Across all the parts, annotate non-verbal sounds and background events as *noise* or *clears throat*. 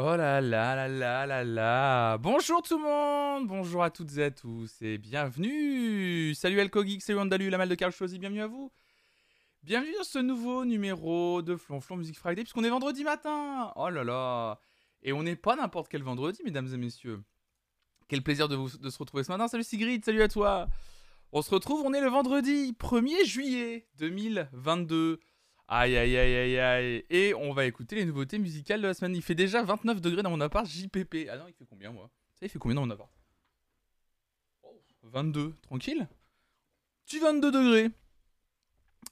Oh là là là là là là. Bonjour tout le monde. Bonjour à toutes et à tous et bienvenue. Salut Alcogeek, salut Andalu, la malle de Carl Choisy, bienvenue à vous. Bienvenue dans ce nouveau numéro de Flonflon Music Friday, puisqu'on est vendredi matin. Oh là là. Et on n'est pas n'importe quel vendredi, mesdames et messieurs. Quel plaisir de, vous, de se retrouver ce matin. Salut Sigrid, salut à toi. On se retrouve, on est le vendredi 1er juillet 2022 Aïe aïe aïe aïe aïe. Et on va écouter les nouveautés musicales de la semaine. Il fait déjà 29 degrés dans mon appart JPP. Ah non, il fait combien moi? Ça, il fait combien dans mon appart? 22, tranquille? Tu 22 degrés.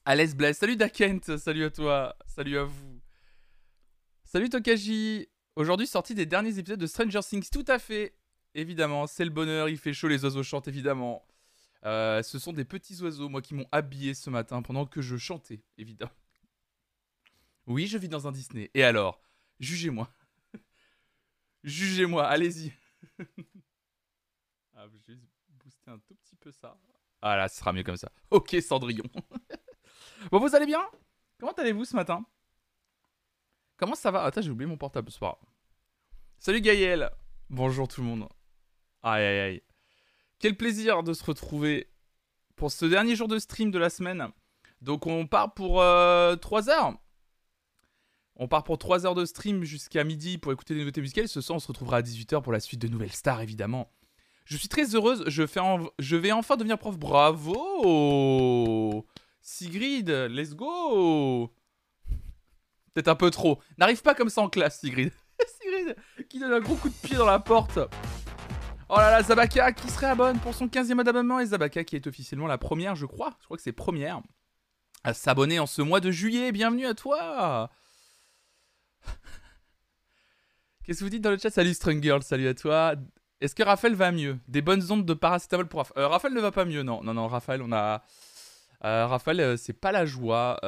Alès Blaise, salut Dakent, salut à toi, salut à vous. Salut Tokaji. Aujourd'hui, sortie des derniers épisodes de Stranger Things, tout à fait. Évidemment, c'est le bonheur, il fait chaud, les oiseaux chantent évidemment. Euh, ce sont des petits oiseaux, moi, qui m'ont habillé ce matin pendant que je chantais, évidemment. Oui, je vis dans un Disney. Et alors? Jugez-moi. *laughs* Jugez-moi, allez-y. *laughs* ah, je vais booster un tout petit peu ça. Ah là, ce sera mieux comme ça. Ok, Cendrillon. *laughs* bon, vous allez bien? Comment allez-vous ce matin? Comment ça va? Attends, j'ai oublié mon portable ce soir. Salut Gaël Bonjour tout le monde. Aïe aïe aïe. Quel plaisir de se retrouver pour ce dernier jour de stream de la semaine. Donc on part pour euh, 3 heures. On part pour 3 heures de stream jusqu'à midi pour écouter des nouveautés musicales. Ce soir, on se retrouvera à 18h pour la suite de Nouvelles Stars, évidemment. Je suis très heureuse. Je, vais enfin devenir prof. Bravo Sigrid, let's go Peut-être un peu trop. N'arrive pas comme ça en classe, Sigrid. *laughs* Sigrid qui donne un gros coup de pied dans la porte. Oh là là, Zabaka qui serait abonne pour son 15e abonnement. Et Zabaka qui est officiellement la première, je crois. Je crois que c'est première. À s'abonner en ce mois de juillet. Bienvenue à toi Qu'est-ce que vous dites dans le chat? Salut Strong Girl, salut à toi. Est-ce que Raphaël va mieux? Des bonnes ondes de paracétamol pour Raphaël. Euh, Raphaël ne va pas mieux, non. Non, non, Raphaël, on a. Euh, Raphaël, euh, c'est pas la joie.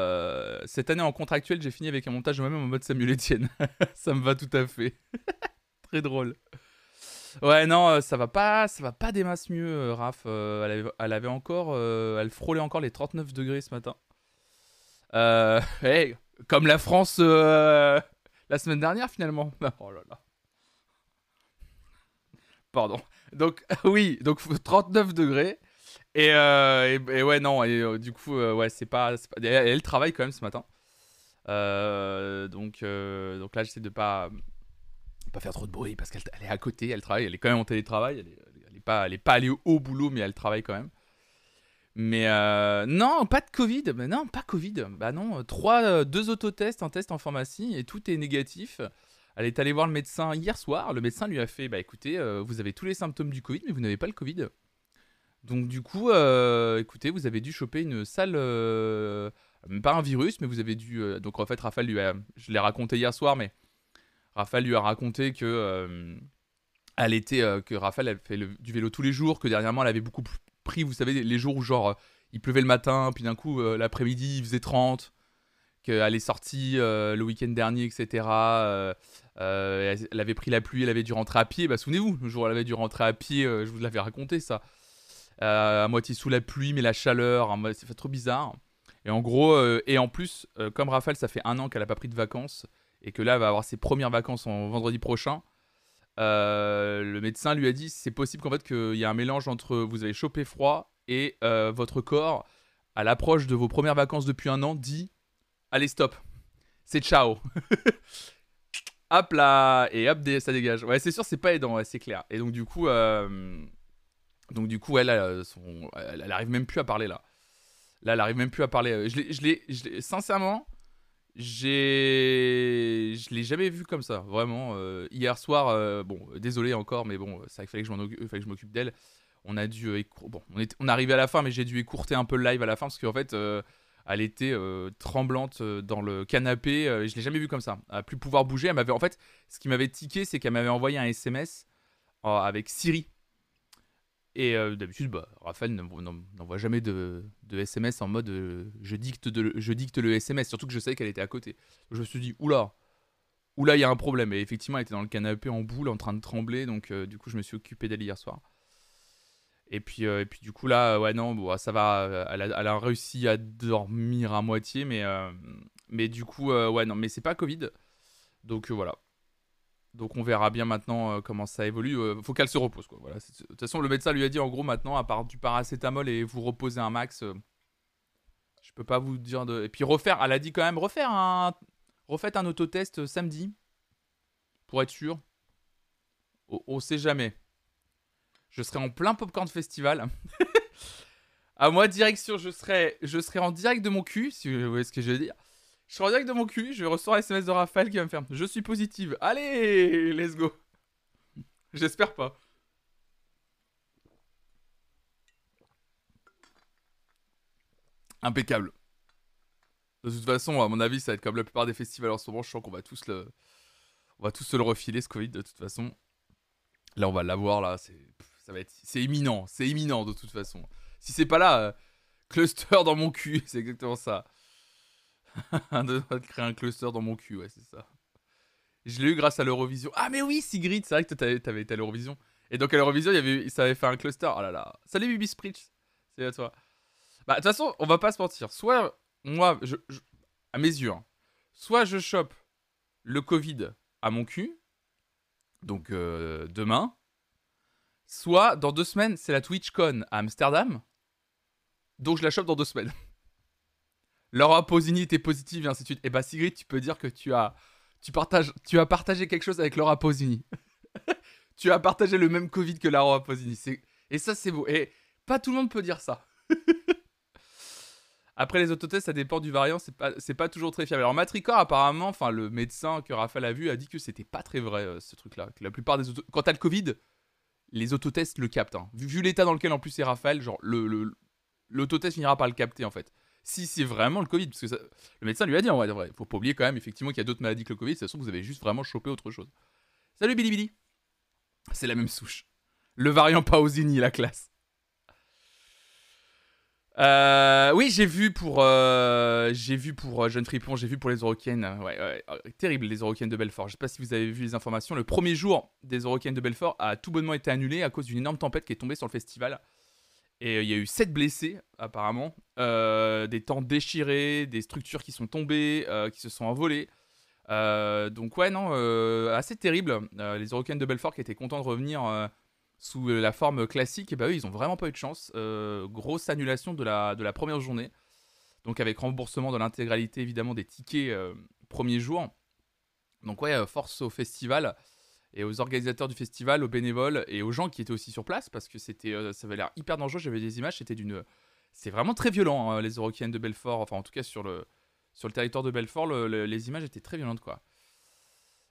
cette année en contractuel, j'ai fini avec un montage moi-même en mode Samuel Etienne. *laughs* ça me va tout à fait. *laughs* Très drôle. Ouais, non, ça va pas, ça va pas des masses mieux, Raph. Elle avait, encore, elle frôlait encore les 39 degrés ce matin. *laughs* Hey, comme la France la semaine dernière finalement. *laughs* Oh là là. Pardon. Donc *laughs* oui, donc *laughs* 39 degrés. Et, euh, et, ouais non, et euh, du coup euh, ouais c'est pas, Elle, travaille quand même ce matin. donc donc là j'essaie de pas pas faire trop de bruit parce qu'elle est à côté, elle travaille, elle est quand même en télétravail, elle est, elle est pas pas allée au boulot mais elle travaille quand même. Mais euh, non, pas de Covid. Non, pas Covid. Bah non, trois, euh, deux autotests, un test en pharmacie et tout est négatif. Elle est allée voir le médecin hier soir. Le médecin lui a fait Bah écoutez, euh, vous avez tous les symptômes du Covid, mais vous n'avez pas le Covid. Donc du coup, écoutez, vous avez dû choper une sale. pas un virus, mais vous avez dû. donc en fait, Raphaël lui a. Je l'ai raconté hier soir, mais. Raphaël lui a raconté que. elle était. que Raphaël elle fait du vélo tous les jours, que dernièrement elle avait beaucoup vous savez, les jours où genre euh, il pleuvait le matin, puis d'un coup euh, l'après-midi il faisait 30, qu'elle est sortie euh, le week-end dernier, etc. elle avait pris la pluie, elle avait dû rentrer à pied. Bah souvenez-vous, le jour où elle avait dû rentrer à pied, je vous l'avais raconté ça. à moitié sous la pluie, mais la chaleur, c'est fait trop bizarre. Et en gros, et en plus, comme Raphaël, ça fait un an qu'elle n'a pas pris de vacances, et que là, elle va avoir ses premières vacances en vendredi prochain. Euh, le médecin lui a dit c'est possible qu'en fait qu'il y a un mélange entre vous avez chopé froid et euh, votre corps à l'approche de vos premières vacances depuis un an dit allez stop. C'est ciao. *laughs* Hop là. Et hop ça dégage. Ouais c'est sûr c'est pas aidant c'est clair. Et donc du coup euh, donc du coup elle, elle, elle, arrive même plus à parler là. Là elle arrive même plus à parler. Je l'ai sincèrement j'ai, je l'ai jamais vu comme ça, vraiment. Euh, hier soir, euh, bon, désolé encore, mais bon, que je m'en fallait que je m'occupe d'elle. On a dû, euh, bon, on est, on arrivé à la fin, mais j'ai dû écourter un peu le live à la fin parce qu'en fait, elle était tremblante dans le canapé. je l'ai jamais vu comme ça, à plus pouvoir bouger. Elle m'avait, en fait, ce qui m'avait tiqué, c'est qu'elle m'avait envoyé un SMS avec Siri et euh, d'habitude, bah, Raphaël n'envoie jamais de, SMS en mode euh, je, dicte le SMS, surtout que je savais qu'elle était à côté. Je me suis dit, oula, oula, il y a un problème. Et effectivement, elle était dans le canapé en boule, en train de trembler, donc euh, du coup, je me suis occupé d'elle hier soir. Et puis, et puis du coup, là, ouais, non, bon, ça va, elle a, réussi à dormir à moitié, mais, mais du coup, ouais, non, mais c'est pas Covid. Donc voilà. Donc on verra bien maintenant euh, comment ça évolue. Euh, faut qu'elle se repose. Quoi. De toute façon, le médecin lui a dit en gros maintenant, à part du paracétamol et vous reposez un max, euh, je peux pas vous dire de. Et puis refaire, elle a dit quand même refaire un. Refaites un autotest samedi. Pour être sûr. On, sait jamais. Je serai en plein Popcorn Festival. *laughs* à moi, direction, je serai, je serai en direct de mon cul, si vous voyez ce que je veux dire. Je serai en direct de mon cul, je vais recevoir un SMS de Raphaël qui va me faire Je suis positive. Allez, let's go. J'espère pas. Impeccable. De toute façon, à mon avis, ça va être comme la plupart des festivals en ce moment. Je sens qu'on va tous le, on va tous se le refiler ce Covid de toute façon. Là, on va l'avoir là. C'est, ça va être, c'est imminent, c'est imminent de toute façon. Si c'est pas là, euh, cluster dans mon cul, *laughs* c'est exactement ça. *laughs* de créer un cluster dans mon cul, ouais, c'est ça. Je l'ai eu grâce à l'Eurovision. Ah, mais oui, Sigrid, c'est vrai que t'avais, avais été à l'Eurovision. Et donc à l'Eurovision, il y avait, ça avait fait un cluster. Oh là là. Salut Bibi Spritz. C'est à toi. Bah, de toute façon, on va pas se mentir. Soit, moi, à mes yeux, hein, soit je chope le Covid à mon cul, donc euh, demain, soit dans deux semaines, c'est la TwitchCon à Amsterdam, donc je la chope dans deux semaines. Laura Posini était positive et ainsi de suite. Et eh bah Sigrid, tu peux dire que tu as, tu partages, tu as partagé quelque chose avec Laura Posini. *laughs* tu as partagé le même Covid que Laura Posini. Et ça, c'est beau. Et pas tout le monde peut dire ça. *laughs* Après les autotests, ça dépend du variant, c'est pas, pas toujours très fiable. Alors Matricor, apparemment, enfin le médecin que Raphaël a vu a dit que c'était pas très vrai euh, ce truc-là. La plupart des auto... quand t'as le Covid, les autotests le captent. Hein. Vu, l'état dans lequel en plus c'est Raphaël, genre le, l'autotest finira par le capter en fait si c'est vraiment le Covid. Parce que le médecin lui a dit, en vrai, faut pas oublier quand même, effectivement, qu'il y a d'autres maladies que le Covid. De toute façon, vous avez juste vraiment chopé autre chose. Salut Billy Billy. C'est la même souche. Le variant Pausini, la classe. Euh, oui, j'ai vu pour euh, euh, Jeune Fripon, j'ai vu pour les Eurocaines. Terrible les Eurocaines de Belfort. Je sais pas si vous avez vu les informations. Le premier jour des Eurocaines de Belfort a tout bonnement été annulé à cause d'une énorme tempête qui est tombée sur le festival. Et euh, il y a eu 7 blessés, apparemment. Euh, des tentes déchirées, des structures qui sont tombées, euh, qui se sont envolées. donc, ouais, non, assez terrible. les Eurocains de Belfort qui étaient contents de revenir sous la forme classique, et bah eux, ils ont vraiment pas eu de chance. grosse annulation de la, de la première journée. Donc, avec remboursement de l'intégralité, évidemment, des tickets premier jour. Donc, ouais, force au festival et aux organisateurs du festival, aux bénévoles et aux gens qui étaient aussi sur place parce que c'était, euh, ça avait l'air hyper dangereux. J'avais des images, c'était d'une, c'est vraiment très violent hein, les Eurokiennes de Belfort. Enfin, en tout cas sur le sur le territoire de Belfort, les images étaient très violentes quoi.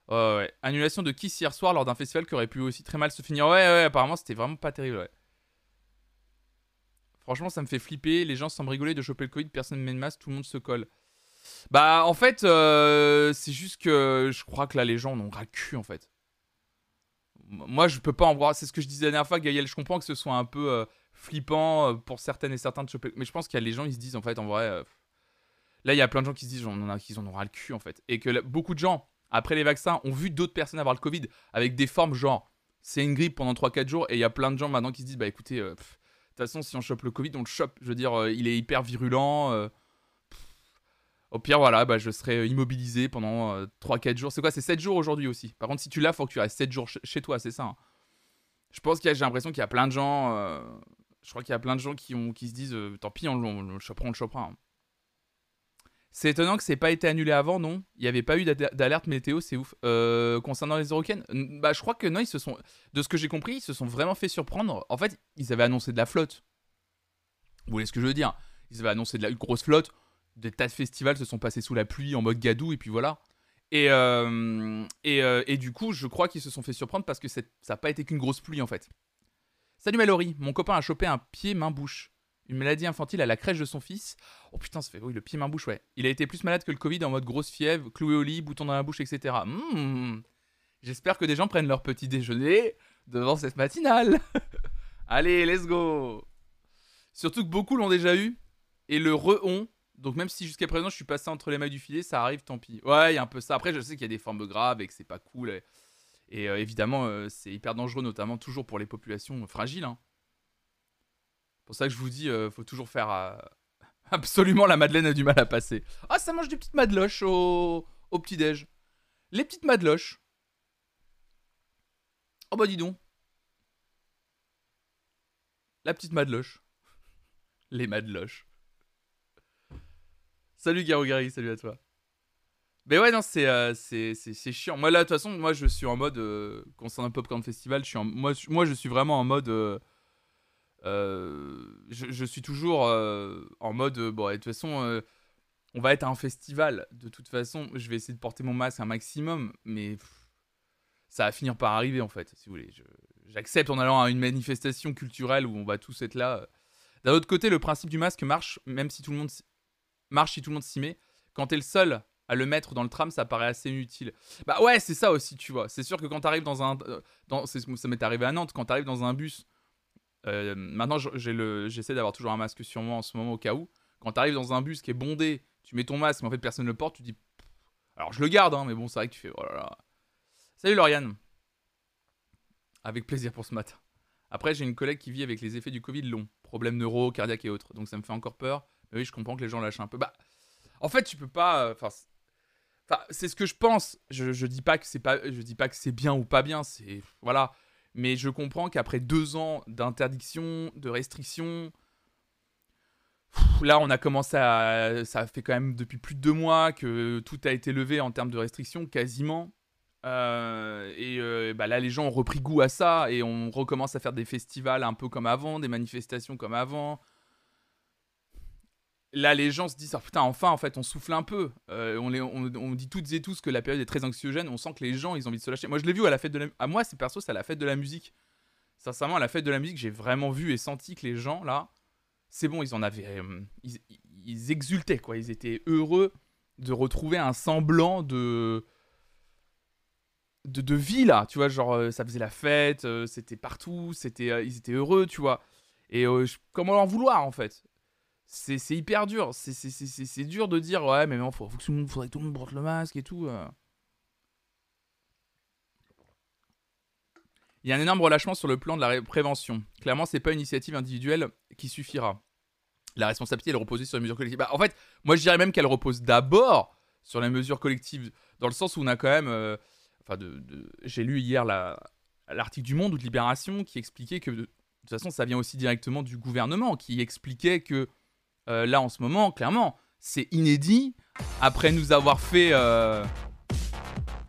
ouais. Annulation de Kiss hier soir lors d'un festival qui aurait pu aussi très mal se finir. Ouais, ouais, apparemment c'était vraiment pas terrible. Franchement, ça me fait flipper. Les gens semblent rigoler de choper le Covid, personne ne met de masque, tout le monde se colle. Bah, en fait, euh, c'est juste que je crois que là, les gens en ont ras en fait moi, je peux pas en voir. C'est ce que je disais la dernière fois, Gaël. Je comprends que ce soit un peu euh, flippant euh, pour certaines et certains de choper. Mais je pense qu'il y a les gens, ils se disent, en fait, en vrai. Euh, là, il y a plein de gens qui se disent, on en a, qu'ils en aura le cul, en fait. Et que beaucoup de gens, après les vaccins, ont vu d'autres personnes avoir le Covid avec des formes genre, c'est une grippe pendant 3-4 jours. Et il y a plein de gens maintenant qui se disent, bah écoutez, de toute façon, si on chope le Covid, on le chope. Je veux dire, il est hyper virulent. Au pire, voilà, bah, je serai immobilisé pendant 3-4 euh, jours. C'est quoi C'est 7 jours aujourd'hui aussi. Par contre, si tu l'as, faut que tu restes 7 jours chez toi, c'est ça. Hein. Je pense qu'il j'ai l'impression qu'il y a plein de gens. Euh, je crois qu'il y a plein de gens qui, ont, qui se disent euh, tant pis, on, le chopera, on le chopera. Hein. C'est étonnant que n'ait pas été annulé avant, non? Il n'y avait pas eu d'alerte météo, c'est ouf. concernant les Eurocaines, bah, je crois que non, ils se sont. De ce que j'ai compris, ils se sont vraiment fait surprendre. En fait, ils avaient annoncé de la flotte. Vous voyez ce que je veux dire? Ils avaient annoncé de la grosse flotte des tas de festivals se sont passés sous la pluie en mode gadou et puis voilà. Et, euh, euh, et, du coup, je crois qu'ils se sont fait surprendre parce que ça n'a pas été qu'une grosse pluie en fait. Salut Mallory, mon copain a chopé un pied main bouche, une maladie infantile à la crèche de son fils. Oh putain, ça fait oui le pied main bouche ouais. Il a été plus malade que le Covid en mode grosse fièvre, cloué au lit, bouton dans la bouche, etc. Hmm. J'espère que des gens prennent leur petit déjeuner devant cette matinale. *laughs* Allez, let's go. Surtout que beaucoup l'ont déjà eu et le re-ont donc même si jusqu'à présent je suis passé entre les mailles du filet, ça arrive, tant pis. Ouais, il y a un peu ça. Après, je sais qu'il y a des formes graves et que c'est pas cool. Et, euh, évidemment, euh, c'est hyper dangereux, notamment toujours pour les populations fragiles. Hein. pour ça que je vous dis, euh, faut toujours faire. *laughs* Absolument, la Madeleine a du mal à passer. Ah, ça mange des petites madloches au, au petit-déj. Les petites madloches. Oh bah dis donc. La petite Madloche. Les Madloches. Salut Garo Gary, salut à toi. Mais ouais, non, c'est euh, c'est chiant. Moi, là, de toute façon, moi, je suis en mode. Euh, concernant Popcorn Festival, je suis en, moi, moi, je suis vraiment en mode. Euh, je, je, suis toujours en mode. bon, de toute façon, on va être à un festival. De toute façon, je vais essayer de porter mon masque un maximum. Mais ça va finir par arriver, en fait, si vous voulez. J'accepte en allant à une manifestation culturelle où on va tous être là. D'un autre côté, le principe du masque marche, même si tout le monde marche si tout le monde s'y met. Quand t'es le seul à le mettre dans le tram, ça paraît assez inutile. Bah ouais, c'est ça aussi, tu vois. C'est sûr que quand t'arrives dans un... Euh, dans, ça m'est arrivé à Nantes, quand t'arrives dans un bus... Euh, maintenant, j'essaie d'avoir toujours un masque sur moi en ce moment au cas où. Quand t'arrives dans un bus qui est bondé, tu mets ton masque, mais en fait personne ne le porte, tu dis... Alors je le garde, hein, mais bon, c'est vrai que tu fais... Oh. Salut Lauriane. Avec plaisir pour ce matin. Après, j'ai une collègue qui vit avec les effets du Covid long. Problèmes neuro, cardiaques et autres. Donc ça me fait encore peur. Oui, je comprends que les gens lâchent un peu. Bah, en fait, tu peux pas. Euh, enfin, c'est ce que je pense. Je, je dis pas que c'est pas. Je dis pas que c'est bien ou pas bien. C'est voilà. Mais je comprends qu'après deux ans d'interdiction, de restriction, là, on a commencé à. Ça fait quand même depuis plus de deux mois que tout a été levé en termes de restrictions, quasiment. Euh, et euh, bah là, les gens ont repris goût à ça et on recommence à faire des festivals un peu comme avant, des manifestations comme avant là, les gens se disent ah, putain, enfin, en fait, on souffle un peu. Euh, on, on, dit toutes et tous que la période est très anxiogène. On sent que les gens, ils ont envie de se lâcher. Moi, je l'ai vu à la fête de la. À moi, c'est perso, c'est à la fête de la musique. Sincèrement, à la fête de la musique, j'ai vraiment vu et senti que les gens, là, c'est bon, ils en avaient. Euh, ils, exultaient, quoi. Ils étaient heureux de retrouver un semblant de. De, de vie là, tu vois, genre euh, ça faisait la fête, c'était partout, c'était, ils étaient heureux, tu vois. Et comment leur vouloir en fait? C'est hyper dur. C'est dur de dire, ouais, mais non, faut, faudrait que tout le monde porte le masque et tout. Euh. Il y a un énorme relâchement sur le plan de la prévention. Clairement, c'est pas une initiative individuelle qui suffira. La responsabilité, elle repose sur les mesures collectives. Bah, en fait, moi, je dirais même qu'elle repose d'abord sur les mesures collectives, dans le sens où on a quand même. Euh, enfin, de, j'ai lu hier l'article du Monde ou de Libération qui expliquait que de toute façon, ça vient aussi directement du gouvernement, qui expliquait que euh, là en ce moment, clairement, c'est inédit. Après nous avoir fait euh,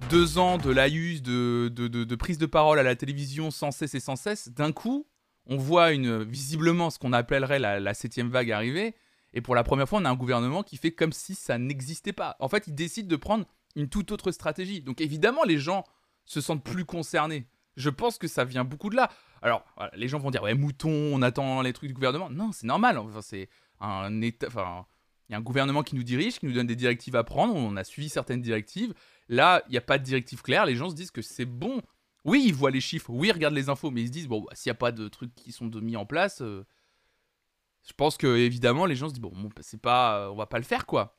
deux ans de laïus, de, de, prise de parole à la télévision sans cesse et sans cesse, d'un coup, on voit une, visiblement ce qu'on appellerait la, la septième vague arriver. Et pour la première fois, on a un gouvernement qui fait comme si ça n'existait pas. En fait, il décide de prendre une toute autre stratégie. Donc évidemment, les gens se sentent plus concernés. Je pense que ça vient beaucoup de là. Alors, les gens vont dire, ouais, mouton, on attend les trucs du gouvernement. Non, c'est normal. Enfin, c'est un état, enfin, il y a un gouvernement qui nous dirige, qui nous donne des directives à prendre. On a suivi certaines directives. Là, il n'y a pas de directive claire. Les gens se disent que c'est bon. Oui, ils voient les chiffres. Oui, ils regardent les infos, mais ils se disent bon, bah, s'il n'y a pas de trucs qui sont mis en place, euh, je pense que évidemment les gens se disent bon, bon c'est pas, on va pas le faire quoi.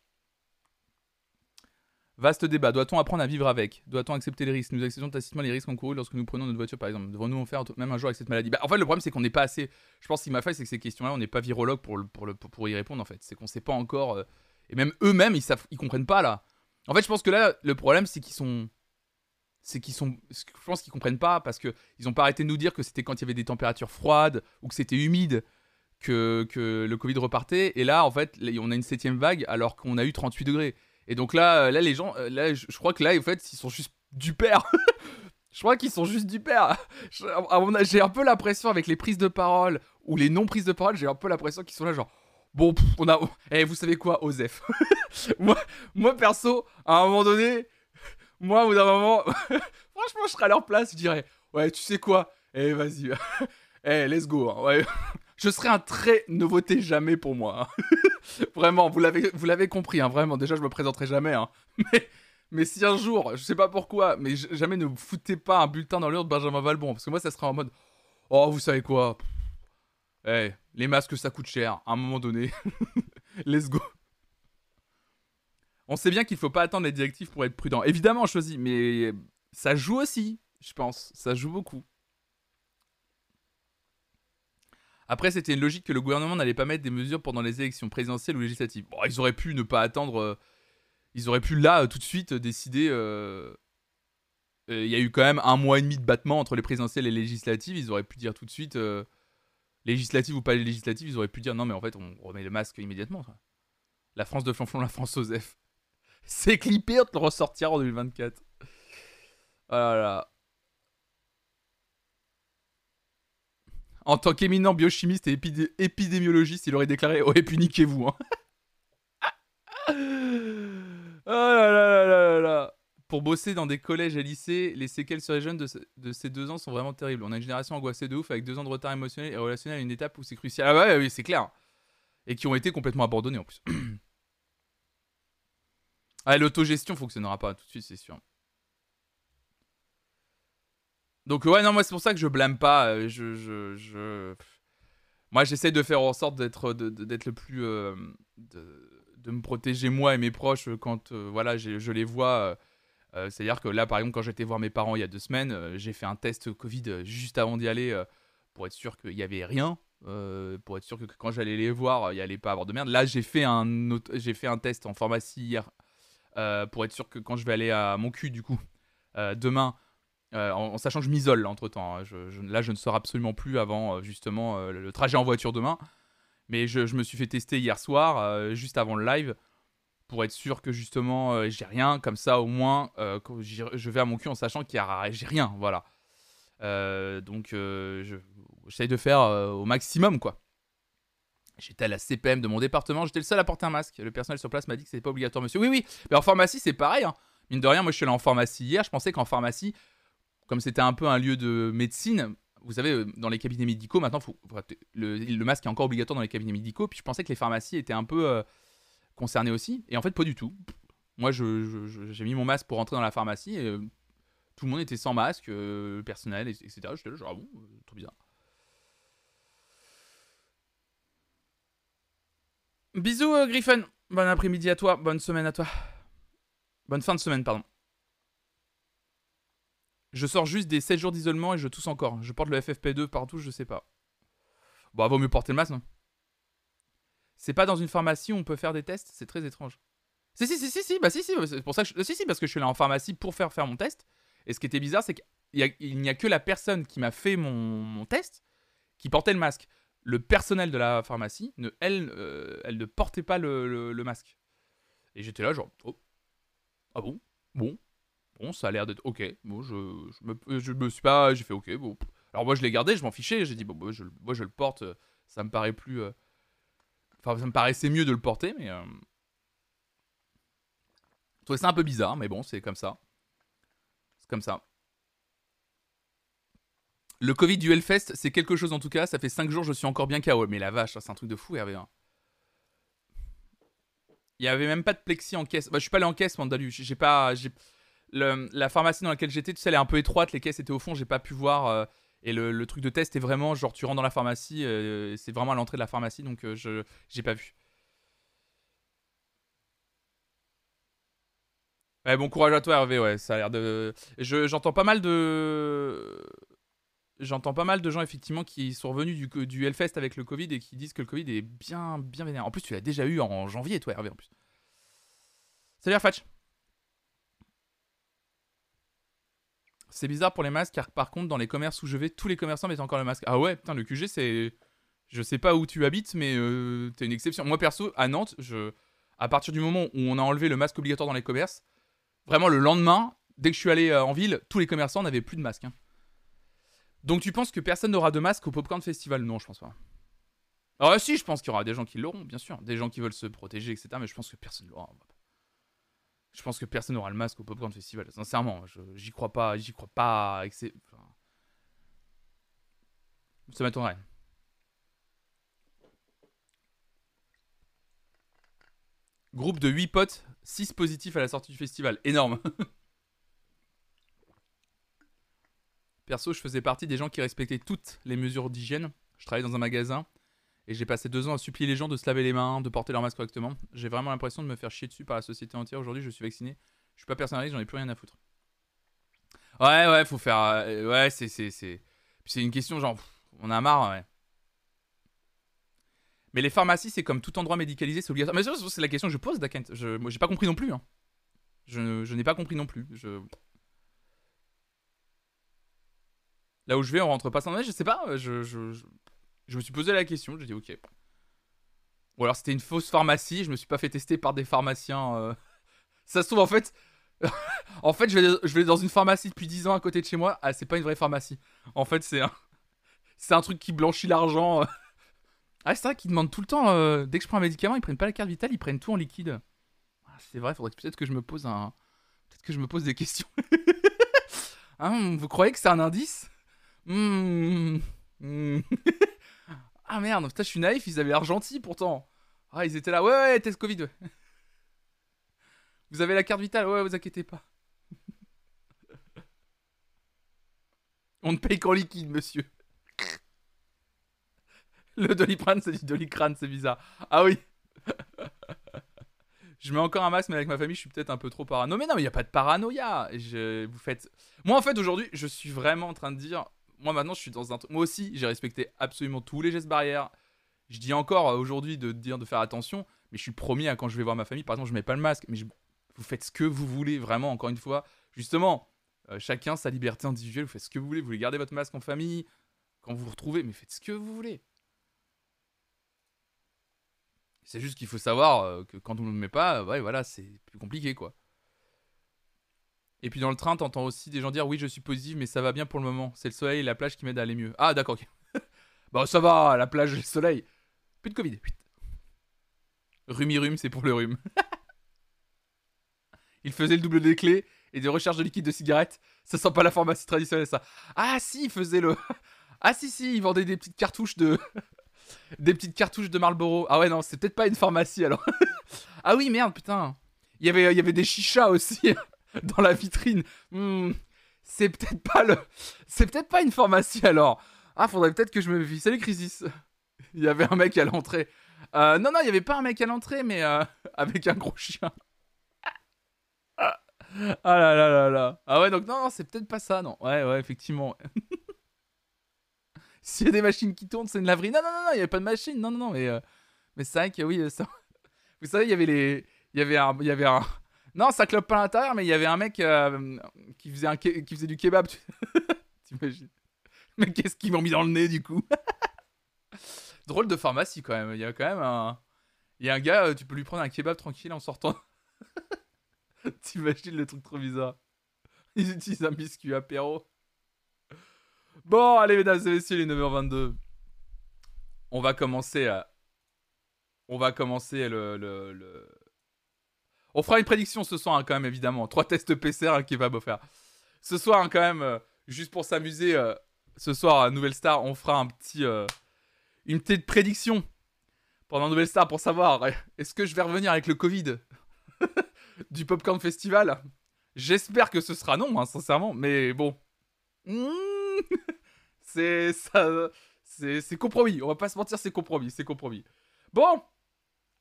Vaste débat. Doit-on apprendre à vivre avec? Doit-on accepter les risques? Nous acceptons tacitement les risques encourus lorsque nous prenons notre voiture, par exemple. Devons-nous en faire même un jour avec cette maladie? Bah, En fait, le problème, c'est qu'on n'est pas assez. Je pense qu'il m'a fait, c'est que ces questions-là, on n'est pas virologue pour, pour, pour, y répondre, en fait. C'est qu'on ne sait pas encore. Euh, et même eux-mêmes, ils ils comprennent pas, là. En fait, je pense que là, le problème, c'est qu'ils sont. C'est qu'ils sont. Je pense qu'ils comprennent pas parce qu'ils n'ont pas arrêté de nous dire que c'était quand il y avait des températures froides ou que c'était humide que, que le Covid repartait. Et là, en fait, on a une septième vague alors qu'on a eu 38 degrés. Et donc là, euh, là les gens, euh, là, je, crois que là, en fait, ils sont juste du père. *laughs* je crois qu'ils sont juste du père. *laughs* J'ai un peu l'impression avec les prises de parole ou les non prises de parole, j'ai un peu l'impression qu'ils sont là genre. Bon, on a. *laughs* Eh, vous savez quoi, Osef? Moi, moi, perso, à un moment donné, moi, au bout d'un moment, franchement, je serais à leur place, je dirais, ouais, tu sais quoi? Eh, vas-y, eh, let's go. Hein, ouais. Je serais un très ne votez jamais pour moi. Hein. *laughs* vraiment, vous l'avez, vous l'avez compris, hein, vraiment. Déjà, je me présenterai jamais. Hein. *laughs* Mais, mais si un jour, je sais pas pourquoi, mais jamais ne foutez pas un bulletin dans l'urne de Benjamin Valbon. Parce que moi, ça sera en mode Oh, vous savez quoi Eh, les masques, ça coûte cher. À un moment donné, *laughs* let's go. On sait bien qu'il faut pas attendre les directives pour être prudent. Évidemment, on choisit, mais ça joue aussi, je pense. Ça joue beaucoup. Après, c'était une logique que le gouvernement n'allait pas mettre des mesures pendant les élections présidentielles ou législatives. Bon, ils auraient pu ne pas attendre. Euh, ils auraient pu là, tout de suite, décider. Euh, il y a eu quand même un mois et demi de battement entre les présidentielles et les législatives. Ils auraient pu dire tout de suite, législatives ou pas législatives, ils auraient pu dire non, mais en fait, on remet le masque immédiatement. La France de Flanflon, la France Osef. *laughs* C'est clippé, on le ressortira en 2024. Voilà. En tant qu'éminent biochimiste et épidémiologiste, il aurait déclaré Oh, niquez-vous. Hein. là Pour bosser dans des collèges et lycées, les séquelles sur les jeunes de, ces deux ans sont vraiment terribles. On a une génération angoissée de ouf avec deux ans de retard émotionnel et relationnel à une étape où c'est crucial. Ah ouais, oui, c'est clair. Et qui ont été complètement abandonnés en plus. *clears throat* ah, l'autogestion fonctionnera pas tout de suite, c'est sûr. Donc ouais, non, moi c'est pour ça que je blâme pas. Euh, je, je, je... Moi j'essaie de faire en sorte d'être d'être le plus... Euh, de, me protéger moi et mes proches quand euh, voilà, je les vois. C'est-à-dire que là, par exemple, quand j'étais voir mes parents il y a deux semaines, j'ai fait un test Covid juste avant d'y aller pour être sûr qu'il n'y avait rien. pour être sûr que quand j'allais les voir, il n'y allait pas avoir de merde. Là, j'ai fait, un j'ai fait un test en pharmacie hier pour être sûr que quand je vais aller à mon cul, du coup, demain, euh, en, sachant que je m'isole entre temps. Hein. là, je ne sors absolument plus avant euh, justement euh, le trajet en voiture demain. Mais je, me suis fait tester hier soir, juste avant le live, pour être sûr que justement j'ai rien. Comme ça, au moins, je vais à mon cul en sachant qu'il n'y j'ai rien. Voilà. donc, j'essaye de faire au maximum, quoi. J'étais à la CPM de mon département, j'étais le seul à porter un masque. Le personnel sur place m'a dit que c'était pas obligatoire, monsieur. Oui, oui, mais en pharmacie, c'est pareil. Hein. Mine de rien, moi je suis allé en pharmacie hier. Je pensais qu'en pharmacie, comme c'était un peu un lieu de médecine, vous savez, euh, dans les cabinets médicaux, maintenant, le, masque est encore obligatoire dans les cabinets médicaux. Puis je pensais que les pharmacies étaient un peu euh, concernées aussi. Et en fait, pas du tout. Moi, j'ai mis mon masque pour rentrer dans la pharmacie et euh, tout le monde était sans masque, personnel, etc. J'étais là, genre, ah bon, trop bizarre. Bisous, Griffin. Bon après-midi à toi. Bonne semaine à toi. Bonne fin de semaine, pardon. Je sors juste des 7 jours d'isolement et je tousse encore. Je porte le FFP2 partout, je sais pas. Bon, vaut mieux porter le masque, non? C'est pas dans une pharmacie où on peut faire des tests? C'est très étrange. Si, si, si, si, si, bah si, si, c'est pour ça que parce que je suis là en pharmacie pour faire faire mon test. Et ce qui était bizarre, c'est qu'il n'y a... que la personne qui m'a fait mon... test qui portait le masque. Le personnel de la pharmacie, elle, euh, elle ne portait pas le, le masque. Et j'étais là, genre, oh. Ah bon? Bon, Bon, ça a l'air d'être ok. Bon, je, je, me, je me suis pas. J'ai fait ok. Bon. Alors moi, je l'ai gardé, je m'en fichais. J'ai dit, bon, moi je, moi, je le porte. Ça me paraît plus. Euh, enfin, ça me paraissait mieux de le porter, mais. Euh... Je trouvais ça un peu bizarre, mais bon, c'est comme ça. C'est comme ça. Le Covid du Hellfest, c'est quelque chose en tout cas. Ça fait 5 jours, je suis encore bien KO. Mais la vache, c'est un truc de fou, Hervé. Hein. Il y avait même pas de plexi en caisse. Bah, je suis pas allé en caisse, Mandalu. J'ai pas la pharmacie dans laquelle j'étais, tu sais, elle est un peu étroite, les caisses étaient au fond, j'ai pas pu voir. Euh, et le, truc de test est vraiment genre tu rentres dans la pharmacie, euh, c'est vraiment à l'entrée de la pharmacie, donc euh, je j'ai pas vu. Ouais, bon courage à toi Hervé, ouais, ça a l'air de. J'entends pas mal de. J'entends pas mal de gens effectivement qui sont revenus du, du Hellfest avec le Covid et qui disent que le Covid est bien bien vénère. En plus, tu l'as déjà eu en janvier, toi Hervé, en plus. Salut Fatch. C'est bizarre pour les masques, car par contre, dans les commerces où je vais, tous les commerçants mettent encore le masque. Ah ouais, putain, le QG, c'est. Je sais pas où tu habites, mais euh, t'es une exception. Moi, perso, à Nantes, je... à partir du moment où on a enlevé le masque obligatoire dans les commerces, vraiment le lendemain, dès que je suis allé euh, en ville, tous les commerçants n'avaient plus de masque. Hein. Donc tu penses que personne n'aura de masque au Popcorn Festival? Non, je pense pas. Ah si, je pense qu'il y aura des gens qui l'auront, bien sûr. Des gens qui veulent se protéger, etc. Mais je pense que personne ne l'aura. Je pense que personne n'aura le masque au Popcorn Festival. Sincèrement, j'y crois pas. J'y crois pas. Enfin... Ça m'étonnerait. Groupe de 8 potes, 6 positifs à la sortie du festival. Énorme. *laughs* Perso, je faisais partie des gens qui respectaient toutes les mesures d'hygiène. Je travaillais dans un magasin et j'ai passé deux ans à supplier les gens de se laver les mains, de porter leur masque correctement. J'ai vraiment l'impression de me faire chier dessus par la société entière. Aujourd'hui, je suis vacciné. Je suis pas personnaliste, j'en ai plus rien à foutre. Ouais, ouais, faut faire. Euh, ouais, c'est. C'est, une question genre. on a marre, ouais. Mais les pharmacies, c'est comme tout endroit médicalisé, c'est obligatoire. Mais c'est la question que je pose, Dakent. Je, j'ai pas compris non plus. Hein. Je, je n'ai pas compris non plus. Là où je vais, on rentre pas sans neige, je sais pas. Je, je, je, me suis posé la question, j'ai dit ok. Ou alors c'était une fausse pharmacie, je me suis pas fait tester par des pharmaciens. euh. Ça se trouve en fait. *laughs* en fait, je vais, dans une pharmacie depuis 10 ans à côté de chez moi. Ah, c'est pas une vraie pharmacie. En fait, c'est un. C'est un truc qui blanchit l'argent. euh. Ah, c'est vrai qu'ils demandent tout le temps. euh, dès que je prends un médicament, ils prennent pas la carte vitale, ils prennent tout en liquide. Ah, c'est vrai, faudrait peut-être que je me pose un. Peut-être que je me pose des questions. Hein, *laughs* vous croyez que c'est un indice? Hmm, hmm. *laughs* Ah merde, putain, je suis naïf, ils avaient l'air gentils pourtant. Ah, ils étaient là, ouais, ouais, test Covid. *laughs* Vous avez la carte vitale, ouais, vous inquiétez pas. *laughs* On ne paye qu'en liquide, monsieur. *laughs* Le doliprane, c'est du doliprane, c'est bizarre. Ah oui. je mets encore un masque, mais avec ma famille, je suis peut-être un peu trop parano. Mais non, mais il n'y a pas de paranoïa. Moi, en fait, aujourd'hui, je suis vraiment en train de dire. Moi, maintenant, je suis dans un. Moi aussi, j'ai respecté absolument tous les gestes barrières. Je dis encore euh, aujourd'hui de dire de faire attention, mais je suis premier à quand je vais voir ma famille. Par exemple, je mets pas le masque, mais vous faites ce que vous voulez, vraiment, encore une fois. Justement, euh, chacun sa liberté individuelle, vous faites ce que vous voulez. Vous voulez garder votre masque en famille, quand vous vous retrouvez, mais faites ce que vous voulez. C'est juste qu'il faut savoir euh, que quand on ne le met pas, voilà, c'est plus compliqué, quoi. Et puis dans le train, t'entends aussi des gens dire oui, je suis positif, mais ça va bien pour le moment. C'est le soleil et la plage qui m'aident à aller mieux. Ah, d'accord, ok. *laughs* bah, ça va, la plage et le soleil. Plus de Covid. Rhume, c'est pour le rhume. *laughs* il faisait le double des clés et des recherches de liquide de cigarettes. Ça sent pas la pharmacie traditionnelle, ça. Ah, si, il faisait le. *laughs* Ah, si, si, il vendait des petites cartouches de. des petites cartouches de Marlboro. Ah, ouais, non, c'est peut-être pas une pharmacie alors. ah, oui, merde, putain. Il y avait, il y avait des chichas aussi *laughs* dans la vitrine. Hmm, c'est peut-être pas le. C'est peut-être pas une pharmacie alors. Ah, faudrait peut-être que je me méfie. Salut, Crisis. *laughs* Il y avait un mec à l'entrée. Euh, non, non, il y avait pas un mec à l'entrée, mais euh, *laughs* avec un gros chien. Ah là là là là. Ah ouais, donc non, non c'est peut-être pas ça, non. Ouais, ouais, effectivement. S'il y a des machines qui tournent, c'est une laverie. Non, non, non, non, il n'y avait pas de machine. Non, non, non, mais, euh, mais c'est vrai que oui, ça... Vous savez, il y avait les. Il y avait un. Il y avait un... Non, ça clope pas à l'intérieur, mais il y avait un mec euh, qui, faisait un qui faisait du kebab. tu- *laughs* T'imagines Mais qu'est-ce qu'ils m'ont mis dans le nez du coup? *laughs* Drôle de pharmacie quand même. Il y a quand même un. Il y a un gars, euh, tu peux lui prendre un kebab tranquille en sortant. *laughs* T'imagines le truc trop bizarre. Ils utilisent un biscuit apéro. Bon, allez, mesdames et messieurs, les 9h22. On va commencer à. On va commencer le. le- le- On fera une prédiction ce soir, hein, quand même, évidemment. Trois tests PCR, un kebab offert. Ce soir, hein, quand même, euh, juste pour s'amuser, euh, ce soir à Nouvelle Star, on fera un petit. euh, une petite prédiction pendant Nouvelle Star pour savoir *laughs* est-ce que je vais revenir avec le Covid *laughs* du Popcorn Festival? J'espère que ce sera non, hein, sincèrement, mais bon. Mmh. *laughs* c'est ça. C'est compromis. On va pas se mentir, c'est compromis. C'est compromis. Bon.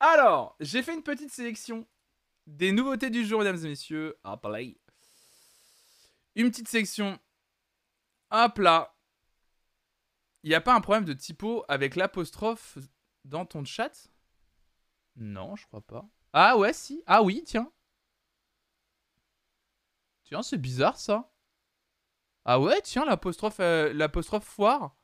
Alors, j'ai fait une petite sélection des nouveautés du jour, mesdames et messieurs. Hop là. Une petite sélection. Hop là. Il n'y a pas un problème de typo avec l'apostrophe dans ton chat? Non, je crois pas. Ah ouais, si. Ah oui, tiens. Tiens, c'est bizarre ça. Ah ouais, tiens, l'apostrophe euh, l'apostrophe foire.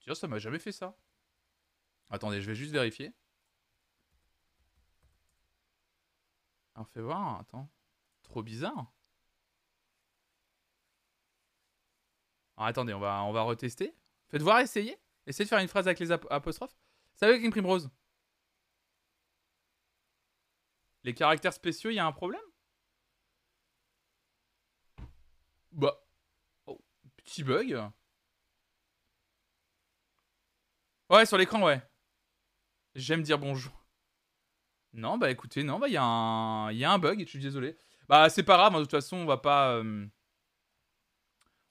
Tiens, ça m'a jamais fait ça. Attendez, je vais juste vérifier. Alors, fais voir, attends. Trop bizarre. Alors, attendez, on va, on va retester. Faites voir, essayez. Essayez de faire une phrase avec les ap- apostrophes. Va avec une prime rose Les caractères spéciaux, il y a un problème? Bah. Oh, petit bug. Ouais, sur l'écran, ouais. J'aime dire bonjour. Non, bah écoutez, non, bah il y, y a un bug, je suis désolé. Bah c'est pas grave, hein, de toute façon, on va pas... euh,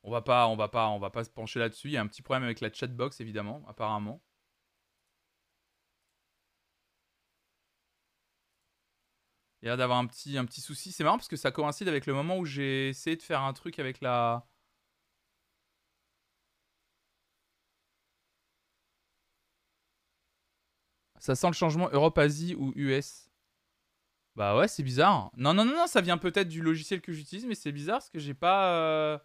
On va pas, on va pas, on va pas se pencher là-dessus. Il y a un petit problème avec la chatbox, évidemment, apparemment. Il y a d'avoir un petit, un petit souci. C'est marrant parce que ça coïncide avec le moment où j'ai essayé de faire un truc avec la... Ça sent le changement Europe-Asie ou US Bah ouais, c'est bizarre. Non, non, non, non, ça vient peut-être du logiciel que j'utilise, mais c'est bizarre parce que j'ai pas. euh,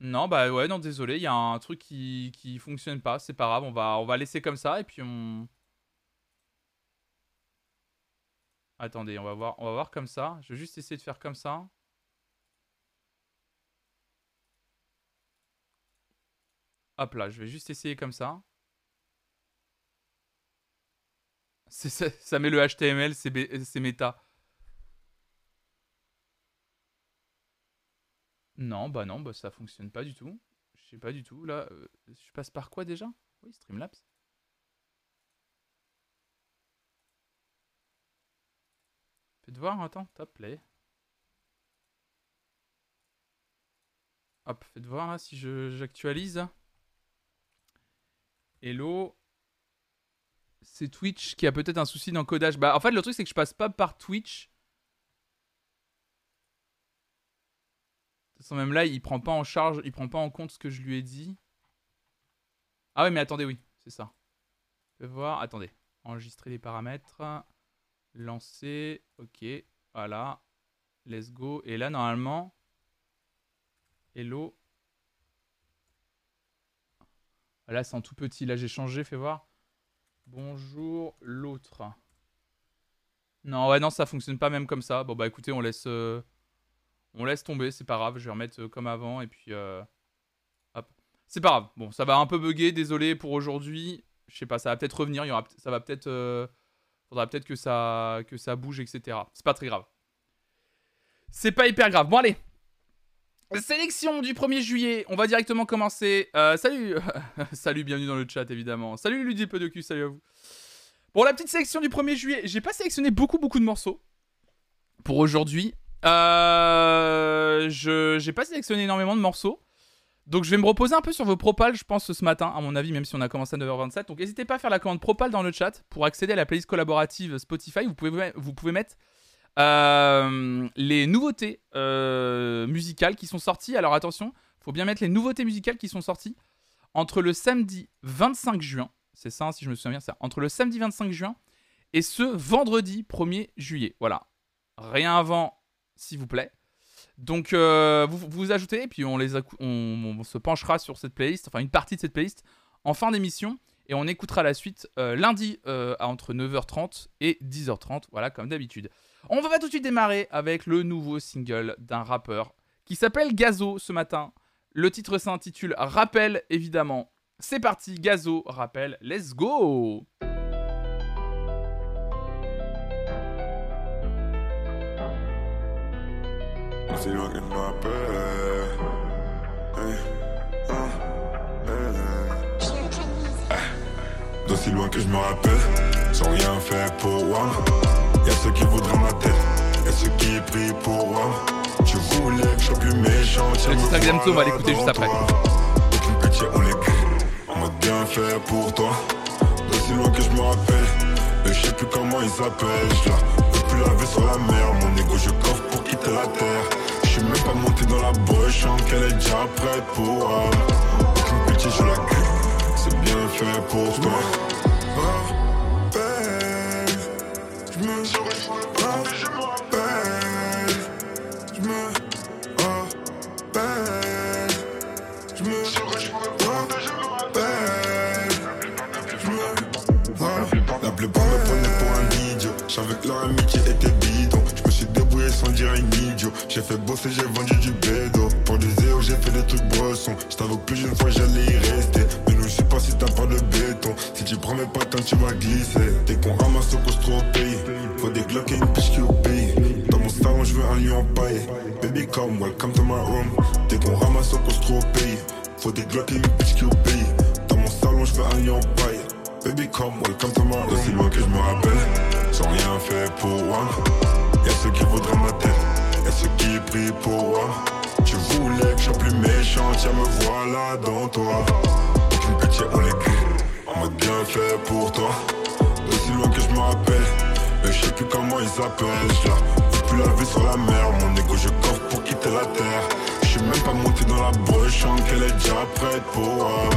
Non, bah ouais, non, désolé, il y a un truc qui, qui fonctionne pas, c'est pas grave, on va, va laisser comme ça et puis on. Attendez, on va voir, on va voir comme ça. Je vais juste essayer de faire comme ça. Hop là, je vais juste essayer comme ça. Ça, met le HTML, c'est méta. Non, bah non, bah ça fonctionne pas du tout. Je sais pas du tout. Là, euh, je passe par quoi déjà? Oui, Streamlabs. Faites voir, attends, top play. Hop, faites voir là si je j'actualise. Hello. C'est Twitch qui a peut-être un souci d'encodage. Bah en fait le truc c'est que je passe pas par Twitch. De toute façon même là il prend pas en charge, il prend pas en compte ce que je lui ai dit. Ah ouais mais attendez oui, c'est ça. Je vais voir, attendez. Enregistrer les paramètres. Lancer, ok, voilà. Let's go. Et là normalement... Hello. Ah, Là, c'est en tout petit. Là, j'ai changé. Fais voir. Bonjour, l'autre. Non, ouais, non, ça fonctionne pas même comme ça. Bon, bah écoutez, on laisse, euh, on laisse tomber. C'est pas grave. Je vais remettre euh, comme avant. Et puis, euh, hop. C'est pas grave. Bon, ça va un peu bugger. Désolé pour aujourd'hui. Je sais pas, ça va peut-être revenir. Il y aura, ça va peut-être, faudra peut-être que ça, que ça bouge, etc. C'est pas très grave. C'est pas hyper grave. Bon, allez. Sélection du 1er juillet, on va directement commencer. Euh, salut, *laughs* salut, bienvenue dans le chat évidemment. Salut Ludie peu de cul, salut à vous. Bon, la petite sélection du 1er juillet, j'ai pas sélectionné beaucoup beaucoup de morceaux pour aujourd'hui. Euh, je j'ai pas sélectionné énormément de morceaux. Donc je vais me reposer un peu sur vos propals, je pense, ce matin, à mon avis, même si on a commencé à 9h27. Donc n'hésitez pas à faire la commande propal dans le chat pour accéder à la playlist collaborative Spotify. Vous pouvez, vous pouvez mettre euh, les nouveautés euh, musicales qui sont sorties. Alors attention, faut bien mettre les nouveautés musicales qui sont sorties entre le samedi 25 juin, c'est ça hein, si je me souviens bien, entre le samedi 25 juin et ce vendredi 1er juillet. Voilà, rien avant, s'il vous plaît. Donc euh, vous, ajoutez et puis on, les on, se penchera sur cette playlist, enfin une partie de cette playlist en fin d'émission et on écoutera la suite lundi à entre 9h30 et 10h30, voilà comme d'habitude. On va tout de suite démarrer avec le nouveau single d'un rappeur qui s'appelle Gazo ce matin. Le titre s'intitule Rappel évidemment. C'est parti, Gazo, rappel, let's go je me rappelle. Y'a ceux qui voudraient ma tête, y'a ceux qui prient pour moi. Tu voulais que je sois plus méchant, Le titre Examto, on va l'écouter juste après. Aucune pitié, on les on m'a bien fait pour toi. D'aussi loin que je me rappelle, mais je sais plus comment il s'appelle. Je la veux plus laver sur la mer, mon ego je coffre pour quitter la terre. Je suis même pas monté dans la boîte, je qu'elle est déjà prête pour moi. Aucune pitié, je la cul, c'est bien fait pour toi. Je me rappelle, je me rappelle. La plupart me prenaient pour un idiot. Que leur amitié était bidon. Je me suis débrouillé sans dire un idiot. J'ai fait bosser, j'ai vendu du bédo. Pour des zéros, j'ai fait des trucs brossons. Je t'avoue que plus d'une fois j'allais y rester. T'as pas de béton. Si tu prends mes patins, tu vas glisser. Dès qu'on ramasse au costaud au pays, faut des glocks et une piche qui. Dans mon salon, je veux un lion empaillé. Baby, come, welcome to my room. Dès qu'on ramasse au costaud au pays, faut des glocks et une piche qui. Dans mon salon, je veux un lion empaillé. Baby, come, welcome to my room. Aussi loin que je me rappelle, sans rien faire pour moi. Y'a ceux qui voudraient ma tête, y'a ceux qui prient pour moi. Tu voulais que je sois plus méchant, tiens me voilà dans toi. Pitié, on les on m'a bien fait pour toi. Aussi loin que je me rappelle, mais je sais plus comment il s'appelle. Je la plus laver sur la mer, mon ego je coffre pour quitter la terre. Je suis même pas monté dans la boîte, je qu'elle est déjà prête pour moi.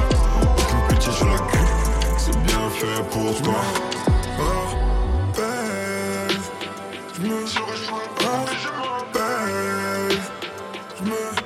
Aucune pitié, je la cul, c'est bien fait pour toi. Je me. Je me rappelle.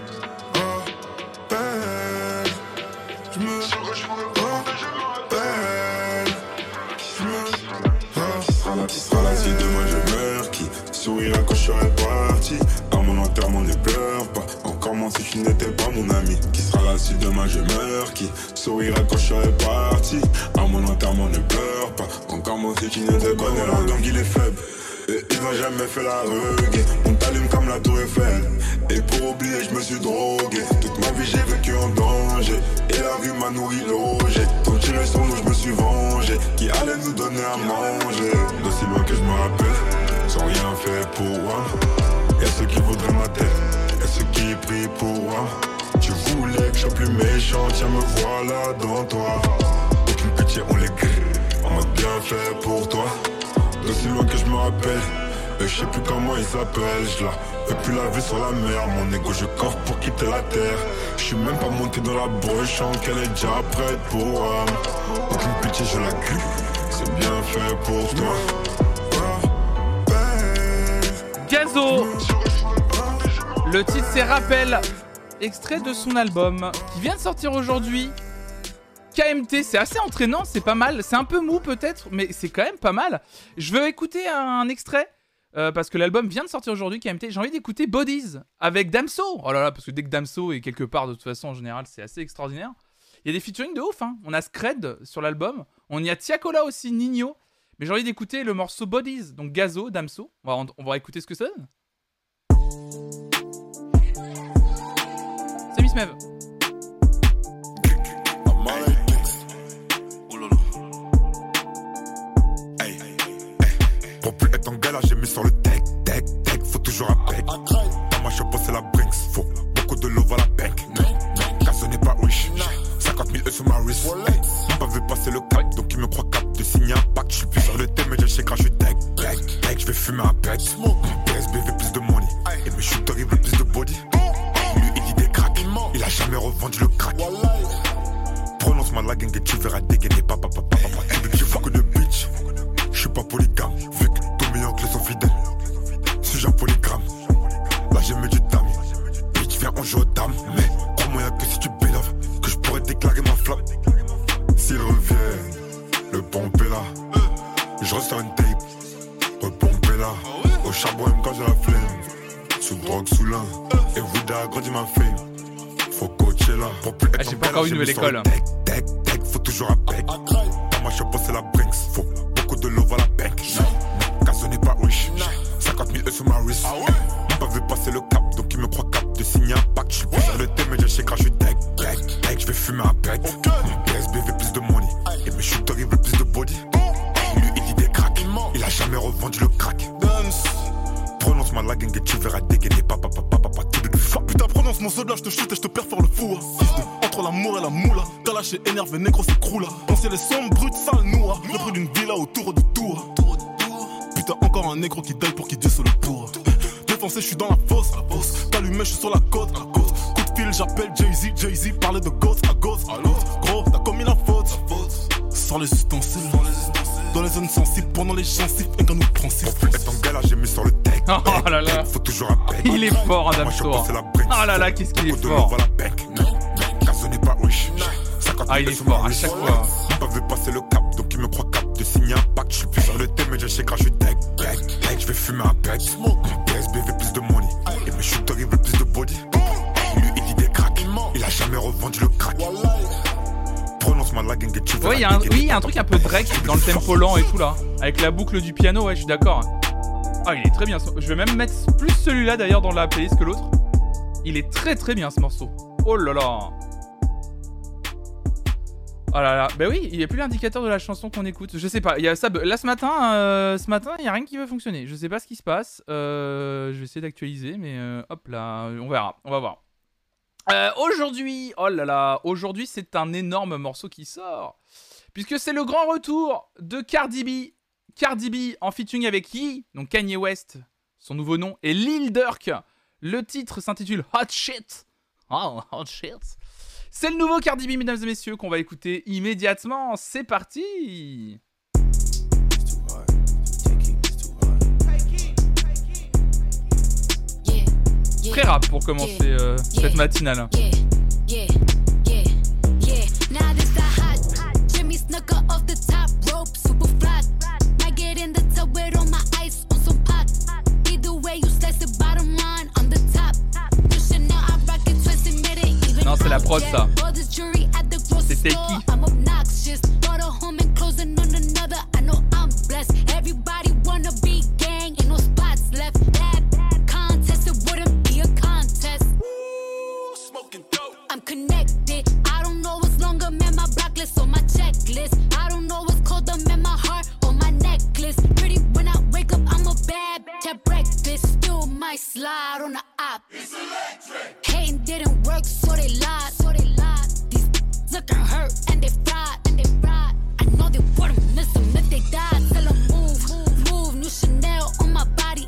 Je meurs. Qui sourira quand je serai parti? À mon enterrement ne pleure pas. Encore moins si tu n'étais pas. Mon ami. Donc il est faible. Et il n'a jamais fait la rugue. On t'allume comme la tour Eiffel. Et pour oublier je me suis drogué. Toute ma vie j'ai vécu en danger. Et la rue m'a nourri logé. Tant tiré sur nous je me suis vengé. Qui allait nous donner à manger? D'aussi loin que je me rappelle. Sans rien faire pour moi. Y'a ceux qui voudraient ma tête. Y'a ceux qui prient pour moi voulais que je sois plus méchant Tiens me voilà dans toi. Aucune pitié on les grille On m'a bien fait pour toi. D'aussi loin que je me rappelle Et je sais plus comment il s'appelle. Je la veux plus la vue sur la mer Mon ego je coffre pour quitter la terre. Je suis même pas monté dans la broche qu'elle est déjà prête pour Aucune pitié je la cul C'est bien fait pour toi. Gazo Le titre c'est Rappel, extrait de son album qui vient de sortir aujourd'hui. KMT, c'est assez entraînant, c'est pas mal. C'est un peu mou peut-être, mais c'est quand même pas mal. Je veux écouter un extrait. euh, parce que l'album vient de sortir aujourd'hui, KMT. J'ai envie d'écouter Bodies avec Damso. Oh là là, parce que dès que Damso est quelque part, de toute façon, en général, c'est assez extraordinaire. Il y a des featuring de ouf. Hein. On a Scred sur l'album. On y a Tiakola aussi, Nino. Mais j'ai envie d'écouter le morceau Bodies, donc Gazo, Damso. On va, on va écouter ce que ça donne. Pour plus être en galère, j'ai mis sur le deck, deck, deck, faut toujours un bec. Dans ma chapeau, c'est la Brinks, faut beaucoup de love à la bank. Car ce n'est pas riche, 50 000 E sur ma wrist. Pas vu passer le cap, donc il me croit cap de signer un pacte. Je suis plus sur le thème, mais j'ai chez je suis deck, deck, deck, je vais fumer un pet. PSB veut plus de money, et mes shooters ils veulent jamais revendu le crack. Prononce-moi la gang et tu verras dégainer papa, papa, papa. Tu veux que beaucoup de bitch. Je suis pas polygame, vu que tous mes oncles sont fidèles. Suis-je un polygramme Là j'ai mis du dame. Bitch, viens, on joue aux dames. Mais crois-moi, que si tu béloves que je pourrais déclarer ma flamme. S'ils reviennent, le pompe est là. Je ressors une tape, repomper là. Au charbon, même quand j'ai la flemme. Sous drogue, sous l'un. Et vous agrandi ma fame. Faut coacher là. Pour plus être Ah, j'ai en pas encore une j'ai nouvelle école. Deck, deck, deck, faut toujours un bec. Dans ma chapeau, c'est la Brinks. Faut beaucoup de love à la bank. Car ce n'est pas riche. 50 000 E sur ma wrist. Mon pas vu passer le cap, donc il me croit cap de signer un pacte. Je suis plus sur le thème, mais j'ai chez je suis deck, deck, deck, je vais fumer un pet. Mon soldat, je te chute et je te perfore le four. Entre l'amour et la moula, t'as lâché énervé, négro, c'est croula. On sait les sombres, brutes, sales, noix. Le prix d'une villa autour de tour. Putain, encore un négro qui daille pour qu'il Dieu se le pour. Défoncé, je suis dans la fosse. T'allumé, je suis sur la côte. Coup de fil, j'appelle Jay-Z. Jay-Z parlait de ghost à ghost. Gros, t'as commis la faute. Sans les ustensiles. Dans les zones sensibles, pendant les gencives, un gars nous prend six. Être en galère, j'ai mis sur le deck. *laughs* Oh là là. Faut toujours un bec. Il est fort, Adam Brinks. Oh là là, qu'est-ce qu'il est fort. Car ce n'est pas. 50 Ah, il 000 est fort à chaque fois. Pas vu passer le cap, donc il me croit cap de signer un pacte. Je suis plus sur le thème, mais j'ai chez je suis deck, deck, deck. Je vais fumer un pet. Mon PSB veut plus de money. Et shooters, ils veulent plus de body. Lui, il dit des cracks. Il a jamais revendu le crack. Ouais, il y a un, dégainer oui, il y a un truc un peu Drake dans le tempo lent et tout là. Avec la boucle du piano, ouais, je suis d'accord. Ah, il est très bien. Je vais même mettre plus celui-là d'ailleurs dans la playlist que l'autre. Il est très très bien ce morceau. Oh là là. Oh là là. Bah oui, il n'y a plus l'indicateur de la chanson qu'on écoute. Je sais pas. Il y a ça. Là ce matin, euh, ce matin, il y a rien qui veut fonctionner. Je sais pas ce qui se passe. Euh, je vais essayer d'actualiser, mais euh, hop là, on verra. On va voir. Euh, aujourd'hui, oh là là, aujourd'hui c'est un énorme morceau qui sort. Puisque c'est le grand retour de Cardi B. Cardi B en featuring avec Yee, donc Kanye West, son nouveau nom, et Lil Durk. Le titre s'intitule Hot Shit. Oh, Hot Shit. C'est le nouveau Cardi B, mesdames et messieurs, qu'on va écouter immédiatement. C'est parti. Rock it, twist and made it even Non, c'est la prod, ça. C'était qui? I don't know what's colder, in My heart on my necklace. Pretty when I wake up, I'm a bad bitch at breakfast. Still might slide on the op. Hating didn't work, so they lied. So they lied. These looking hurt and they fried and they fried. I know they wouldn't miss them if they died. Tell them move, move, move. New Chanel on my body,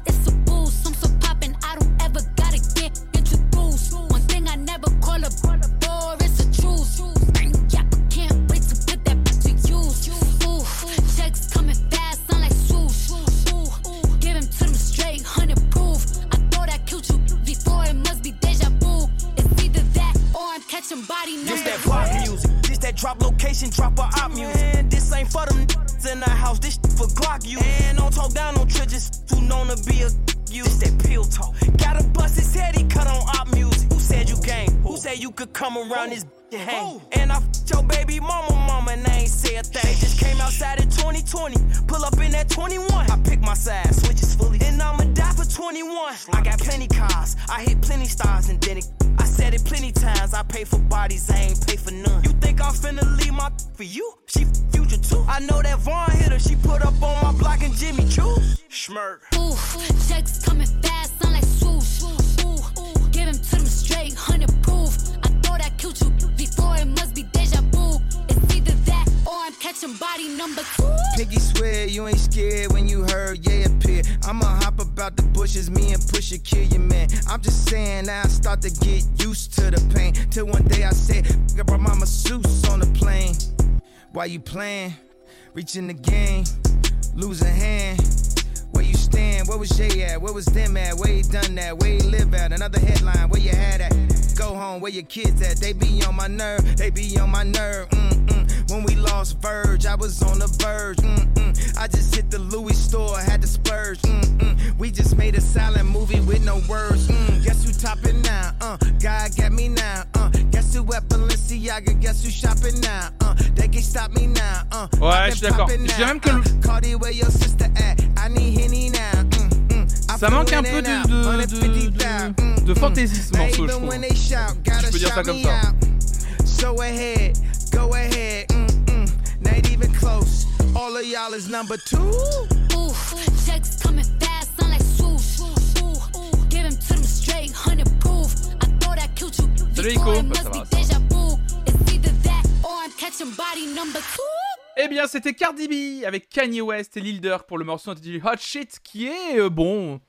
you playing? Reaching the game, lose a hand. Where you stand? Where was Jay at? Where was them at? Where he done that? Where he live at? Another headline, where you had at? Go home, where your kids at? They be on my nerve, they be on my nerve. Mm-mm. When we lost Verge, I was on the verge. Mm-mm. I just hit the Louis store, had to splurge. Mm-mm. We just made a silent movie with no words. Mm. Guess who topping now? Uh, God got me now. Uh, guess who at Balenciaga? Guess who shopping now? Uh, they can't stop me now. Uh, Ouais, je suis d'accord. Je dirais même que le- Uh, Cardi, where your sister at? I need Henny now. Mm, mm. I Ça manque un peu de, de, 150,000. de, Mm, de mm. fantaisie ce morceau, je Even trouve. when they shout, gotta Je peux dire ça shout comme me ça. out. So ahead, go ahead. Mm-mm. Not even close. All of y'all is number two. Ooh, checks coming fast, sound like swoosh. Ooh, give him to them straight, hundred proof. I thought I killed you Salut, before, Nico. it Bah, must ça be va, ça Eh bien, c'était Cardi B avec Kanye West et Lil Durk pour le morceau intitulé Hot Shit qui est euh, bon.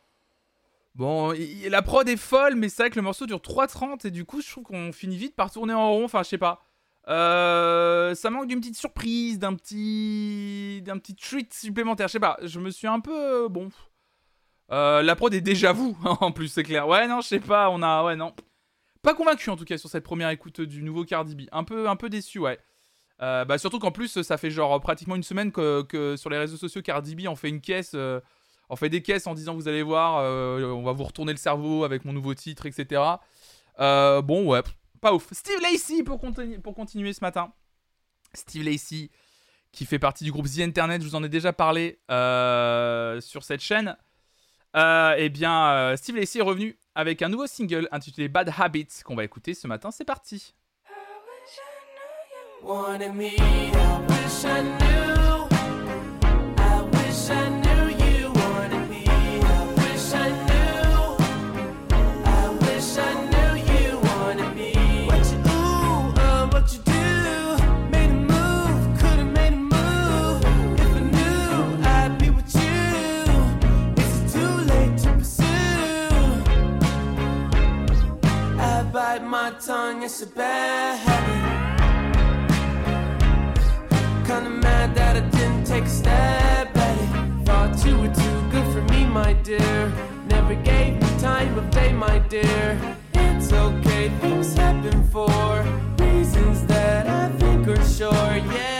Bon, la prod est folle, mais c'est vrai que le morceau dure 3.30 et du coup, je trouve qu'on finit vite par tourner en rond. Enfin, je sais pas. Euh, ça manque d'une petite surprise, d'un petit, d'un petit treat supplémentaire. Je sais pas. Je me suis un peu euh, bon. La prod est déjà vous, *laughs* en plus, c'est clair. Ouais, non, je sais pas. On a, ouais, non. Pas convaincu en tout cas sur cette première écoute du nouveau Cardi B. Un peu, un peu déçu, ouais. Euh, bah surtout qu'en plus ça fait genre pratiquement une semaine que, sur les réseaux sociaux Cardi B en fait une caisse, euh, en des caisses en disant vous allez voir, euh, on va vous retourner le cerveau avec mon nouveau titre, etc. Bon ouais, pas ouf. Steve Lacey pour, pour continuer ce matin. Steve Lacey qui fait partie du groupe The Internet, je vous en ai déjà parlé sur cette chaîne. Eh bien, Steve Lacey est revenu avec un nouveau single intitulé Bad Habits qu'on va écouter ce matin. C'est parti. wanted me. I wish I knew. I wish I knew you wanted me. I wish I knew. I wish I knew you wanted me. What you do? Uh, what you do? Made a move. Could have made a move. If I knew, I'd be with you. It's too late to pursue. I bite my tongue. It's a bad habit. Take a stab at it. Thought you were too good for me, my dear. Never gave me time of day, my dear. It's okay, things happen for reasons that I think are sure. Yeah,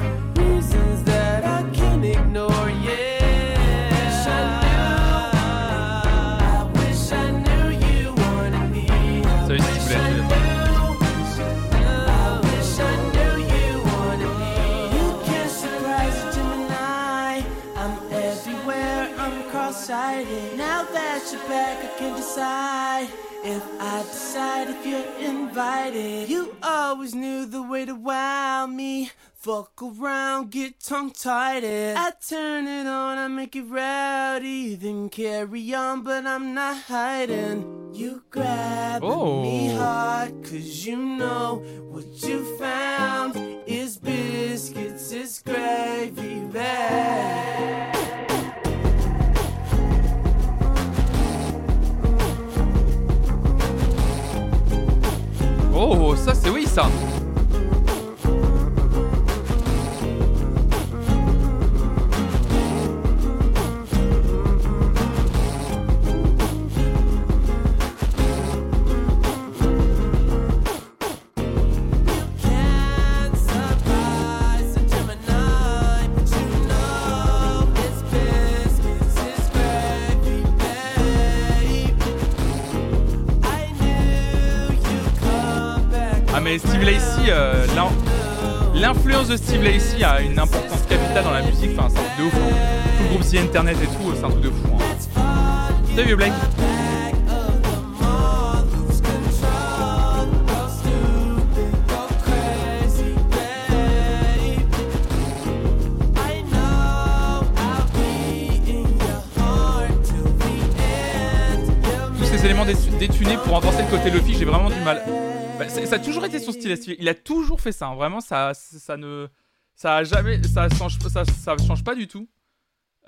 I can decide if I decide if you're invited. You always knew the way to wow me. Fuck around, get tongue-tied. I turn it on, I make it rowdy, then carry on, but I'm not hiding. You grab Oh. me hard, cause you know what you found is biscuits, is gravy bag. Oh, ça c'est oui ça. De Steve Lacey a une importance capitale dans la musique. Enfin, c'est un truc de ouf. hein. Tout le groupe The Internet et tout, c'est un truc de fou. Hein. Salut Blake? Tous ces éléments dé- détunés pour renforcer le côté Luffy, j'ai vraiment du mal. Bah, ça a toujours été son style. Il a toujours fait ça. hein. Vraiment, ça, ne, ça jamais, ça change, ça, change pas du tout.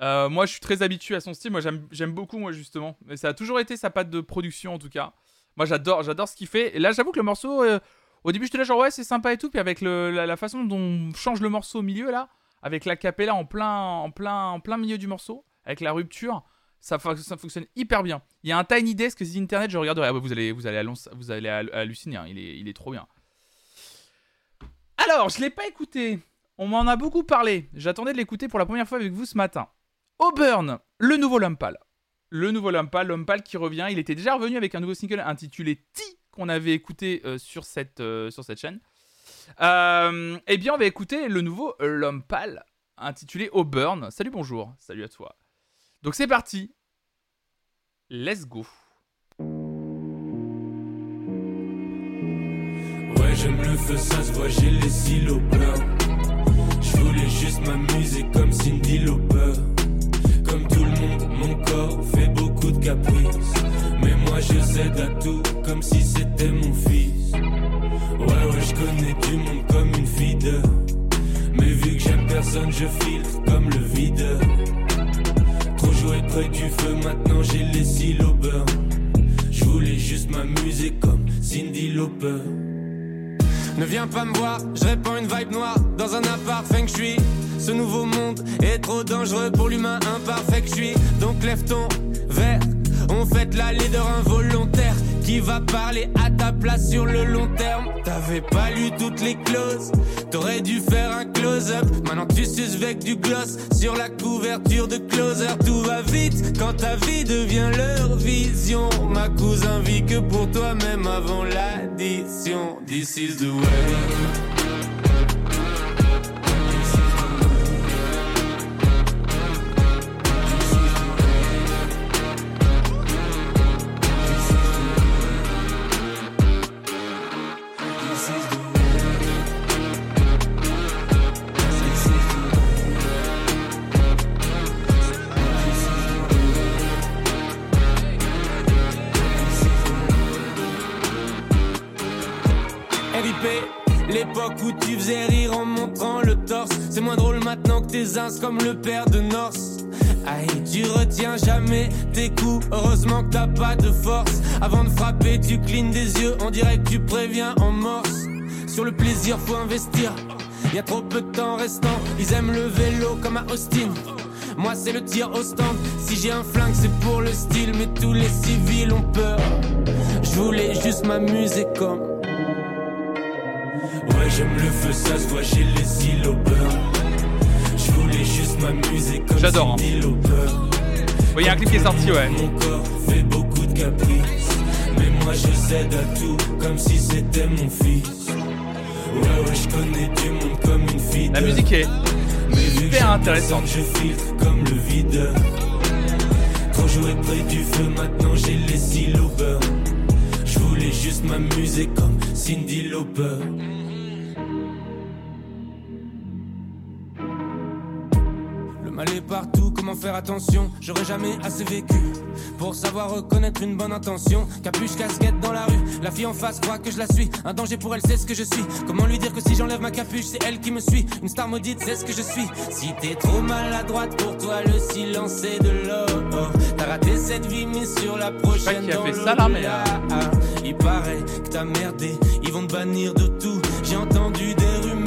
Euh, moi, je suis très habitué à son style. Moi, j'aime, beaucoup, moi justement. Mais ça a toujours été sa patte de production, en tout cas. Moi, j'adore, j'adore ce qu'il fait. Et là, j'avoue que le morceau, euh, au début, j'étais là genre ouais, c'est sympa et tout. Puis avec la façon dont on change le morceau au milieu là, avec la capella en plein, en plein, en plein milieu du morceau, avec la rupture, ça, fonctionne hyper bien. Il y a un Tiny Desk The Internet, je regarderai. Ah bah, vous allez, halluciner. hein. Il est, trop bien. Alors, je l'ai pas écouté. On m'en a beaucoup parlé. J'attendais de l'écouter pour la première fois avec vous ce matin. Auburn, le nouveau Lumpal. Le nouveau Lumpal, Lumpal qui revient. Il était déjà revenu avec un nouveau single intitulé T qu'on avait écouté euh, sur, cette, euh, sur cette chaîne. Euh, eh bien, on va écouter le nouveau Lumpal intitulé Auburn. Salut, bonjour. Salut à toi. Donc c'est parti. Let's go. Ouais, j'aime le feu, ça se voit, j'ai les silos pleins. Je voulais juste m'amuser comme Cindy Lauper. Comme tout le monde, mon corps fait beaucoup de caprices. Mais moi je cède à tout comme si c'était mon fils. Ouais, ouais, je connais du monde comme une fideur. Mais vu que j'aime personne, je filtre comme le videur. Joué près du feu, maintenant j'ai les silos. Je voulais juste m'amuser comme Cindy Lauper. Ne viens pas me voir, je répands une vibe noire dans un appart feng shui. Ce nouveau monde est trop dangereux pour l'humain imparfait que je suis. Donc lève ton verre, on fait la leader involontaire qui va parler à ta place sur le long terme. T'avais pas lu toutes les clauses, t'aurais dû faire un close-up. Maintenant tu suces avec du gloss sur la couverture de closer. Tout va vite quand ta vie devient leur vision. Ma cousin vit que pour toi, même avant l'addition. This is the way. Comme le père de Norse. Aïe, tu retiens jamais tes coups. Heureusement que t'as pas de force. Avant de frapper, tu clignes des yeux. On dirait que tu préviens en morse. Sur le plaisir, faut investir. Y a trop peu de temps restant. Ils aiment le vélo comme à Austin. Moi, c'est le tir au stand. Si j'ai un flingue, c'est pour le style. Mais tous les civils ont peur. Je voulais juste m'amuser comme. Ouais, j'aime le feu, ça se j'ai les îles au beurre. J'adore, hein. Cindy Lauper. Ouais, y a un clip qui est sorti, ouais. Mon corps fait beaucoup de caprices. Mais moi je cède à tout comme si c'était mon fils. Ouais, ouais, je connais du monde comme une fille. La musique est hyper intéressante. Je filtre comme le videur. Trop joué près du feu, maintenant j'ai les beurre. Je voulais juste m'amuser comme Cindy Lauper. Est comment faire attention? J'aurais jamais assez vécu pour savoir reconnaître une bonne intention. Capuche, casquette dans la rue, la fille en face croit que je la suis. Un danger pour elle, c'est ce que je suis. Comment lui dire que si j'enlève ma capuche, c'est elle qui me suit? Une star maudite, c'est ce que je suis. Si t'es trop maladroite pour toi, le silence c'est de l'or. T'as raté cette vie, mais sur la prochaine. qui a dans fait ça, là, mais, l'au-delà. Il paraît que t'as merdé, ils vont te bannir de tout. J'ai entendu des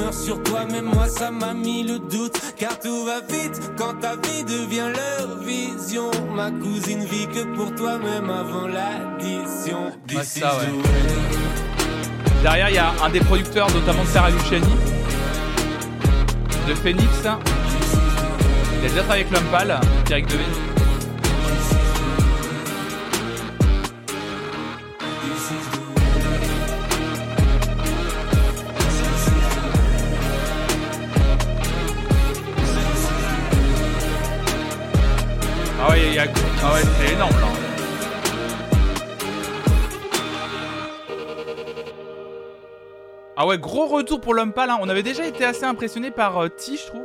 rumeurs sur toi, mais moi ça m'a mis le doute. Car tout va vite quand ta vie devient leur vision. Ma cousine vit que pour toi, même avant l'addition. Ouais, ça, is ouais. Derrière, il y a un des producteurs, notamment Sarah Luciani, de Phoenix. Il a déjà travaillé avec Lumpal, Pierre Devine. Ah ouais c'est énorme là. Ah ouais, gros retour pour Lumpal. Hein. On avait déjà été assez impressionné par euh, T, je trouve.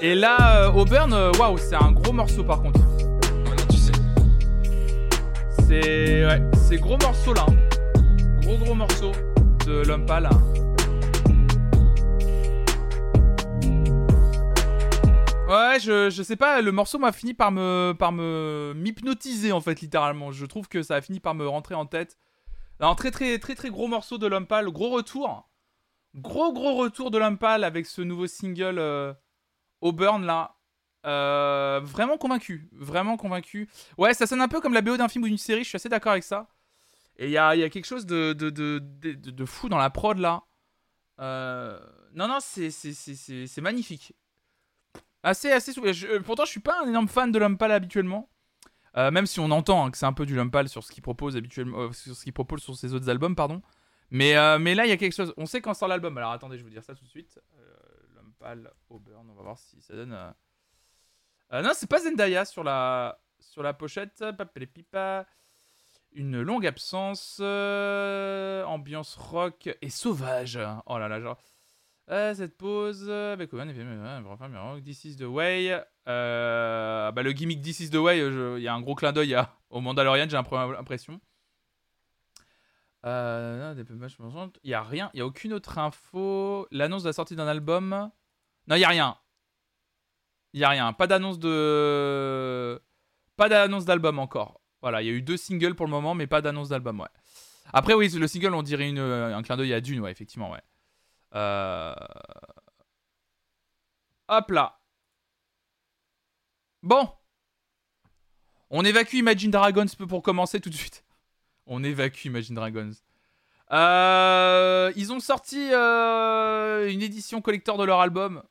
Et là, euh, Auburn, euh, waouh, c'est un gros morceau par contre. C'est gros morceau là. hein. Gros gros morceau de Lumpal. Ouais, je, je sais pas, le morceau m'a fini par me par me m'hypnotiser en fait littéralement. Je trouve que ça a fini par me rentrer en tête. Un très très très très gros morceau de Lumpal, gros retour. Gros gros retour de Lumpal avec ce nouveau single euh, Auburn là. Euh, vraiment convaincu, vraiment convaincu. Ouais, ça sonne un peu comme la BO d'un film ou d'une série, je suis assez d'accord avec ça. Et il y a, y a quelque chose de, de, de, de, fou dans la prod là. Euh, non, non, c'est magnifique. Assez, assez sou- je- euh, pourtant, je suis pas un énorme fan de Lumpal habituellement. Euh, même si on entend hein, que c'est un peu du Lumpal sur ce qu'il propose habituellement, euh, sur ce qu'il propose sur ses autres albums, pardon. Mais, mais là, il y a quelque chose. On sait quand sort l'album. Alors attendez, je vais vous dire ça tout de suite. Lumpal, Auburn, on va voir si ça donne. non, c'est pas Zendaya sur la, sur la pochette. Papelepipa. Une longue absence. ambiance rock et sauvage. Oh là là, genre. Cette pause avec Owen, rock, This is the way. Euh, bah, le gimmick This is the way, il y a un gros clin d'œil au Mandalorian, j'ai l'impr- l'impression. Euh, il y a rien, il y a aucune autre info. L'annonce de la sortie d'un album. Non, il y a rien. Il y a rien. Pas d'annonce de. Pas d'annonce d'album encore. Voilà, il y a eu deux singles pour le moment, mais pas d'annonce d'album, ouais. Après, oui, le single, on dirait une, un clin d'œil à Dune, ouais, effectivement, ouais. Euh... Hop là. Bon. On évacue Imagine Dragons pour commencer tout de suite. On évacue Imagine Dragons. Euh, ils ont sorti euh, une édition collector de leur album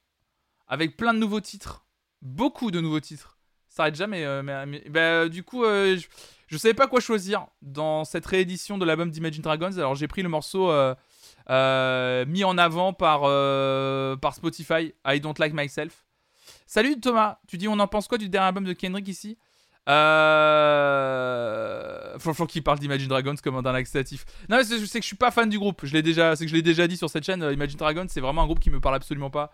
avec plein de nouveaux titres. Beaucoup de nouveaux titres. Ça arrête jamais. euh, bah, du coup, je, je savais pas quoi choisir dans cette réédition de l'album d'Imagine Dragons. Alors j'ai pris le morceau euh, mis en avant par, euh, par Spotify, I Don't Like Myself. Salut Thomas, tu dis on en pense quoi du dernier album de Kendrick ici? Euh... Franchement, qui parle d'Imagine Dragons comme d'un laxatif. Non, mais c'est que je suis pas fan du groupe. Je l'ai déjà, c'est que je l'ai déjà dit sur cette chaîne. euh, Imagine Dragons, c'est vraiment un groupe qui me parle absolument pas.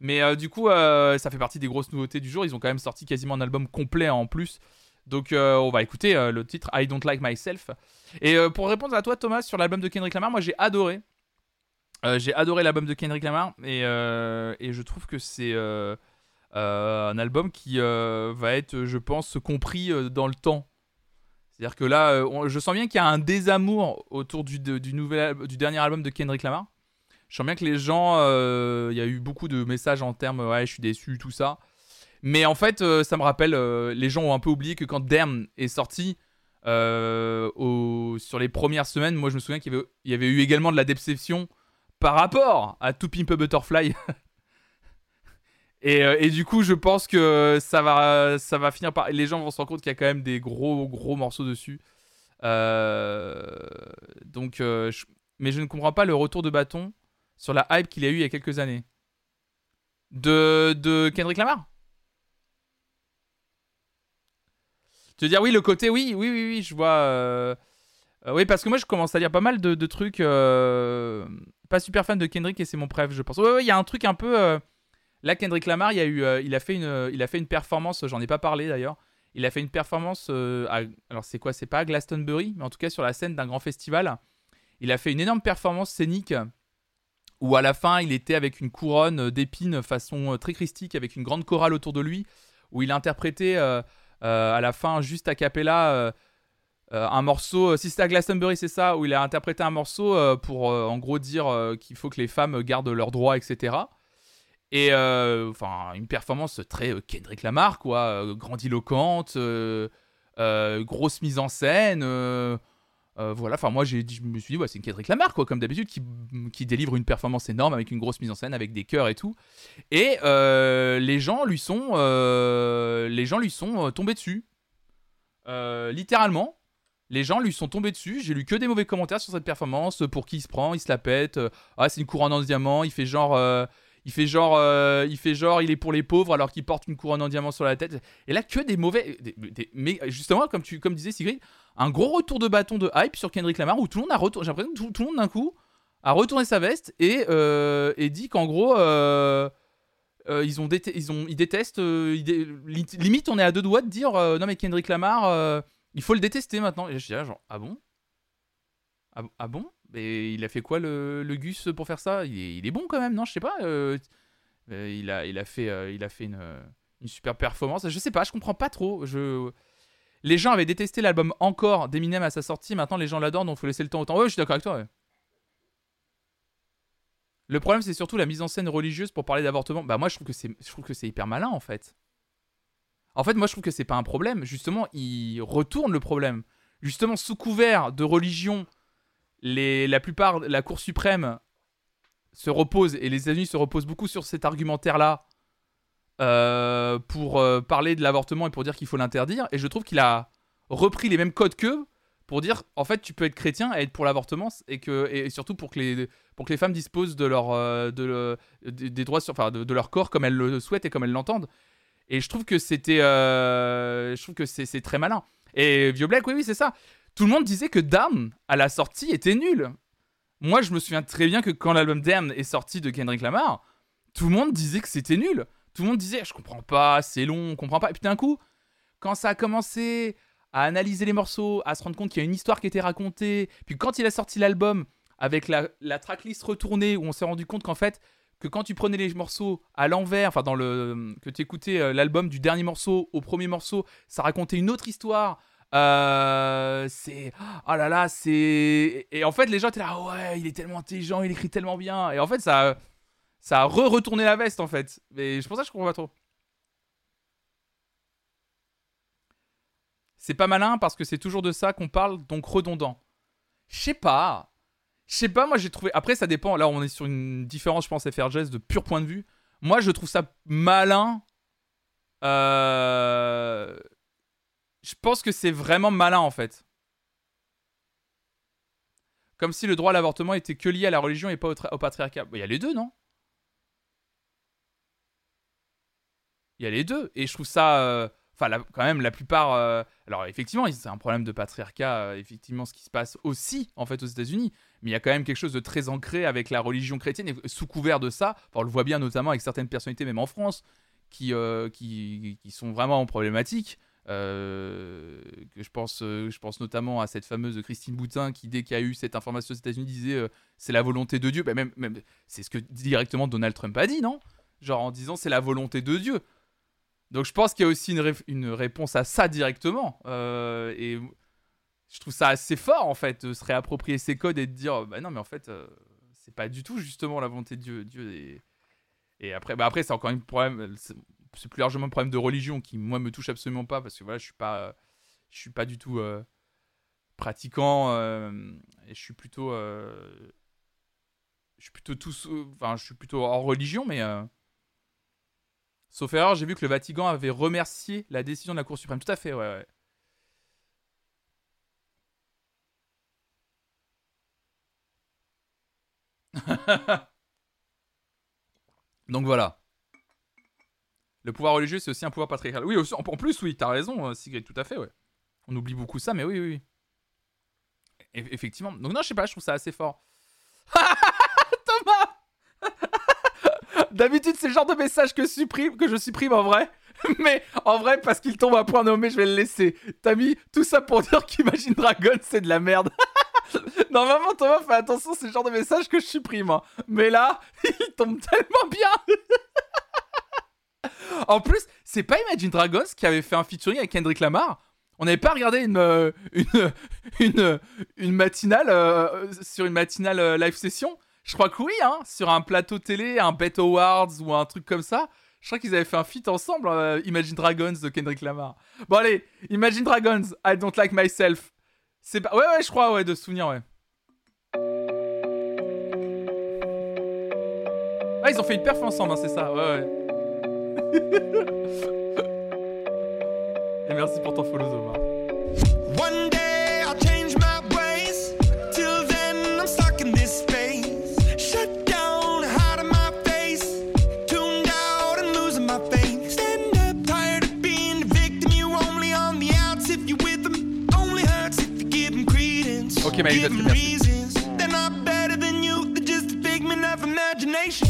Mais du coup, ça fait partie des grosses nouveautés du jour. Ils ont quand même sorti quasiment un album complet en plus. Donc, on va écouter le titre I Don't Like Myself. Et pour répondre à toi, Thomas, sur l'album de Kendrick Lamar, moi j'ai adoré. Euh, j'ai adoré l'album de Kendrick Lamar et, euh, et je trouve que c'est euh, un album qui va être, je pense, compris dans le temps. C'est-à-dire que là, je sens bien qu'il y a un désamour autour du, du, nouvel, du dernier album de Kendrick Lamar. Je sens bien que les gens, il y a eu beaucoup de messages en termes ouais, je suis déçu, tout ça. Mais en fait, ça me rappelle, les gens ont un peu oublié que quand Damn est sorti, sur les premières semaines, moi je me souviens qu'il y y avait eu également de la déception par rapport à To Pimp Butterfly. *laughs* et, euh, et du coup, je pense que ça va, ça va finir par. Les gens vont se rendre compte qu'il y a quand même des gros, gros morceaux dessus. Euh, donc, euh, mais je ne comprends pas le retour de bâton sur la hype qu'il a eu il y a quelques années. De, de Kendrick Lamar? Tu veux dire, oui, le côté, oui, oui, oui, oui, je vois. Euh, oui, parce que moi, je commence à lire pas mal de, trucs. euh, Pas super fan de Kendrick et c'est mon préf, je pense. Ouais, ouais, il y a un truc un peu. euh, Là, Kendrick Lamar, il, a eu, il, a fait une, il a fait une performance, j'en ai pas parlé d'ailleurs. Il a fait une performance. alors, c'est quoi C'est pas à Glastonbury, mais en tout cas sur la scène d'un grand festival. Il a fait une énorme performance scénique où à la fin, il était avec une couronne d'épines façon très christique, avec une grande chorale autour de lui, où il interprétait à la fin, juste a cappella, euh, un morceau. Si c'était à Glastonbury, c'est ça, où il a interprété un morceau euh, pour euh, en gros dire qu'il faut que les femmes gardent leurs droits, etc. Et enfin, une performance très Kendrick Lamar, quoi, grandiloquente, grosse mise en scène. voilà, enfin moi je me suis dit c'est une Kendrick Lamar quoi, comme d'habitude, qui, qui délivre une performance énorme avec une grosse mise en scène, avec des chœurs et tout. Et les gens lui sont, les gens lui sont tombés dessus, littéralement. Les gens lui sont tombés dessus. J'ai lu que des mauvais commentaires sur cette performance. Pour qui il se prend, il se la pète. euh, ah c'est une couronne en diamant. Il fait genre, euh, il fait genre, euh, il fait genre, il est pour les pauvres alors qu'il porte une couronne en diamant sur la tête. Et là que des mauvais, mais justement comme disais Sigrid, un gros retour de bâton de hype sur Kendrick Lamar où tout le monde a retourné. J'ai l'impression que tout, le monde d'un coup a retourné sa veste et, dit qu'en gros. ils, ont détestent. limite, on est à deux doigts de dire non, mais Kendrick Lamar, il faut le détester maintenant. Et je dis là, genre, ah bon? Ah, bon- ah bon? Mais il a fait quoi le, Gus pour faire ça? Il est, il est bon quand même, non? Je sais pas. euh, euh, il, a, il a fait, euh, il a fait une, super performance. Je sais pas, je comprends pas trop. Je... Les gens avaient détesté l'album encore d'Eminem à sa sortie. Maintenant, les gens l'adorent, donc faut laisser le temps au temps. Ouais, je suis d'accord avec toi. Le problème, c'est surtout la mise en scène religieuse pour parler d'avortement. Bah, moi, je trouve que c'est hyper malin, en fait. En fait, moi, je trouve que c'est pas un problème. Justement, il retourne le problème. Justement, sous couvert de religion, la plupart, la Cour suprême se repose, et les États-Unis se reposent beaucoup sur cet argumentaire-là euh, pour euh, parler de l'avortement et pour dire qu'il faut l'interdire. Et je trouve qu'il a repris les mêmes codes qu'eux pour dire, en fait, tu peux être chrétien et être pour l'avortement, et, et surtout pour que les, pour que les femmes disposent de leur, euh, de, des droits sur, enfin, de leur corps comme elles le souhaitent et comme elles l'entendent. Et je trouve que c'était, euh, je trouve que c'est très malin. Et Vieux Black, oui, oui, c'est ça. Tout le monde disait que Damn à la sortie était nul. Moi, je me souviens très bien que quand l'album Damn est sorti de Kendrick Lamar, tout le monde disait que c'était nul. Tout le monde disait, je comprends pas, c'est long, on comprend pas. Et puis d'un coup, quand ça a commencé à analyser les morceaux, à se rendre compte qu'il y a une histoire qui était racontée, puis quand il a sorti l'album avec la tracklist retournée, où on s'est rendu compte qu'en fait, que quand tu prenais les morceaux à l'envers, enfin dans le que tu écoutais euh, l'album du dernier morceau au premier morceau, ça racontait une autre histoire. Euh, c'est oh là là, c'est et en fait les gens étaient là ouais, il est tellement intelligent, il écrit tellement bien et en fait ça ça a re-retourné la veste en fait. Mais je pense ça je comprends pas trop. C'est pas malin parce que c'est toujours de ça qu'on parle, donc redondant. Je sais pas. Je sais pas, moi j'ai trouvé. Après, ça dépend. Là, on est sur une différence, je pense, FRJS de pur point de vue. Moi, je trouve ça malin. Euh... Je pense que c'est vraiment malin en fait. Comme si le droit à l'avortement était que lié à la religion et pas au, patriarcat. Il y a les deux, non? Il y a les deux. Et je trouve ça. euh, Enfin, quand même, la plupart. euh, Alors, effectivement, c'est un problème de patriarcat, effectivement, ce qui se passe aussi, en fait, aux États-Unis. Mais il y a quand même quelque chose de très ancré avec la religion chrétienne. Et sous couvert de ça, on le voit bien notamment avec certaines personnalités, même en France, qui, euh, qui, sont vraiment problématiques. Euh, je pense, euh, je pense notamment à cette fameuse Christine Boutin qui, dès qu'il y a eu cette information aux États-Unis, disait euh, c'est la volonté de Dieu. Bah, même, même, c'est ce que directement Donald Trump a dit, non? Genre en disant c'est la volonté de Dieu. Donc je pense qu'il y a aussi une, une réponse à ça directement. Et je trouve ça assez fort en fait de se réapproprier ces codes et de dire bah non mais en fait euh, c'est pas du tout justement la volonté de Dieu. Et après, bah après c'est encore un problème. C'est plus largement un problème de religion qui moi me touche absolument pas parce que voilà je suis pas je suis pas du tout euh, pratiquant euh, et je suis plutôt je suis plutôt enfin je suis plutôt hors religion mais sauf erreur j'ai vu que le Vatican avait remercié la décision de la Cour suprême tout à fait ouais, ouais. *laughs* Donc voilà. Le pouvoir religieux, c'est aussi un pouvoir patriarcal. Oui, en plus, oui, t'as raison, euh, Sigrid, tout à fait, ouais. On oublie beaucoup ça, mais oui, oui, oui. Eff- effectivement. Donc non, je sais pas, je trouve ça assez fort. *laughs* Thomas *laughs* D'habitude, c'est le genre de message que, supprime, que je supprime en vrai. Mais en vrai, parce qu'il tombe à point nommé, je vais le laisser. T'as mis tout ça pour dire qu'Imagine Dragon, c'est de la merde. *laughs* Normalement, Thomas, fais attention, c'est le genre de message que je supprime. hein. Mais là, *laughs* il tombe tellement bien. *laughs* En plus, c'est pas Imagine Dragons qui avait fait un featuring avec Kendrick Lamar. On n'avait pas regardé une, euh, une, une, matinale euh, sur une matinale euh, live session Je crois que oui, hein, sur un plateau télé, un Bet Awards ou un truc comme ça. Je crois qu'ils avaient fait un feat ensemble, Imagine Dragons de Kendrick Lamar. Bon allez, Imagine Dragons, I Don't Like Myself. Ouais, ouais, je crois, ouais, de souvenir, ouais. Ah, ils ont fait une perf ensemble, hein, c'est ça, ouais, ouais. *laughs* Et merci pour ton follow, Zoma. One Give 'em reasons. They're not better than you. They're just a figment of imagination.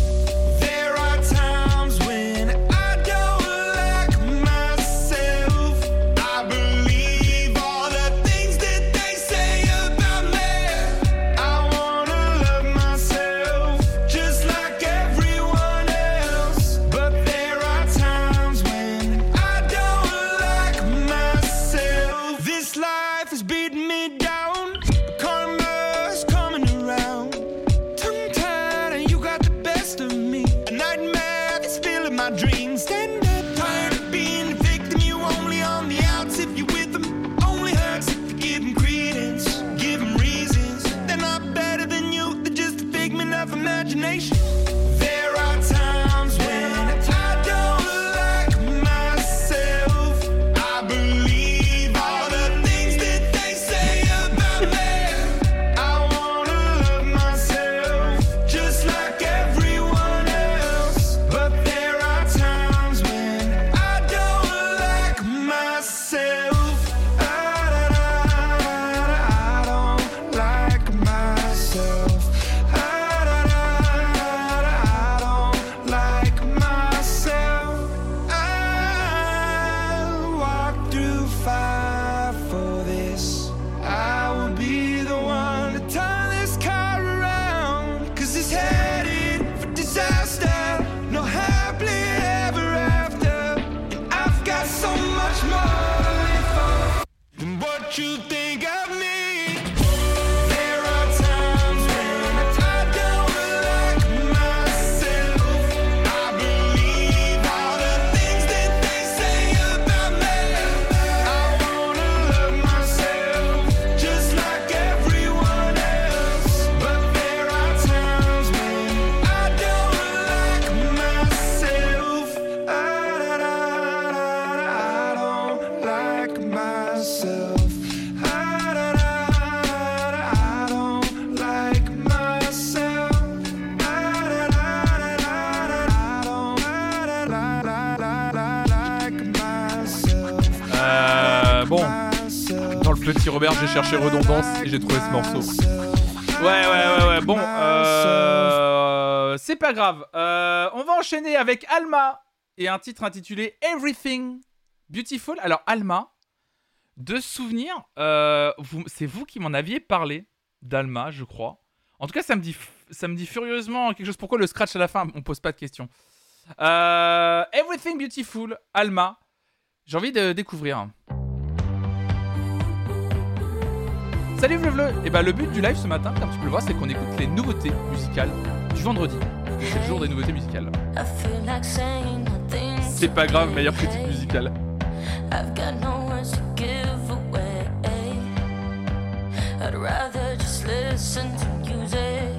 Petit Robert, j'ai cherché redondance et j'ai trouvé ce morceau. Ouais, ouais, ouais, ouais. Bon, euh, c'est pas grave. Euh, on va enchaîner avec Alma et un titre intitulé Everything Beautiful. Alors, Alma, de souvenir, euh, c'est vous qui m'en aviez parlé d'Alma, je crois. En tout cas, ça me dit, ça me dit furieusement quelque chose. Pourquoi le scratch à la fin On pose pas de questions. Everything Beautiful, Alma. J'ai envie de découvrir. Salut Vleu Et bah le but du live ce matin, comme tu peux le voir, c'est qu'on écoute les nouveautés musicales du vendredi. C'est le jour des nouveautés musicales. C'est pas grave, meilleure critique musicale. I'd rather just listen to music,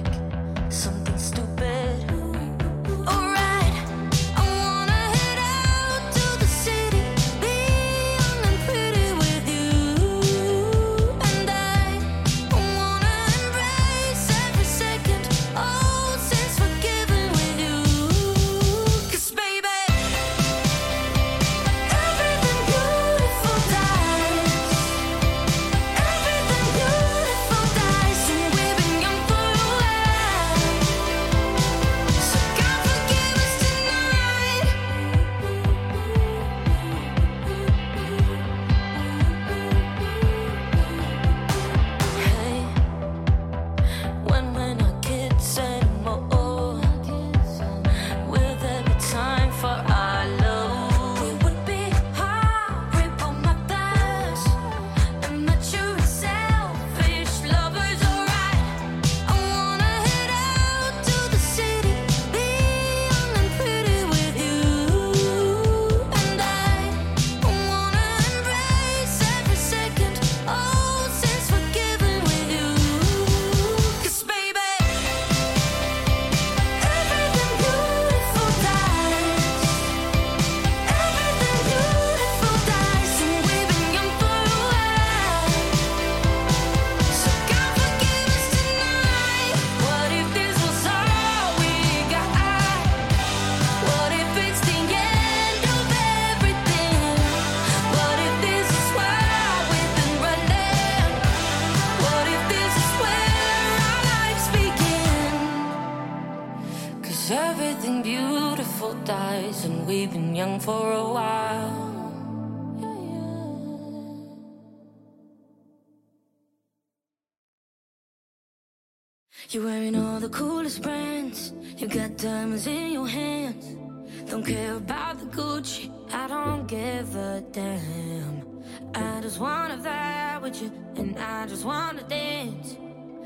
with you, and I just wanna dance.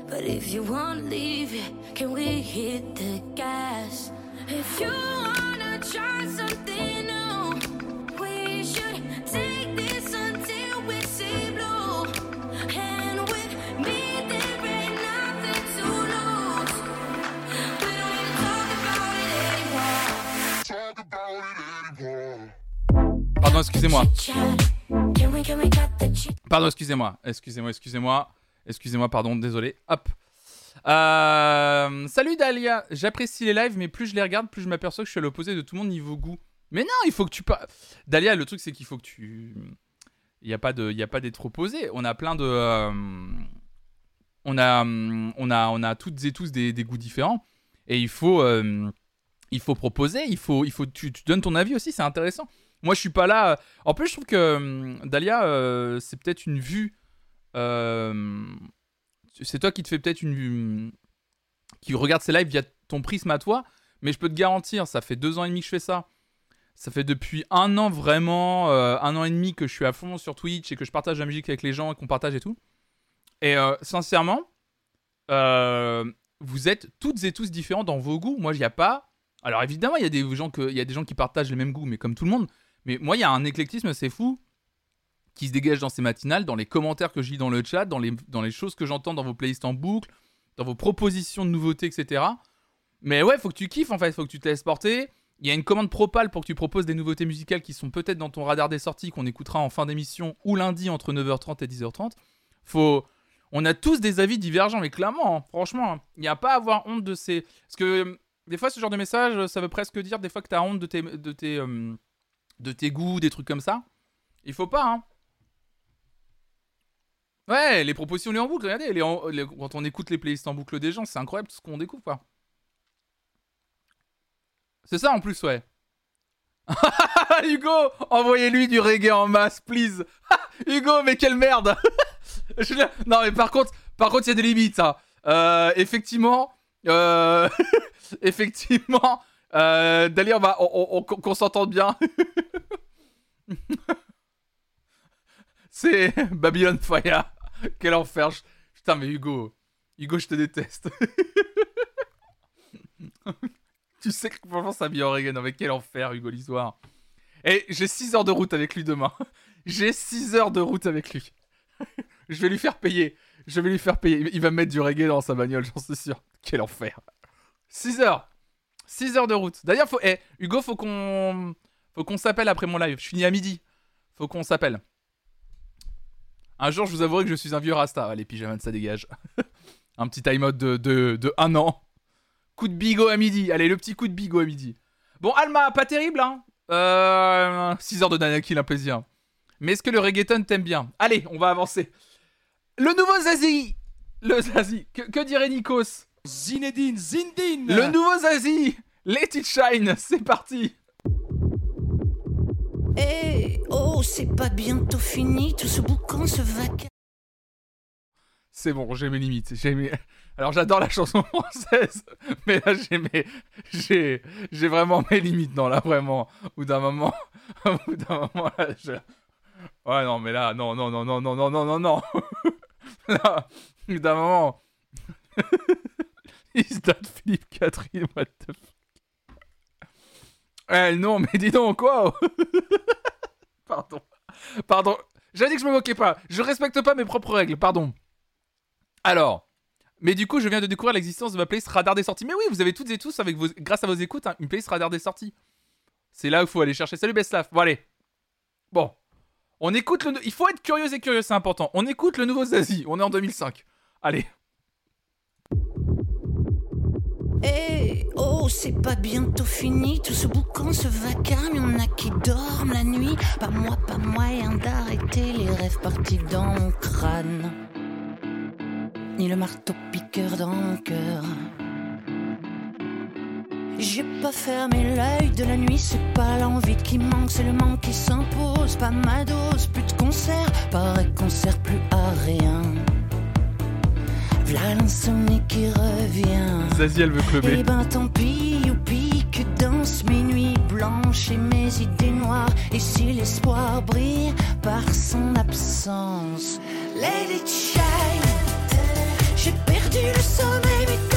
But if you wanna leave, yeah, can we hit the gas? If you wanna try something new, we should take this until we see blue. And with me, there ain't nothing to lose. We don't need to talk about it anymore. Talk about it anymore. Pardon, excusez-moi. Pardon, excusez-moi. Excusez-moi, excusez-moi. Excusez-moi, pardon, désolé. Hop. Euh, salut Dalia, j'apprécie les lives, mais plus je les regarde, plus je m'aperçois que je suis à l'opposé de tout le monde niveau goût. Mais non, il faut que tu pas. Dalia, le truc c'est qu'il faut que tu. Il n'y a pas de, il y a pas d'être opposé. On a plein de. euh, On a, on a, on a toutes et tous des, des goûts différents, et il faut, euh, il faut proposer. Il faut, il faut, tu, tu donnes ton avis aussi. C'est intéressant. Moi, je suis pas là. En plus, je trouve que hum, Dalia, euh, c'est peut-être une vue. euh, c'est toi qui te fais peut-être une vue. qui regarde ces lives via ton prisme à toi. Mais je peux te garantir, ça fait deux ans et demi que je fais ça. Ça fait depuis un an vraiment, euh, un an et demi que je suis à fond sur Twitch et que je partage la musique avec les gens et qu'on partage et tout. Et euh, sincèrement, euh, vous êtes toutes et tous différents dans vos goûts. Moi, il n'y a pas. Alors évidemment, il y, a des gens que- il y a des gens qui partagent les mêmes goûts, mais comme tout le monde. Mais moi, il y a un éclectisme assez fou qui se dégage dans ces matinales, dans les commentaires que je lis dans le chat, dans les, dans les choses que j'entends dans vos playlists en boucle, dans vos propositions de nouveautés, etc. Mais ouais, faut que tu kiffes en fait, faut que tu te laisses porter. Il y a une commande propale pour que tu proposes des nouveautés musicales qui sont peut-être dans ton radar des sorties qu'on écoutera en fin d'émission ou lundi entre 9h30 et 10h30. Faut on a tous des avis divergents mais clairement, hein, franchement, il n'y a pas à avoir honte de ces parce que euh, des fois ce genre de message, ça veut presque dire des fois que tu as honte de tes de tes euh, de tes goûts, des trucs comme ça. Il faut pas hein. Ouais, les propositions les en boucle, regardez, quand on écoute les playlists en boucle des gens, c'est incroyable tout ce qu'on découvre, quoi. C'est ça en plus, ouais. *laughs* Hugo, envoyez-lui du reggae en masse, please. *laughs* Hugo, mais quelle merde. *laughs* Non, mais par contre, par contre, il y a des limites, hein. Euh, effectivement, euh, effectivement, euh, Dali, on va, on- on- on- s'entende bien. *laughs* C'est Babylon Fire. Quel enfer. Putain, mais Hugo, Hugo, je te déteste. *laughs* tu sais que franchement, ça vit reggae. Non, mais quel enfer, Hugo Lisoire. Et j'ai 6 heures de route avec lui demain. *laughs* J'ai 6 heures de route avec lui. Je vais lui faire payer. Je vais lui faire payer. Il va mettre du reggae dans sa bagnole, j'en suis sûr. Quel enfer. 6 heures. 6 heures de route. D'ailleurs, faut... eh, Hugo, faut qu'on faut qu'on s'appelle après mon live. Je finis à midi. Faut qu'on s'appelle. Un jour, je vous avouerai que je suis un vieux rasta. Allez, pyjama, ça dégage. *laughs* un petit time out de, de, un an. Coup de bigot à midi. Allez, le petit coup de bigot à midi. Bon, Alma, pas terrible, hein. Euh, 6 heures de Danakil, un plaisir. Mais est-ce que le reggaeton t'aime bien? Allez, on va avancer. Le nouveau Zazie Le Zazie. Que dirait Nikos? Zinedine Zindine Le nouveau Zazie Let it shine, c'est parti Eh, oh, c'est pas bientôt fini, tout ce boucan, ce vacarme. C'est bon, j'ai mes limites. J'ai mes- Alors j'adore la chanson française, mais là j'ai mes... j'ai j'ai vraiment mes limites. Non là vraiment, ou d'un moment, *laughs* au bout d'un moment là, je... ouais non mais là non non non non non non non non non. *laughs* là, au bout d'un moment, *laughs* is that Philippe Catherine what the fuck. Eh non mais dis donc quoi? *laughs* Pardon, pardon. J'avais dit que je me moquais pas. Je respecte pas mes propres règles. Pardon. Alors, mais du coup, je viens de découvrir l'existence de ma playlist radar des sorties. Mais oui, vous avez toutes et tous, avec vos, grâce à vos écoutes, hein, une playlist radar des sorties. C'est là où il faut aller chercher. Salut Beslaf. Bon, allez. Bon. On écoute le. Il faut être curieux et curieux, c'est important. On écoute le nouveau Zazie. On est en 2005. Allez. Eh, oh, c'est pas bientôt fini, tout ce boucan, ce vacarme, y'en a qui dorment la nuit. Pas moi, pas moyen d'arrêter les rêves partis dans mon crâne. Ni le marteau piqueur dans mon cœur. J'ai pas fermé l'œil de la nuit, c'est pas l'envie qui manque, c'est le manque qui s'impose. Pas ma dose, plus de concert, pareil qu'on sert plus à rien. V'là l'insomnie qui revient. Zazie, elle veut Eh clubber. ben tant pis, youpi, que dansent mes nuits blanches et mes idées noires. Et si l'espoir brille par son absence, it shine. J'ai perdu le sommeil, mais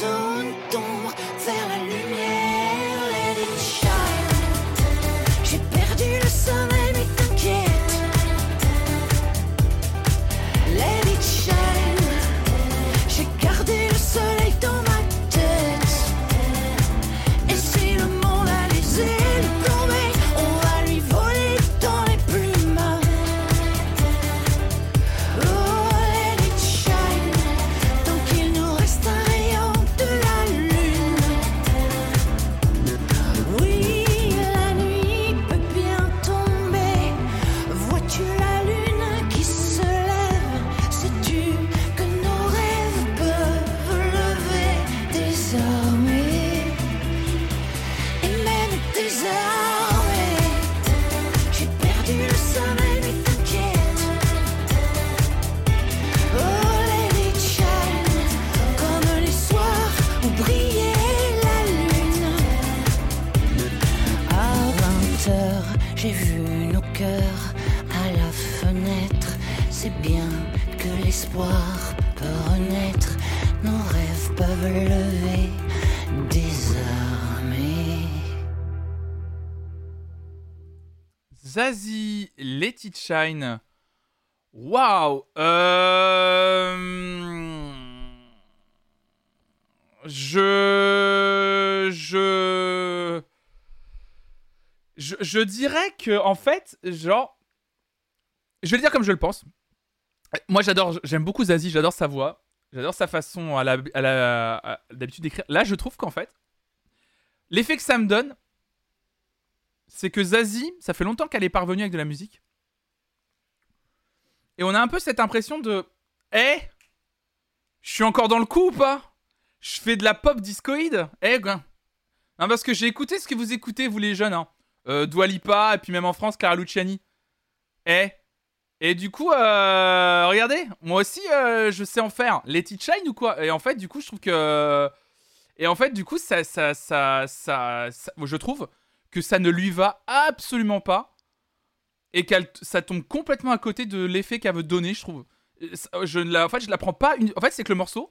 soon. L'espoir peut renaître nos rêves peuvent lever. Zazie, Let It Shine. Waouh. Euh... Je... Je... Je, je dirais que, en fait, genre... Je vais le dire comme je le pense. Moi, j'adore, j'aime beaucoup Zazie, j'adore sa voix. J'adore sa façon à la, à la- d'habitude d'écrire. Là, je trouve qu'en fait, l'effet que ça me donne, c'est que Zazie, ça fait longtemps qu'elle est parvenue avec de la musique. Et on a un peu cette impression de Eh Je suis encore dans le coup ou pas? Je fais de la pop discoïde? Eh gars Non, parce que j'ai écouté ce que vous écoutez, vous les jeunes. Hein. Euh, et puis même en France, Clara Luciani. Eh Et du coup, euh, regardez, moi aussi, euh, je sais en faire. It shine ou quoi? Et en fait, du coup, je trouve que. Et en fait, du coup, ça, ça, ça, ça, ça- je trouve que ça ne lui va absolument pas et qu'elle ça tombe complètement à côté de l'effet qu'elle veut donner, je trouve. Je ne la, en fait, je la prends pas. une- En fait, c'est que le morceau,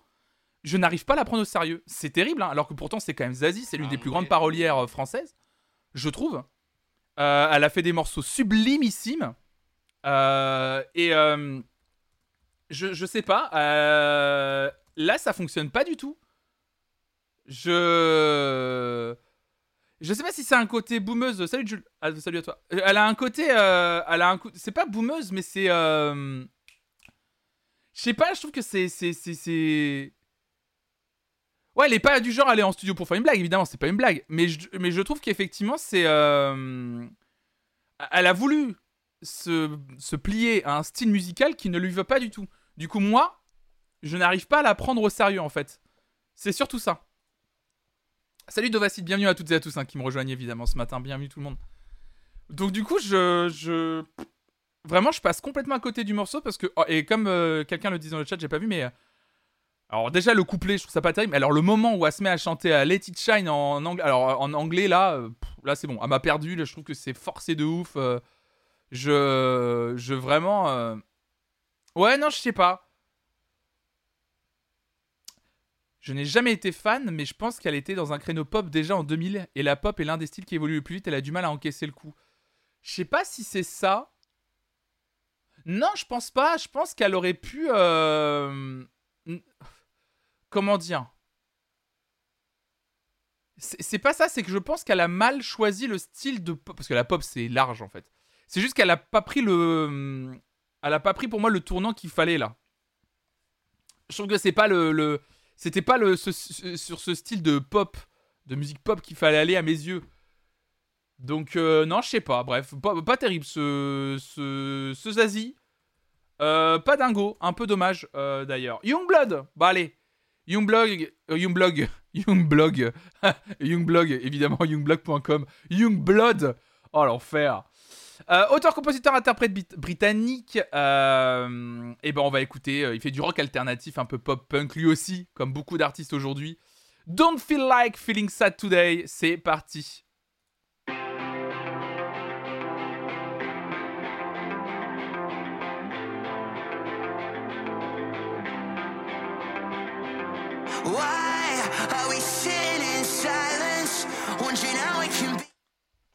je n'arrive pas à la prendre au sérieux. C'est terrible, hein, alors que pourtant, c'est quand même Zazie, c'est l'une des plus grandes parolières euh, françaises, je trouve. Euh, elle a fait des morceaux sublimissimes. Euh, et euh, je, je sais pas. euh, là, ça fonctionne pas du tout. Je. Je sais pas si c'est un côté boomeuse. Salut Jules. Ah, salut à toi. Elle a un côté. elle a un coup- C'est pas boomeuse, mais c'est. Je sais pas, je trouve que c'est. c'est- Ouais, elle est pas du genre aller en studio pour faire une blague, évidemment, c'est pas une blague. Mais je, mais je trouve qu'effectivement, c'est. Elle a voulu se, se plier à un style musical qui ne lui va pas du tout. Du coup, moi, je n'arrive pas à la prendre au sérieux, en fait. C'est surtout ça. Salut Dovacid, bienvenue à toutes et à tous hein, qui me rejoignent évidemment ce matin, bienvenue tout le monde. Donc du coup, je, je... Vraiment, je passe complètement à côté du morceau parce que... oh, et comme euh, quelqu'un le dit dans le chat, j'ai pas vu, mais... euh, Alors déjà, le couplet, je trouve ça pas terrible. Alors le moment où elle se met à chanter à Let It Shine en anglais, alors en anglais, là, euh, là c'est bon, elle m'a perdu, là, je trouve que c'est forcé de ouf. Je... Je vraiment... euh, Ouais, non, je sais pas. Je n'ai jamais été fan, mais je pense qu'elle était dans un créneau pop déjà en 2000, et la pop est l'un des styles qui évolue le plus vite, elle a du mal à encaisser le coup. Je sais pas si c'est ça. Non, je pense pas, je pense qu'elle aurait pu... euh, Comment dire? C'est pas ça, c'est que je pense qu'elle a mal choisi le style de pop, parce que la pop c'est large en fait. C'est juste qu'elle a pas pris le... Elle a pas pris pour moi le tournant qu'il fallait là. Je trouve que c'est pas le... c'était pas sur ce style de pop, de musique pop qu'il fallait aller à mes yeux. Donc, euh, non, je sais pas. Bref, pas, terrible ce, ce, ce Zazie. Euh, pas dingo, un peu dommage euh, d'ailleurs. Youngblood, bah allez. Youngblog, Youngblog, *laughs* Youngblog, *laughs* Youngblog, évidemment, youngblog.com. Youngblood, oh l'enfer. Euh, auteur, compositeur, interprète britannique. euh, et ben on va écouter. euh, il fait du rock alternatif, un peu pop punk lui aussi, comme beaucoup d'artistes aujourd'hui. Don't feel like feeling sad today. C'est parti. Why are we sitting in silence?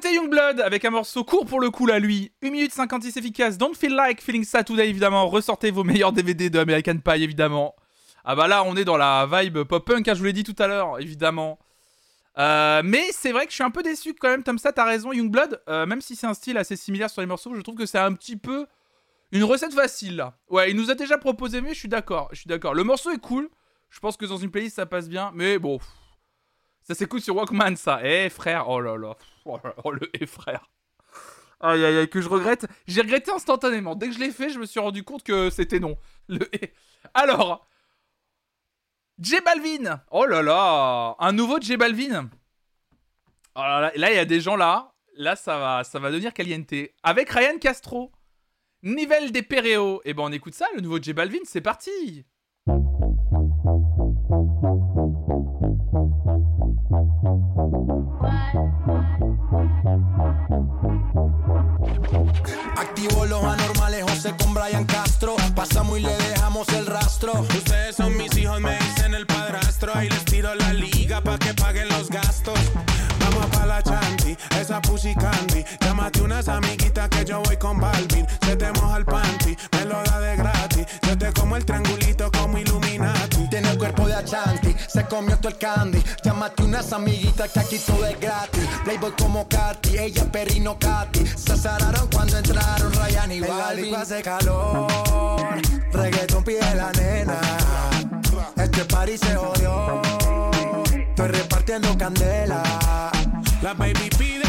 C'était Youngblood avec un morceau court pour le coup là lui. 1 minute 56 efficace. Don't feel like feeling sad today évidemment. Ressortez vos meilleurs DVD de American Pie évidemment. Ah bah là on est dans la vibe pop punk, hein, je vous l'ai dit tout à l'heure évidemment. Euh, mais c'est vrai que je suis un peu déçu quand même, comme ça t'as raison Youngblood. Euh, même si c'est un style assez similaire sur les morceaux, je trouve que c'est un petit peu une recette facile là. Ouais, il nous a déjà proposé mais je suis d'accord, je suis d'accord. Le morceau est cool. Je pense que dans une playlist ça passe bien, mais bon. Ça s'écoute sur Walkman ça. Eh frère, oh là là. Oh, là, oh, le *laughs* eh frère. Aïe aïe aïe, que je regrette. J'ai regretté instantanément. Dès que je l'ai fait, je me suis rendu compte que c'était non. Le *laughs* eh. Alors. J Balvin. Oh là là. Un nouveau J Balvin. Oh là là, là, il y a des gens là. Là, ça va, ça va devenir caliente. Avec Ryan Castro. Nivel des Pereo. Et ben, on écoute ça, le nouveau J Balvin. C'est parti. Los anormales, José con Brian Castro. Pasamos y le dejamos el rastro. Ustedes son mis hijos, me dicen el padrastro. Ahí les tiro la liga pa' que paguen los gastos. Vamos pa' la chanti, esa pussy candy. Llámate unas amiguitas que yo voy con Balvin. Se te moja el panty, me lo da de gratis. Yo te como el triangulito como Illuminati. Tiene el cuerpo de Achanti, se comió todo el candy. Llámate unas amiguitas que aquí todo es gratis. Playboy como Katy, ella perrino Katy. Se azararon cuando entraron Ryan y Balvin. hace calor, reggaeton pide la nena. Este party se jodió, estoy repartiendo candela. Las baby piden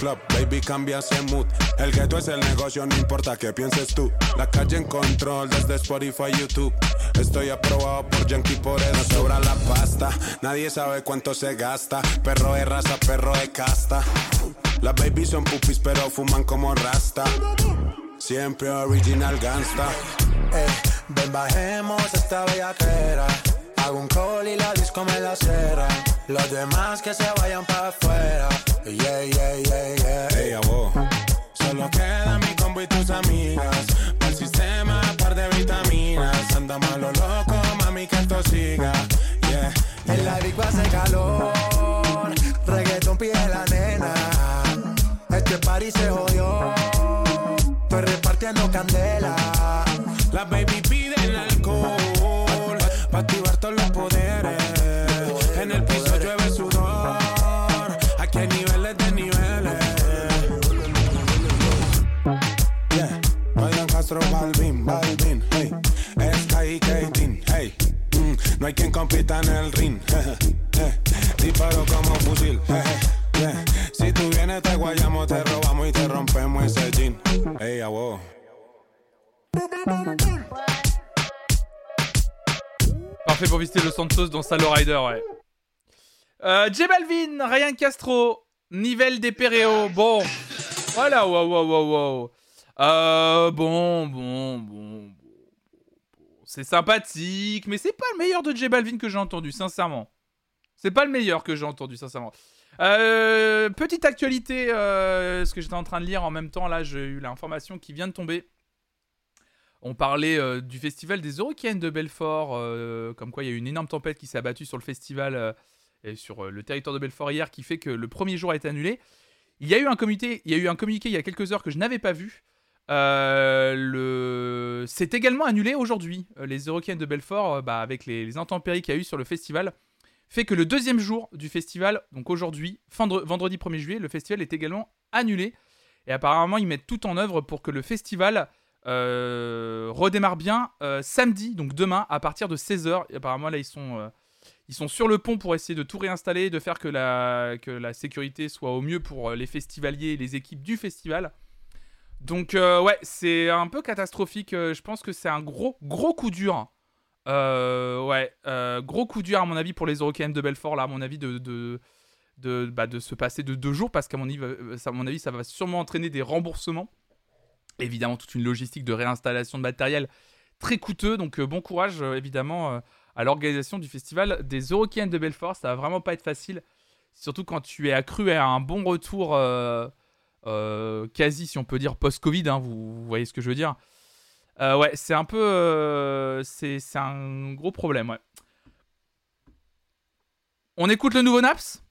club, baby cambia ese mood. El gueto es el negocio, no importa qué pienses tú. La calle en control desde Spotify, YouTube. Estoy aprobado por Yankee, por eso sobra la pasta. Nadie sabe cuánto se gasta. Perro de raza, perro de casta. Las babies son pupis, pero fuman como rasta. Siempre original gangsta. Eh, ven bajemos esta bellaquera. Hago un call y la disco me la cera. Los demás que se vayan para afuera. Yeah, yeah, yeah, yeah. Ey, a vos. Solo queda mi combo y tus amigas. Para el sistema, par de vitaminas. Anda malo loco, mami, que esto siga. Yeah. En la disco hace calor. Parfait pour visiter Los Santos dans Salo Rider, ouais. Euh, J Balvin, Ryan Castro, Nivel des Pereo. Bon, voilà, wow, wow, wow, wow. Euh, bon, bon, bon. C'est sympathique, mais c'est pas le meilleur de J Balvin que j'ai entendu, sincèrement. C'est pas le meilleur que j'ai entendu, sincèrement. Euh, petite actualité, euh, ce que j'étais en train de lire en même temps, là, j'ai eu l'information qui vient de tomber. On parlait euh, du festival des Eurocaines de Belfort, comme quoi il y a eu une énorme tempête qui s'est abattue sur le festival et sur le territoire de Belfort hier, qui fait que le premier jour a été annulé. Il y a eu un communiqué, il y a eu un communiqué il y a quelques heures que je n'avais pas vu. Euh. C'est également annulé aujourd'hui. Euh, Les Eurocaines de Belfort, euh, bah, avec les, intempéries qu'il y a eu sur le festival, fait que le deuxième jour du festival, donc aujourd'hui, vendredi 1er juillet, le festival est également annulé. Et apparemment, ils mettent tout en œuvre pour que le festival redémarre bien samedi, donc demain, à partir de 16h. Et apparemment, là, ils sont, ils sont sur le pont pour essayer de tout réinstaller, de faire que la, que la sécurité soit au mieux pour les festivaliers et les équipes du festival. Donc, euh, ouais, c'est un peu catastrophique. Euh, Je pense que c'est un gros, gros coup dur. Euh, ouais, gros coup dur, à mon avis, pour les Eurocaines de Belfort, là, à mon avis, bah, de se passer de deux jours parce qu'à mon, avis, ça- mon avis ça va sûrement entraîner des remboursements évidemment toute une logistique de réinstallation de matériel très coûteux. Donc bon courage évidemment à l'organisation du festival des Eurocaines de Belfort. Ça va vraiment pas être facile. Surtout quand tu es accru à un bon retour, quasi, si on peut dire, post-Covid, hein, vous, voyez ce que je veux dire. Euh, ouais, c'est un peu. euh, c'est un gros problème, ouais. On écoute le nouveau Naps?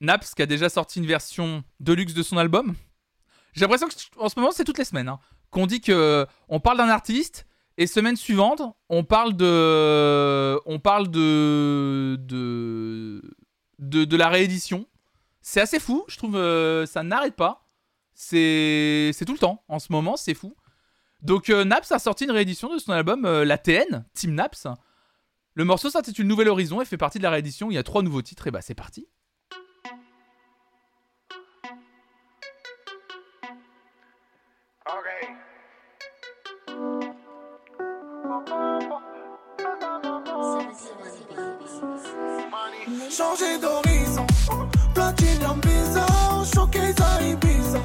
Naps qui a déjà sorti une version deluxe de son album. J'ai l'impression que en ce moment c'est toutes les semaines hein, qu'on dit que on parle d'un artiste et semaine suivante on parle de on parle de de de, de la réédition. C'est assez fou, je trouve euh, ça n'arrête pas. C'est tout le temps en ce moment, c'est fou. Donc euh, Naps a sorti une réédition de son album euh, La TN, Team Naps. Le morceau s'intitule Nouvel Horizon et fait partie de la réédition. Il y a trois nouveaux titres et bah c'est parti. Changer d'horizon, platinum bizarre, showcase à Ibiza.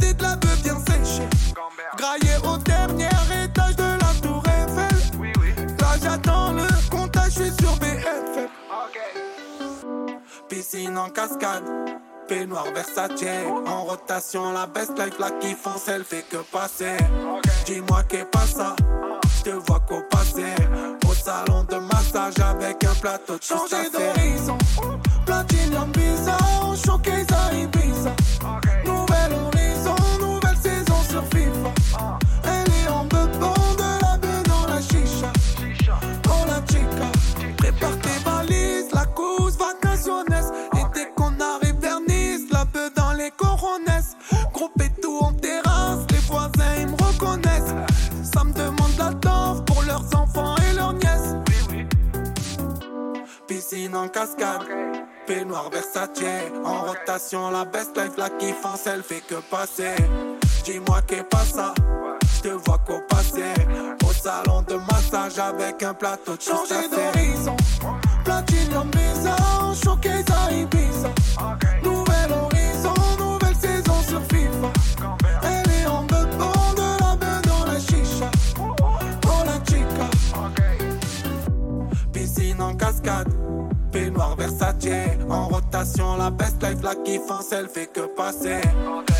De la beuh bien séchée. Graillé au dernier étage de la tour Eiffel. Là, j'attends le comptage, je suis sur BFM. Piscine en cascade. Peignoir Versace En rotation la best life là qui fonce elle fait que passer Dis-moi qu'est pas ça Je te vois qu'au passé Au salon de massage avec un plateau de Changer d'horizon en cascade. Peignoir Versace En rotation la best life La qui fonce elle fait que passer. Dis-moi qu'est pas ça Je te vois qu'au passé. Au salon de massage Avec un plateau de Changer d'horizon. Platinum bizarre Showcase à Ibiza Nouvel horizon Nouvelle saison sur FIFA. Elle est en bebon De la beuh dans la chicha. Oh la chica. Piscine en cascade La best life La qui fonce elle fait que passer?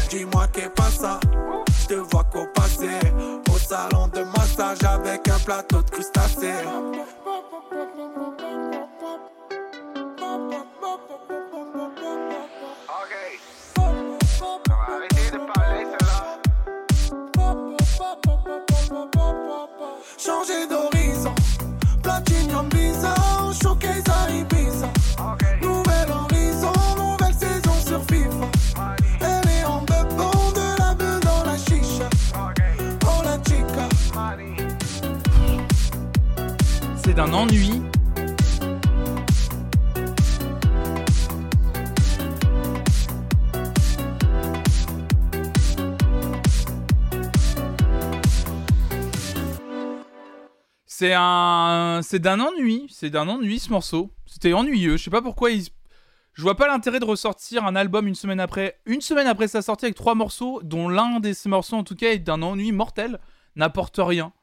Dis-moi qu'est pas ça? Je te vois qu'au passé. Au salon de massage Avec un plateau de crustacés. Changer d'horizon C'est d'un ennui. C'est un, c'est d'un ennui, c'est d'un ennui ce morceau. C'était ennuyeux. Je sais pas pourquoi ils, je vois pas l'intérêt de ressortir un album une semaine après, sa sortie avec trois morceaux, dont l'un des morceaux en tout cas est d'un ennui mortel, n'apporte rien.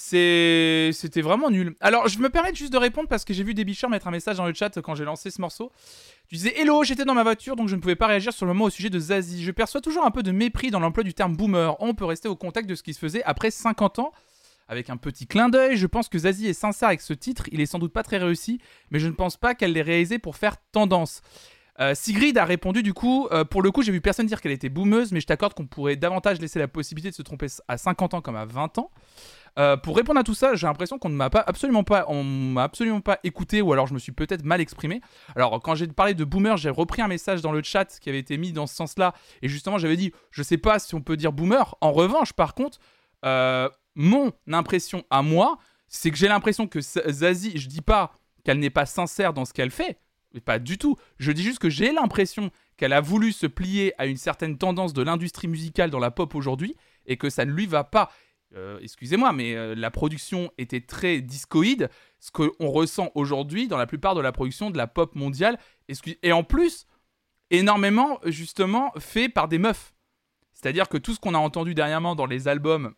C'était vraiment nul. Alors, je me permets juste de répondre parce que j'ai vu des bicheurs mettre un message dans le chat quand j'ai lancé ce morceau. Tu disais Hello, j'étais dans ma voiture donc je ne pouvais pas réagir sur le moment au sujet de Zazie. Je perçois toujours un peu de mépris dans l'emploi du terme boomer. On peut rester au contact de ce qui se faisait après 50 ans. Avec un petit clin d'œil, je pense que Zazie est sincère avec ce titre. Il est sans doute pas très réussi, mais je ne pense pas qu'elle l'ait réalisé pour faire tendance. Euh, Sigrid a répondu du coup, euh, pour le coup j'ai vu personne dire qu'elle était boomeuse, mais je t'accorde qu'on pourrait davantage laisser la possibilité de se tromper à 50 ans comme à 20 ans. Euh, pour répondre à tout ça, j'ai l'impression qu'on ne m'a pas absolument pas, on m'a absolument pas écouté, ou alors je me suis peut-être mal exprimé. Alors quand j'ai parlé de boomer, j'ai repris un message dans le chat qui avait été mis dans ce sens-là, et justement j'avais dit, je sais pas si on peut dire boomer. En revanche, par contre, euh, mon impression à moi, c'est que j'ai l'impression que Zazie, je dis pas qu'elle n'est pas sincère dans ce qu'elle fait. Mais pas du tout. Je dis juste que j'ai l'impression qu'elle a voulu se plier à une certaine tendance de l'industrie musicale dans la pop aujourd'hui et que ça ne lui va pas. Euh, Excusez-moi, mais euh, la production était très discoïde, ce qu'on ressent aujourd'hui dans la plupart de la production de la pop mondiale. Et en plus, énormément, justement, fait par des meufs. C'est-à-dire que tout ce qu'on a entendu dernièrement dans les albums,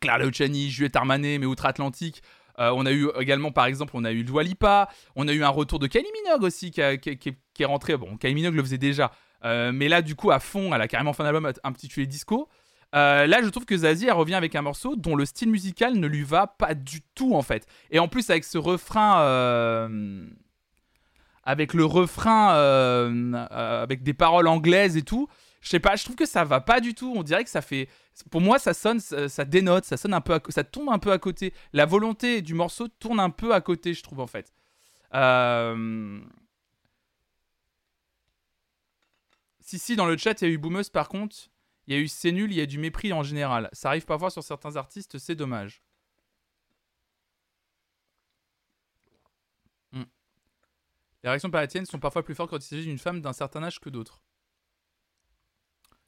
Clara Luciani, Juliette Armanet, mais Outre-Atlantique, euh, on a eu également, par exemple, on a eu Dua Lipa, on a eu un retour de Kylie Minogue aussi qui, qui- est rentré. Bon, Kylie Minogue le faisait déjà, mais là, du coup, à fond, elle a carrément fait un album intitulé Disco. Euh, là, je trouve que Zazie, revient avec un morceau dont le style musical ne lui va pas du tout, en fait. Et en plus, avec ce refrain. euh, avec le refrain. euh, avec des paroles anglaises et tout. Je sais pas, je trouve que ça va pas du tout. On dirait que ça fait. Pour moi, ça sonne, ça, dénote, ça sonne un peu, ça tombe un peu à côté. La volonté du morceau tourne un peu à côté, je trouve en fait. Si si, dans le chat, il y a eu Boomeuse par contre. Il y a eu c'est nul, il y a du mépris en général. Ça arrive parfois sur certains artistes, c'est dommage. Hmm. Les réactions parisiennes sont parfois plus fortes quand il s'agit d'une femme d'un certain âge que d'autres.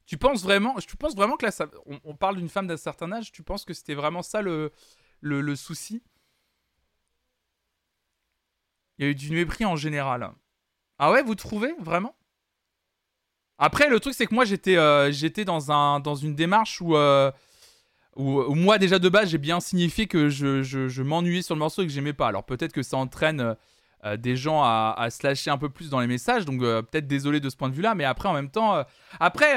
Tu penses vraiment, tu penses vraiment que là, on, parle d'une femme d'un certain âge, tu penses que c'était vraiment ça le, le souci? Il y a eu du mépris en général. Ah ouais, vous trouvez vraiment? Après, le truc, c'est que moi, j'étais euh, dans, un, dans une démarche où, euh, où, où moi, déjà de base, j'ai bien signifié que je, je, m'ennuyais sur le morceau et que j'aimais pas. Alors peut-être que ça entraîne euh, des gens à, à se lâcher un peu plus dans les messages, donc peut-être désolé de ce point de vue-là, mais après, en même temps, après.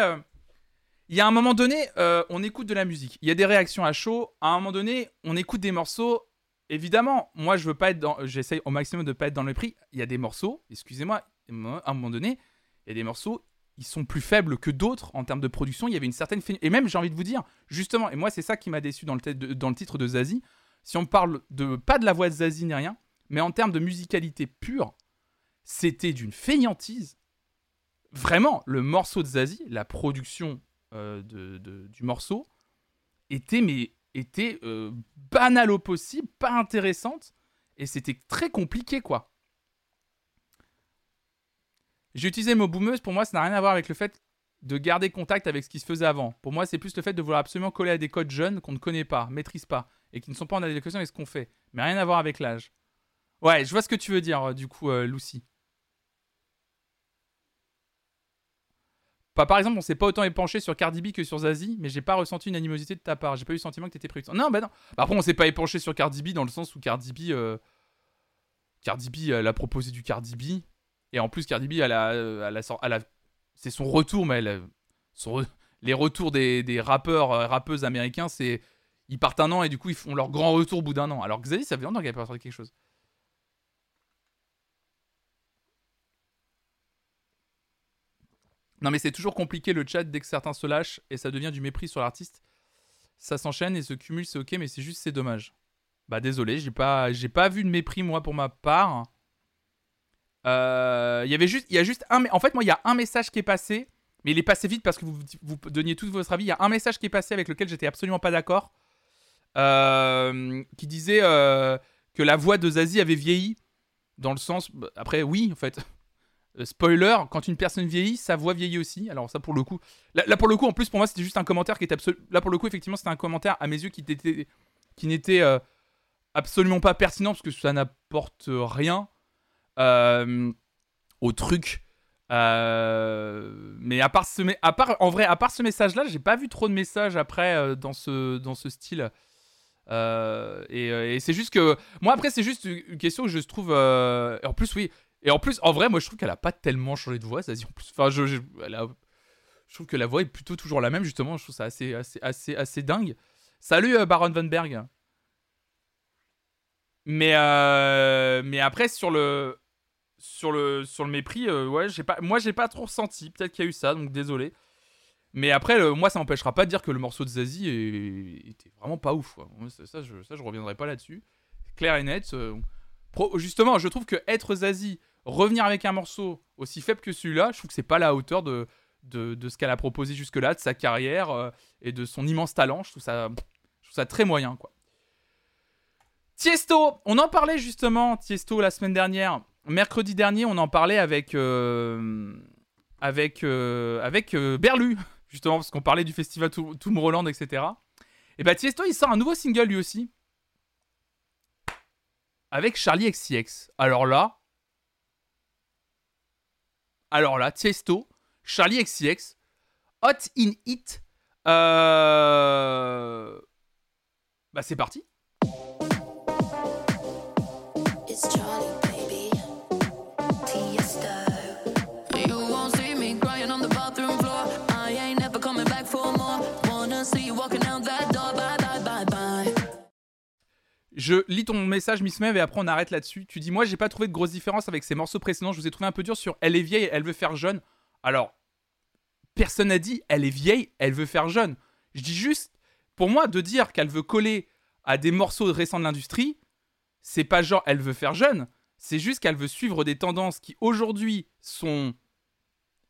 il y a un moment donné, on écoute de la musique. Il y a des réactions à chaud. À un moment donné, on écoute des morceaux. Évidemment, moi, je veux pas être dans. J'essaye au maximum de pas être dans le prix. Il y a des morceaux. Excusez-moi. À un moment donné, il y a des morceaux. Ils sont plus faibles que d'autres en termes de production. Il y avait une certaine et même j'ai envie de vous dire justement. Et moi, c'est ça qui m'a déçu dans le, titre de Zazie. Si on parle de pas de la voix de Zazie ni rien, mais en termes de musicalité pure, c'était d'une feignantise. Vraiment, le morceau de Zazie, la production euh, du morceau était mais euh, banale au possible, pas intéressante et c'était très compliqué quoi. J'ai utilisé le mot boomeuse, pour moi ça n'a rien à voir avec le fait de garder contact avec ce qui se faisait avant. Pour moi c'est plus le fait de vouloir absolument coller à des codes jeunes qu'on ne connaît pas, maîtrise pas et qui ne sont pas en adéquation avec ce qu'on fait, mais rien à voir avec l'âge. Ouais, je vois ce que tu veux dire euh, du coup euh, Lucy. Par exemple, on s'est pas autant épanché sur Cardi B que sur Zazie, mais j'ai pas ressenti une animosité de ta part. J'ai pas eu le sentiment que t'étais prévu. Non, bah non. Bah après, on s'est pas épanché sur Cardi B dans le sens où Cardi B, euh, Cardi B, elle a proposé du Cardi B, et en plus Cardi B, elle a, euh, c'est son retour, mais les retours des, rappeurs, euh, rappeuses américains, c'est ils partent un an et du coup ils font leur grand retour au bout d'un an. Alors Zazie, ça fait longtemps qu'elle a pas quelque chose. Non mais c'est toujours compliqué le chat dès que certains se lâchent et ça devient du mépris sur l'artiste. Ça s'enchaîne et se cumule, c'est ok, mais c'est juste c'est dommage. Bah désolé, j'ai pas, j'ai pas vu de mépris moi pour ma part. Euh, Il y avait juste, il y a juste un, en fait moi il y a un message qui est passé, mais il est passé vite parce que vous, vous donniez tous votre avis. Il y a un message qui est passé avec lequel j'étais absolument pas d'accord, euh, qui disait euh, que la voix de Zazie avait vieilli dans le sens, bah, après oui en fait. Spoiler, quand une personne vieillit, sa voix vieillit aussi. Alors ça pour le coup, là, là, pour le coup, en plus pour moi c'était juste un commentaire qui était absolu. Là pour le coup effectivement c'était un commentaire à mes yeux qui n'était qui n'était absolument pas pertinent parce que ça n'apporte rien au truc. Euh, mais à part ce, message-là, j'ai pas vu trop de messages après euh, dans ce dans ce style. Euh, et, euh, c'est juste que moi après c'est juste une question que je trouve. euh, en plus oui. Et en plus, en vrai, moi je trouve qu'elle a pas tellement changé de voix, Zazie. En enfin, je, je, trouve que la voix est plutôt toujours la même, justement. Je trouve ça assez, assez, assez, assez dingue. Salut euh, Baron Von Berg. Mais, euh, mais après, sur le, sur le, sur le mépris, euh, ouais, j'ai pas, moi j'ai pas trop ressenti. Peut-être qu'il y a eu ça, donc désolé. Mais après, le- moi ça m'empêchera pas de dire que le morceau de Zazie était vraiment pas ouf. ça, je, ça, reviendrai pas là-dessus. Clair et net. euh, justement, je trouve que être Zazie, revenir avec un morceau aussi faible que celui-là, je trouve que c'est pas la hauteur de, ce qu'elle a proposé jusque-là, de sa carrière euh, et de son immense talent. Je trouve ça, je trouve ça très moyen, quoi. Tiesto, on en parlait justement, Tiesto, la semaine dernière. Mercredi dernier, on en parlait avec. euh, avec. euh, euh, Berlu, justement, parce qu'on parlait du festival Tomorrowland, etc. Et bah, Tiesto, il sort un nouveau single lui aussi. Avec Charlie XCX. Alors là. Alors là, Tiesto, Charlie XCX, Hot in It. Euh... Bah, c'est parti. Je lis ton message, Miss Mev, et après on arrête là-dessus. Tu dis, moi, j'ai pas trouvé de grosse différence avec ces morceaux précédents. Je vous ai trouvé un peu dur sur Elle est vieille, elle veut faire jeune. Alors, personne n'a dit Elle est vieille, elle veut faire jeune. Je dis juste, pour moi, de dire qu'elle veut coller à des morceaux récents de l'industrie, c'est pas genre elle veut faire jeune. C'est juste qu'elle veut suivre des tendances qui aujourd'hui sont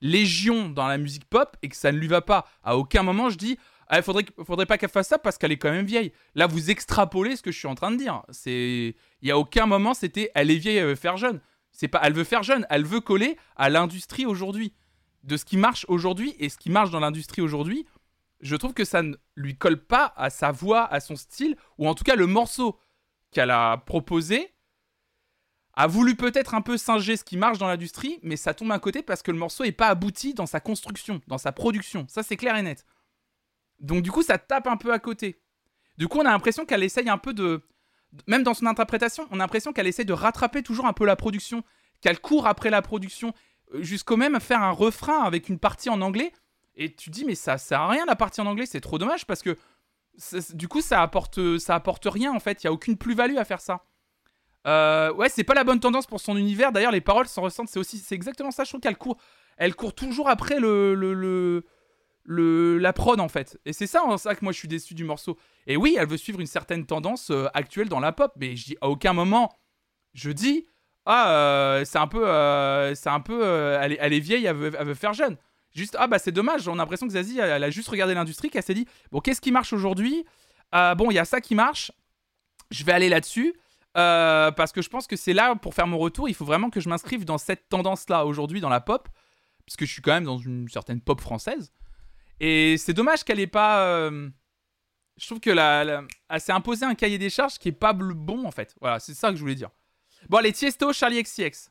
légion dans la musique pop et que ça ne lui va pas. À aucun moment je dis ah, faudrait, faudrait pas qu'elle fasse ça parce qu'elle est quand même vieille. Là, vous extrapolez ce que je suis en train de dire. C'est, il y a aucun moment c'était elle est vieille, elle veut faire jeune. C'est pas, elle veut faire jeune, elle veut coller à l'industrie aujourd'hui, de ce qui marche aujourd'hui et ce qui marche dans l'industrie aujourd'hui. Je trouve que ça ne lui colle pas à sa voix, à son style, ou en tout cas le morceau qu'elle a proposé a voulu peut-être un peu singer ce qui marche dans l'industrie, mais ça tombe à côté parce que le morceau est pas abouti dans sa construction, dans sa production. Ça, c'est clair et net. Donc, du coup, ça tape un peu à côté. Du coup, on a l'impression qu'elle essaye un peu de. Même dans son interprétation, on a l'impression qu'elle essaye de rattraper toujours un peu la production, qu'elle court après la production, euh, jusqu'au même faire un refrain avec une partie en anglais. Et tu dis, mais ça sert à rien la partie en anglais, c'est trop dommage parce que du coup, ça apporte, rien en fait. Il y a aucune plus-value à faire ça. Euh, ouais, c'est pas la bonne tendance pour son univers. D'ailleurs, les paroles s'en ressentent. C'est aussi, c'est exactement ça. Je trouve qu'elle court, elle court toujours après le, le, la prod en fait. Et c'est ça, en ça que moi je suis déçu du morceau. Et oui, elle veut suivre une certaine tendance euh, actuelle dans la pop, mais je dis à aucun moment, je dis ah euh, c'est un peu, euh, c'est un peu, elle, est, vieille, elle veut, elle veut faire jeune. Juste ah bah c'est dommage. On a l'impression que Zazie, elle, elle a juste regardé l'industrie, qu'elle s'est dit bon qu'est-ce qui marche aujourd'hui? Bon il y a ça qui marche. Je vais aller là-dessus. Parce que je pense que c'est là, pour faire mon retour, il faut vraiment que je m'inscrive dans cette tendance-là aujourd'hui dans la pop, puisque je suis quand même dans une certaine pop française. Et c'est dommage qu'elle ait pas. euh, Je trouve que la, elle s'est imposé un cahier des charges qui est pas bon en fait. Voilà, c'est ça que je voulais dire. Bon, allez, Tiesto, Charlie XCX.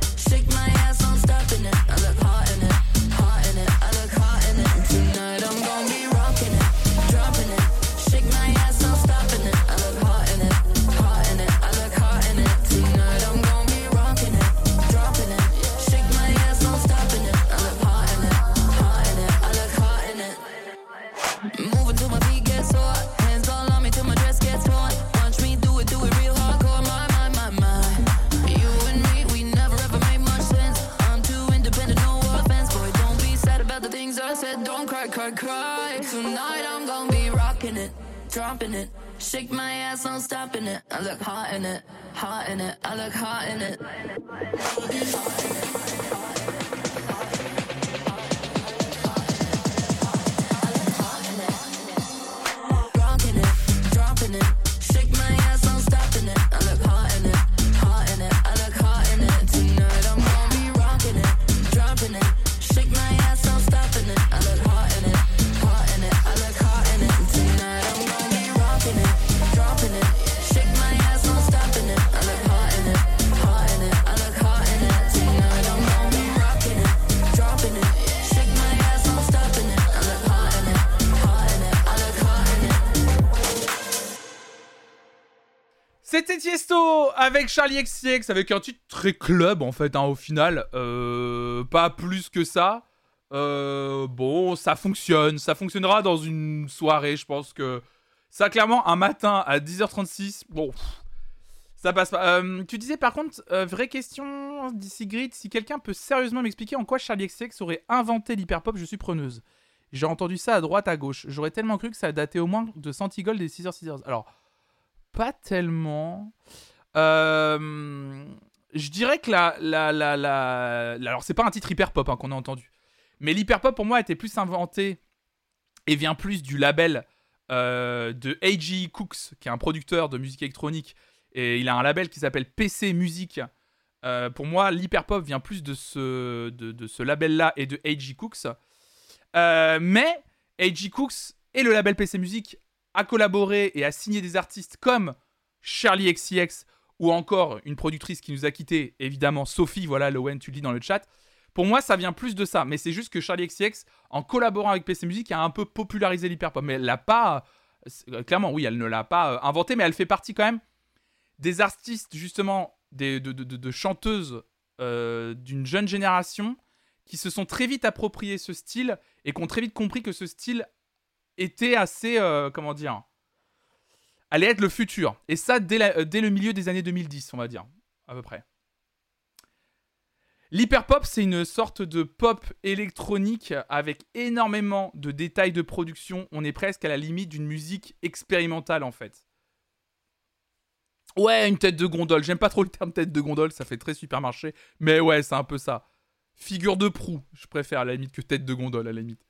Dropping it. Shake my ass, I'm stopping it. I look hot in it, hot in it. I look hot in it. Rocking C'était Tiesto avec Charlie XCX avec un titre très club en fait hein, au final. Euh, pas plus que ça. Euh, bon, ça fonctionne. Ça fonctionnera dans une soirée. Je pense que ça, clairement, un matin à 10h36, bon, ça passe pas. Euh, tu disais par contre, vraie question d'ici Grid, si quelqu'un peut sérieusement m'expliquer en quoi Charlie XCX aurait inventé l'hyperpop, je suis preneuse. J'ai entendu ça à droite, à gauche. J'aurais tellement cru que ça datait au moins de Santigold des 6h, 6h. Alors, pas tellement. Euh, je dirais que la. la, la, la- alors, c'est pas un titre hyper pop hein, qu'on a entendu. Mais l'hyper pop, pour moi, était plus inventé et vient plus du label euh, de A.G. Cooks, qui est un producteur de musique électronique. Et il a un label qui s'appelle PC Music. Euh, pour moi, l'hyper pop vient plus de ce, de, de ce label-là et de A.G. Cooks. Mais A.G. Cooks et le label PC Music a collaboré et a signé des artistes comme Charlie XCX ou encore une productrice qui nous a quitté, évidemment Sophie, voilà Lowen, tu le dis dans le chat. Pour moi, ça vient plus de ça, mais c'est juste que Charlie XCX, en collaborant avec PC Music, a un peu popularisé l'hyperpop. Mais elle l'a pas, euh, clairement, oui, elle ne l'a pas euh, inventé, mais elle fait partie quand même des artistes, justement, des, de, de- de- de chanteuses euh, d'une jeune génération qui se sont très vite appropriés ce style et qui ont très vite compris que ce style était assez, euh, comment dire, allait être le futur. Et ça, dès, euh, dès le milieu des années 2010, on va dire, à peu près. L'hyperpop, c'est une sorte de pop électronique avec énormément de détails de production. On est presque à la limite d'une musique expérimentale, en fait. Ouais, une tête de gondole. J'aime pas trop le terme tête de gondole, ça fait très supermarché. Mais ouais, c'est un peu ça. Figure de proue, je préfère à la limite que tête de gondole, à la limite.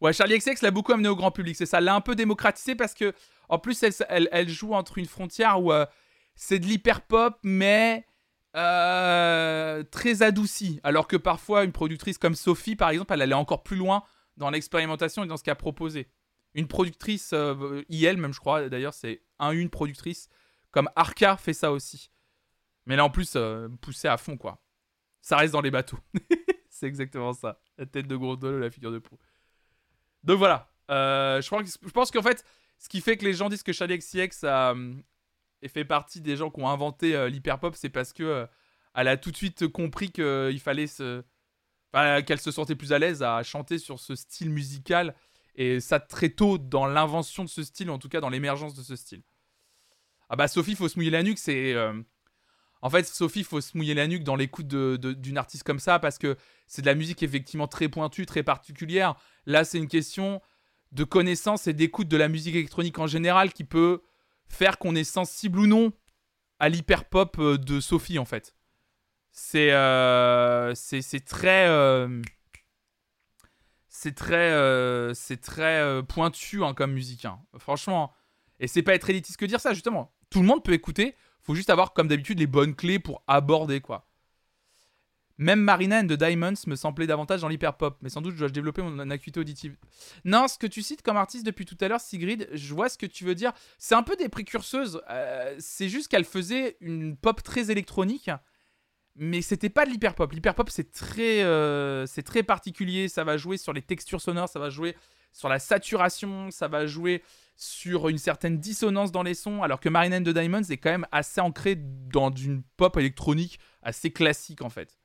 Ouais, Charlie XX l'a beaucoup amené au grand public, c'est ça. L'a un peu démocratisé parce que, en plus, elle, joue entre une frontière où euh, c'est de l'hyper pop, mais euh, très adouci. Alors que parfois, une productrice comme Sophie, par exemple, elle allait encore plus loin dans l'expérimentation et dans ce qu'elle proposé. Une productrice, euh, IL même, je crois, d'ailleurs, c'est un une productrice, comme Arca fait ça aussi. Mais là, en plus, euh, poussé à fond, quoi. Ça reste dans les bateaux. *laughs* c'est exactement ça. La tête de gondole, la figure de proue. Donc voilà. Euh, je, que- pense qu'en fait, ce qui fait que les gens disent que Charlie XCX a, et fait partie des gens qui ont inventé euh, l'hyperpop, c'est parce que euh, elle a tout de suite compris qu'il fallait se, qu'elle se sentait plus à l'aise à chanter sur ce style musical et ça très tôt dans l'invention de ce style, en tout cas dans l'émergence de ce style. Ah bah Sophie, faut se mouiller la nuque, c'est euh, en fait Sophie, faut se mouiller la nuque dans l'écoute d'une artiste comme ça parce que c'est de la musique effectivement très pointue, très particulière. Là, c'est une question de connaissance et d'écoute de la musique électronique en général qui peut faire qu'on est sensible ou non à l'hyperpop euh, de Sophie en fait. C'est euh, très c'est très euh, c'est très pointu hein, comme musique hein. franchement. Et c'est pas être élitiste que dire ça justement. Tout le monde peut écouter, faut juste avoir comme d'habitude les bonnes clés pour aborder quoi. Même Marina and the Diamonds me semblait davantage dans l'hyperpop, mais sans doute dois-je développer mon acuité auditive. Non, ce que tu cites comme artiste depuis tout à l'heure, Sigrid, je vois ce que tu veux dire. C'est un peu des précurseuses. euh, c'est juste qu'elle faisait une pop très électronique, mais c'était pas de l'hyperpop. L'hyperpop, c'est très, euh, c'est très particulier. Ça va jouer sur les textures sonores, ça va jouer sur la saturation, ça va jouer sur une certaine dissonance dans les sons, alors que Marina and the Diamonds est quand même assez ancré dans une pop électronique assez classique en fait.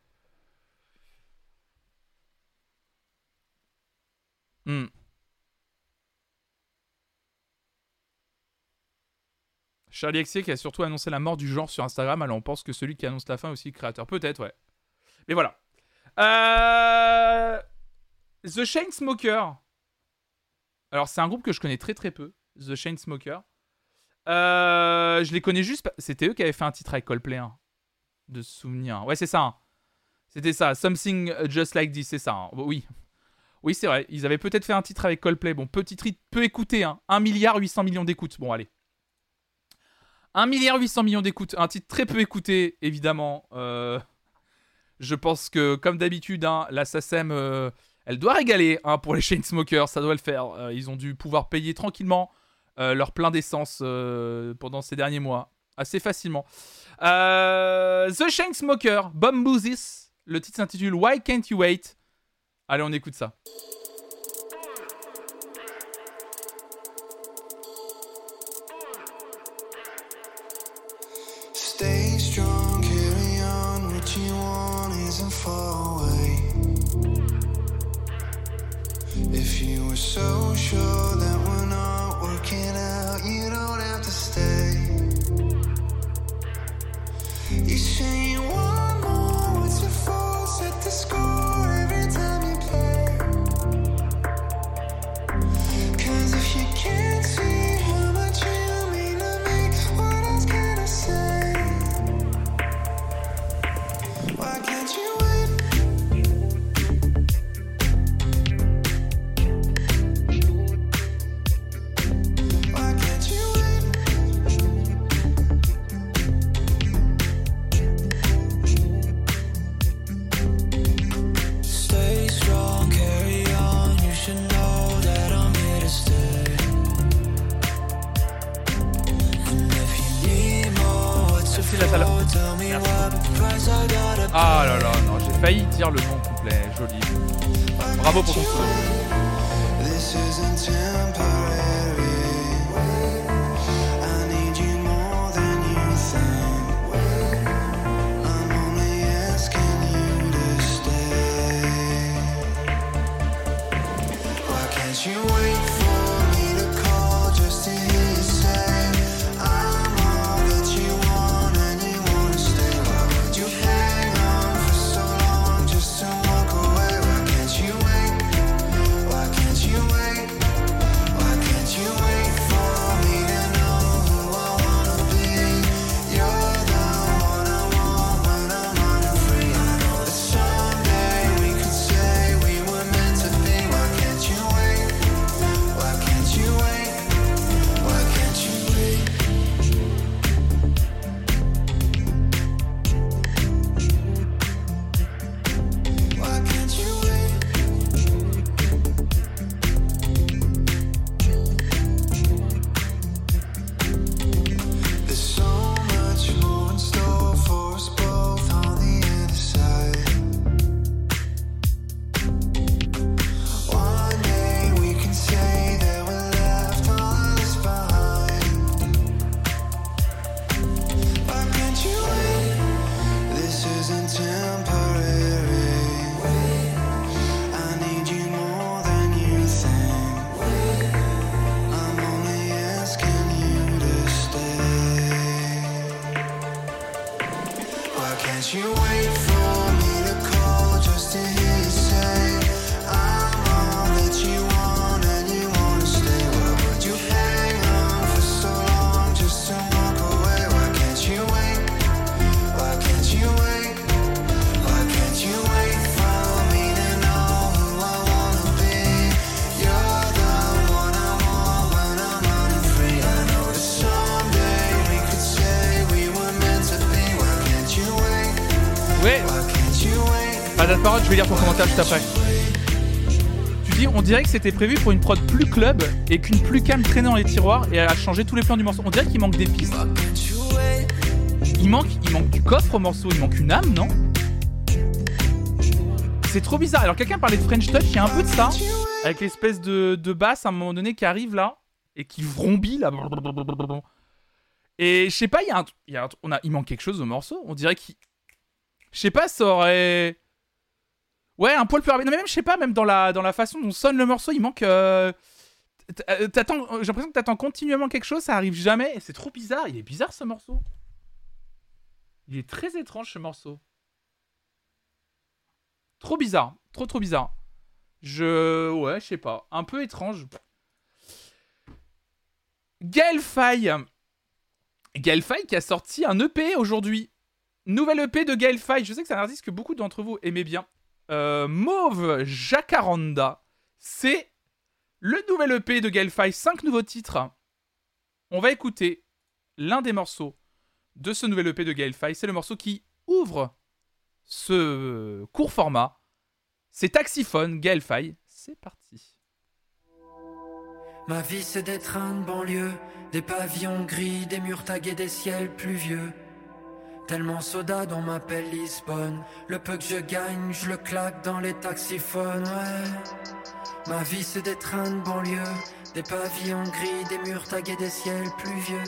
Hmm. Charlie XC qui a surtout annoncé la mort du genre sur Instagram, alors on pense que celui qui annonce la fin est aussi le créateur. Peut-être, ouais. Mais voilà. Euh... The Chainsmokers. Alors, c'est un groupe que je connais très très peu. The Chainsmokers. Euh... Je les connais juste. C'était eux qui avaient fait un titre avec Coldplay. hein, De souvenir. Ouais, c'est ça. hein. C'était ça. Something Just Like This, c'est ça. hein. Oui. Oui, c'est vrai. Ils avaient peut-être fait un titre avec Coldplay. Bon, petit titre peu écouté. Hein. 1 milliard 800 millions d'écoutes. Bon, allez. 1 milliard 800 millions d'écoutes. Un titre très peu écouté, évidemment. Euh, je pense que, comme d'habitude, la SACEM, euh, elle doit régaler pour les Chainsmokers. Ça doit le faire. Euh, ils ont dû pouvoir payer tranquillement euh, leur plein d'essence euh, pendant ces derniers mois. Assez facilement. Euh, The Chainsmokers, Bamboozis. Le titre s'intitule Why Can't You Wait? Allez, on écoute ça. Je vais lire ton commentaire juste après. Tu dis, on dirait que c'était prévu pour une prod plus club et qu'une plus calme traînait dans les tiroirs et a changé tous les plans du morceau. On dirait qu'il manque des pistes. Il manque, il manque du coffre au morceau, il manque une âme, non? C'est trop bizarre. Alors quelqu'un parlait de French Touch, il y a un peu de ça, avec l'espèce de, de basse à un moment donné qui arrive là et qui vrombit là. Et je sais pas, il y a un, y il manque quelque chose au morceau. On dirait qu'il, je sais pas, ça aurait, ouais, un poil plus rapide. Non, mais même, je sais pas, même dans la, dans la façon dont sonne le morceau, il manque. euh, euh, T'attends, j'ai l'impression que t'attends continuellement quelque chose, ça arrive jamais. C'est trop bizarre. Il est bizarre ce morceau. Il est très étrange ce morceau. Trop bizarre, trop trop bizarre. Je, ouais, je sais pas, un peu étrange. Gaël Faye. Qui a sorti un EP aujourd'hui. Nouvelle EP de Gaël. Je sais que c'est un artiste que beaucoup d'entre vous aimez bien. Euh, Mauve Jacaranda. C'est le nouvel EP de Faye. Cinq nouveaux titres. On va écouter l'un des morceaux de ce nouvel EP de Gaël Faye. C'est le morceau qui ouvre ce court format. C'est Taxiphone, Gaël Faye. C'est parti. Ma vie c'est des banlieue, des pavillons gris, des murs des ciels pluvieux. Tellement soda on m'appelle Lisbonne. Le peu que je gagne, je le claque dans les taxiphones, ouais. Ma vie c'est des trains de banlieue, des pavillons gris, des murs tagués, des ciels pluvieux.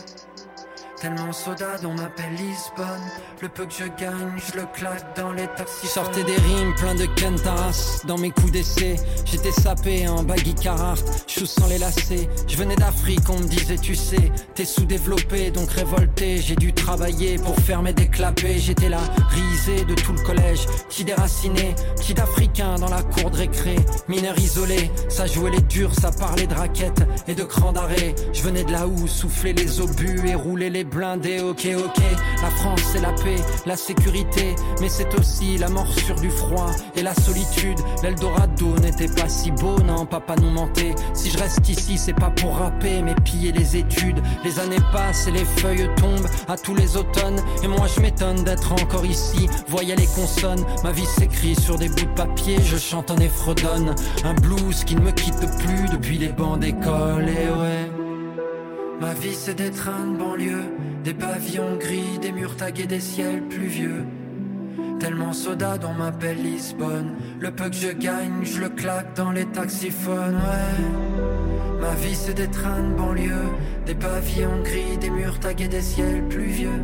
Tellement soda on m'appelle Lisbonne. Le peu que je gagne, je le claque dans les taxis. Sortais des rimes plein de Kentaras dans mes coups d'essai. J'étais sapé en baggy Carhartt, chou sans les lacets. Je venais d'Afrique, on me disait tu sais, t'es sous-développé donc révolté. J'ai dû travailler pour faire mes déclapés. J'étais là, risé de tout le collège, petit déraciné, petit d'Africain dans la cour de récré. Mineur isolé, ça jouait les durs, ça parlait de raquettes et de crans d'arrêt. Je venais de là où souffler les obus et rouler les blindés. Ok, ok, la France c'est la paix, la sécurité, mais c'est aussi la morsure du froid et la solitude. L'Eldorado n'était pas si beau, non, papa nous mentait. Si je reste ici, c'est pas pour rapper, mais piller les études. Les années passent et les feuilles tombent à tous les automnes. Et moi je m'étonne d'être encore ici. Voyez les consonnes, ma vie s'écrit sur des bouts de papier. Je chante en effredonne, un blues qui ne me quitte plus depuis les bancs d'école. Et ouais. Ma vie c'est des trains de banlieue, des pavillons gris, des murs tagués, des ciels pluvieux. Tellement soda on m'appelle Lisbonne. Le peu que je gagne, je le claque dans les taxiphones, ouais. Ma vie c'est des trains de banlieue, des pavillons gris, des murs tagués, des ciels pluvieux.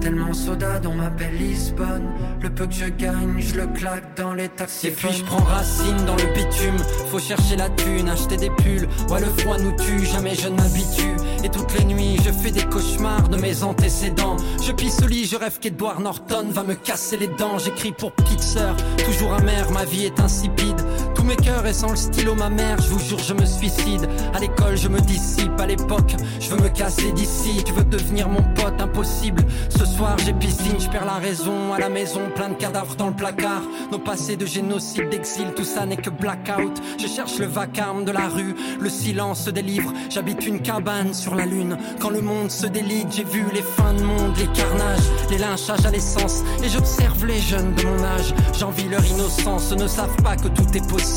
Tellement soda on m'appelle Lisbonne. Le peu que je gagne, je le claque dans les taxis. Et puis je prends racine dans le bitume. Faut chercher la thune, acheter des pulls. Ouais, le froid nous tue, jamais je ne m'habitue. Et toutes les nuits, je fais des cauchemars de mes antécédents. Je pisse au lit, je rêve qu'Edward Norton va me casser les dents. J'écris pour petite sœur, toujours amer, ma vie est insipide. Tous mes cœurs et sans le stylo, ma mère, je vous jure, je me suicide. À l'école, je me dissipe, à l'époque, je veux me casser d'ici. Tu veux devenir mon pote, impossible. Ce soir, j'ai piscine, je perds la raison. À la maison, plein de cadavres dans le placard. Nos passés de génocide, d'exil, tout ça n'est que blackout. Je cherche le vacarme de la rue, le silence des livres. J'habite une cabane sur la lune. Quand le monde se délite, j'ai vu les fins de monde, les carnages, les lynchages à l'essence. Et j'observe les jeunes de mon âge. J'envie leur innocence, ne savent pas que tout est possible,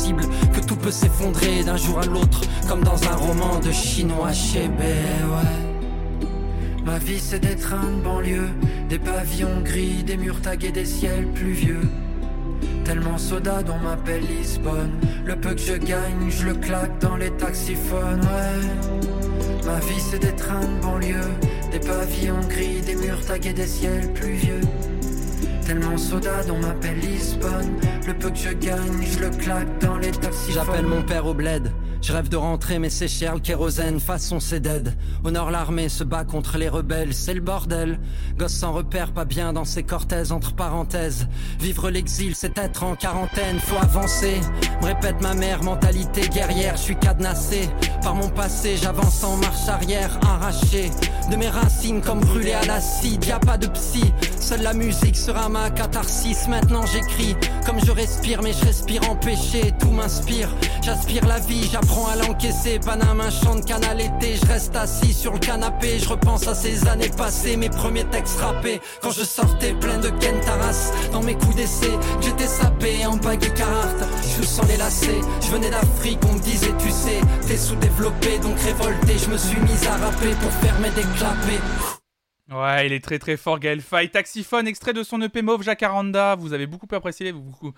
que tout peut s'effondrer d'un jour à l'autre, comme dans un roman de chinois chez ouais. Ma vie c'est des trains de banlieue, des pavillons gris, des murs tagués, des ciels pluvieux. Tellement soda on m'appelle Lisbonne. Le peu que je gagne, je le claque dans les taxiphones, ouais. Ma vie c'est des trains de banlieue, des pavillons gris, des murs tagués, des ciels pluvieux. Tellement soda on m'appelle Lisbonne. Le peu que je gagne, je le claque dans les taxis. J'appelle mon père au bled. Je rêve de rentrer, mais c'est cher le kérosène. Façon c'est dead. Au nord, l'armée se bat contre les rebelles. C'est le bordel. Gosse sans repère, pas bien dans ses cortèses, entre parenthèses. Vivre l'exil, c'est être en quarantaine. Faut avancer. Me répète ma mère, mentalité guerrière. Je suis cadenassé par mon passé. J'avance en marche arrière, arraché de mes racines comme brûlé à l'acide. Y a pas de psy. Seule la musique sera ma catharsis. Maintenant j'écris comme je respire, mais je respire en péché. Tout m'inspire. J'aspire la vie, j'apprends à l'encaisser. Paname, un chant de canal. Je reste assis sur le canapé. Je repense à ces années passées, mes premiers textes rappés. Quand je sortais plein de Kentaras dans mes coups d'essai. J'étais sapé en bague Carhartt. Je sens les lacets. Je venais d'Afrique, on me disait, tu sais, t'es sous-développé, donc révolté. Je me suis mis à rapper pour faire mes déclapés. Ouais, il est très très fort, Gaël. Taxiphone, extrait de son EP Mauve Jacaranda. Vous avez beaucoup apprécié, vous beaucoup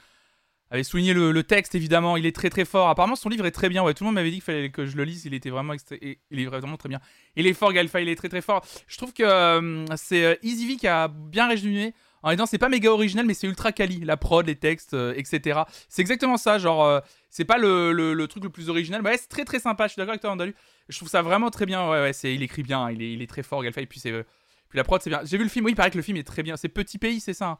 avez souligné le, texte, évidemment. Il est très très fort. Apparemment, son livre est très bien. Ouais, tout le monde m'avait dit qu'il fallait que je le lise. Il était vraiment et- Il est vraiment très bien. Il est fort, Gaël Faye. Il est très très fort. Je trouve que euh, c'est euh, Easy V qui a bien résumé. En disant, c'est pas méga original, mais c'est ultra quali. La prod, les textes, euh, etc. C'est exactement ça. Genre, euh, c'est pas le, le- truc le plus original. Mais ouais, c'est très très sympa. Je suis d'accord avec toi, Andalu. Je trouve ça vraiment très bien. Ouais, c'est, il écrit bien. Il est, il est très fort, Gaël Faye. Puis, c'est, puis la prod, c'est bien. J'ai vu le film. Oui, il paraît que le film est très bien. C'est Petit Pays, c'est ça hein?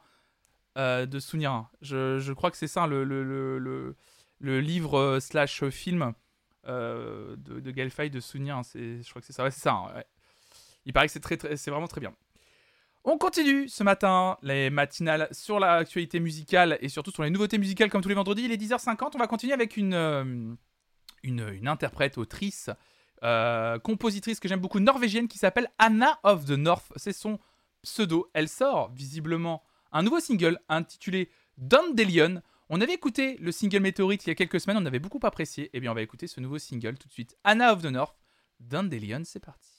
Euh, de Souvenir. Je, je crois que c'est ça le, le, le, le, livre euh, slash film euh, de, de Gaël Faye de Souvenir. C'est, je crois que c'est ça. C'est ça. hein. Il paraît que c'est, très, très, vraiment très bien. On continue ce matin les matinales sur l'actualité musicale et surtout sur les nouveautés musicales comme tous les vendredis. Il est 10h50. On va continuer avec une, euh, une, interprète, autrice, euh, compositrice que j'aime beaucoup, norvégienne, qui s'appelle Anna of the North. C'est son pseudo. Elle sort visiblement un nouveau single intitulé Dandelion. On avait écouté le single Météorite il y a quelques semaines, on avait beaucoup apprécié. Et bien on va écouter ce nouveau single tout de suite. Anna of the North, Dandelion, c'est parti.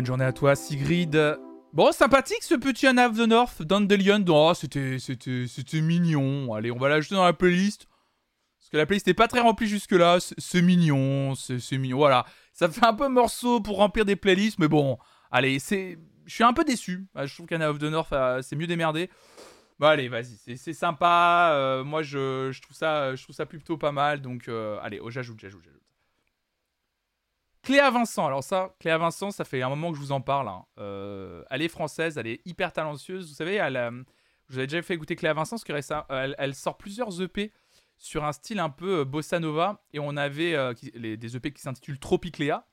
Bonne journée à toi, Sigrid. Bon, sympathique ce petit Anna of the North, Dandelion. Oh, c'était, mignon. Allez, on va l'ajouter dans la playlist. Parce que la playlist n'est pas très remplie jusque-là. C'est, mignon, mignon. Voilà. Ça fait un peu morceau pour remplir des playlists, mais bon. Allez, c'est. Je suis un peu déçu. Ah, Je trouve qu'Anna of the North, euh, c'est mieux démerdé. Bon, allez, vas-y, c'est, c'est sympa. Euh, moi, je, je trouve ça, je trouve ça plutôt pas mal. Donc, euh, allez, oh, j'ajoute, j'ajoute, j'ajoute. Cléa Vincent, alors ça, Cléa Vincent, ça fait un moment que je vous en parle. hein. Euh, elle est française, elle est hyper talentueuse. Vous savez, elle, euh, je vous avais déjà fait écouter Cléa Vincent, parce que récem- euh, elle, sort plusieurs EP sur un style un peu bossa nova. Et on avait les- des EP qui s'intitulent Tropicléa.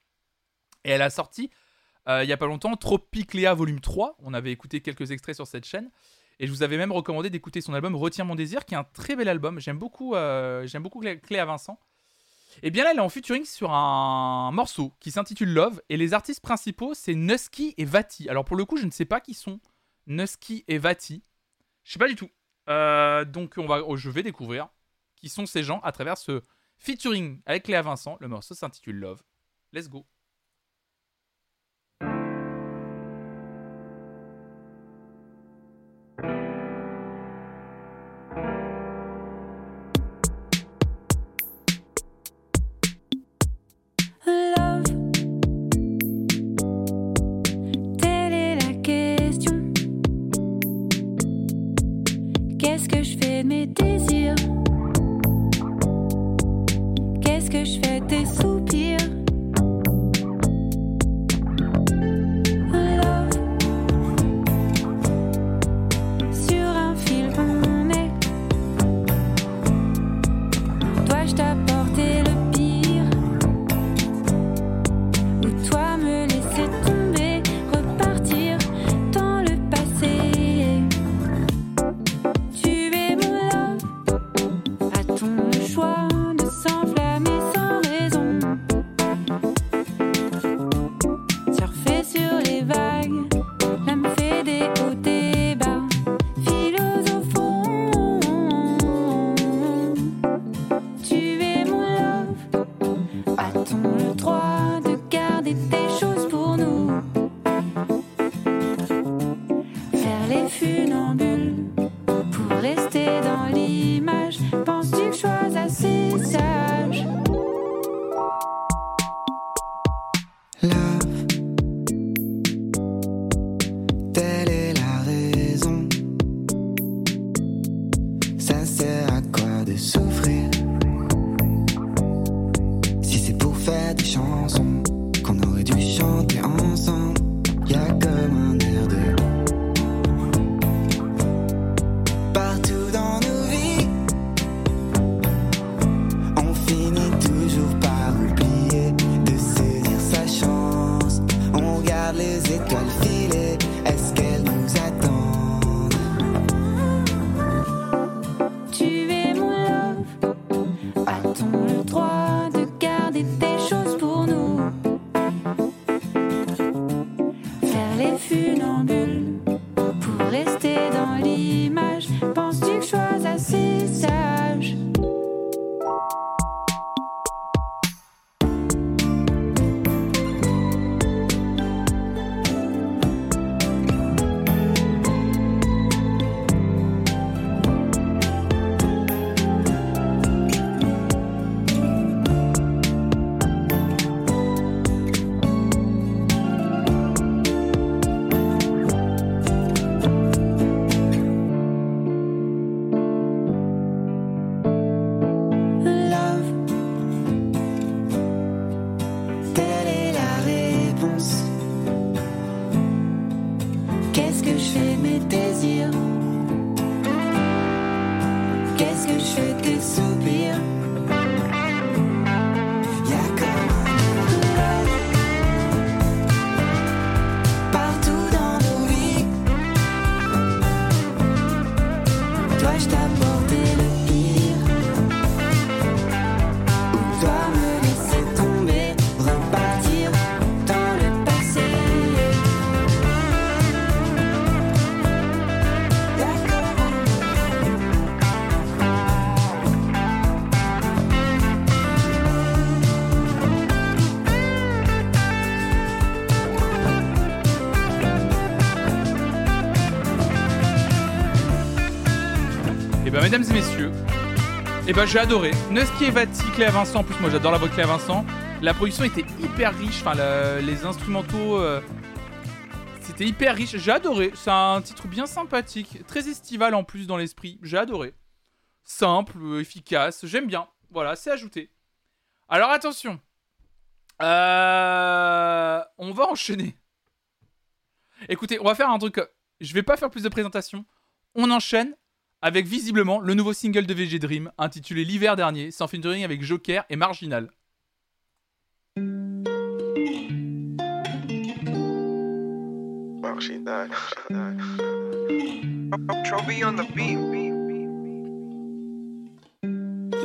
Et elle a sorti, il y a pas longtemps, Tropicléa Volume 3. On avait écouté quelques extraits sur cette chaîne. Et je vous avais même recommandé d'écouter son album Retiens mon désir, qui est un très bel album. J'aime beaucoup, j'aime beaucoup Clé- Cléa Vincent. Et bien là, elle est en featuring sur un morceau qui s'intitule Love. Et les artistes principaux, c'est Nusky et Vati. Alors pour le coup, je ne sais pas qui sont Nusky et Vati. Je sais pas du tout. Euh, donc on va, oh, je vais découvrir qui sont ces gens à travers ce featuring avec Cléa Vincent. Le morceau s'intitule Love. Let's go. Mesdames et messieurs, et ben j'ai adoré. Neski et Cléa Vincent, en plus moi j'adore la voix de Cléa Vincent. La production était hyper riche, enfin le- les instrumentaux, euh, c'était hyper riche. J'ai adoré. C'est un titre bien sympathique, très estival en plus dans l'esprit. J'ai adoré. Simple, euh, efficace, j'aime bien. Voilà, c'est ajouté. Alors attention, Euh, on va enchaîner. Écoutez, on va faire un truc. Je vais pas faire plus de présentations. On enchaîne avec visiblement le nouveau single de VG Dream intitulé L'hiver dernier. En featuring avec Joker et Marginal. Trophy on the beat.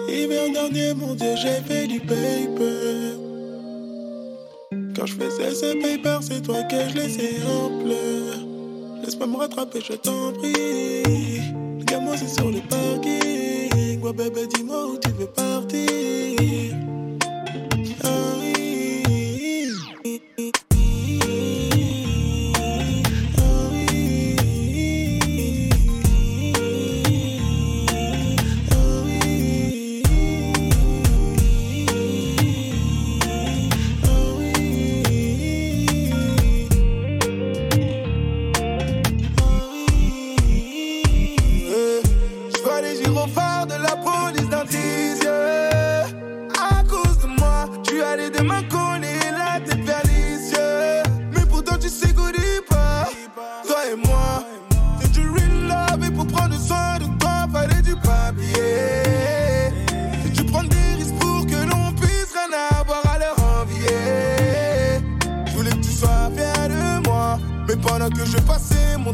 L'hiver dernier, mon Dieu, j'ai fait du paper. Quand je faisais ce paper, c'est toi que je laissais en pleurs. Laisse-moi me rattraper, je t'en prie. C'est sur le parking. Ouais, bébé, dis-moi où tu veux partir.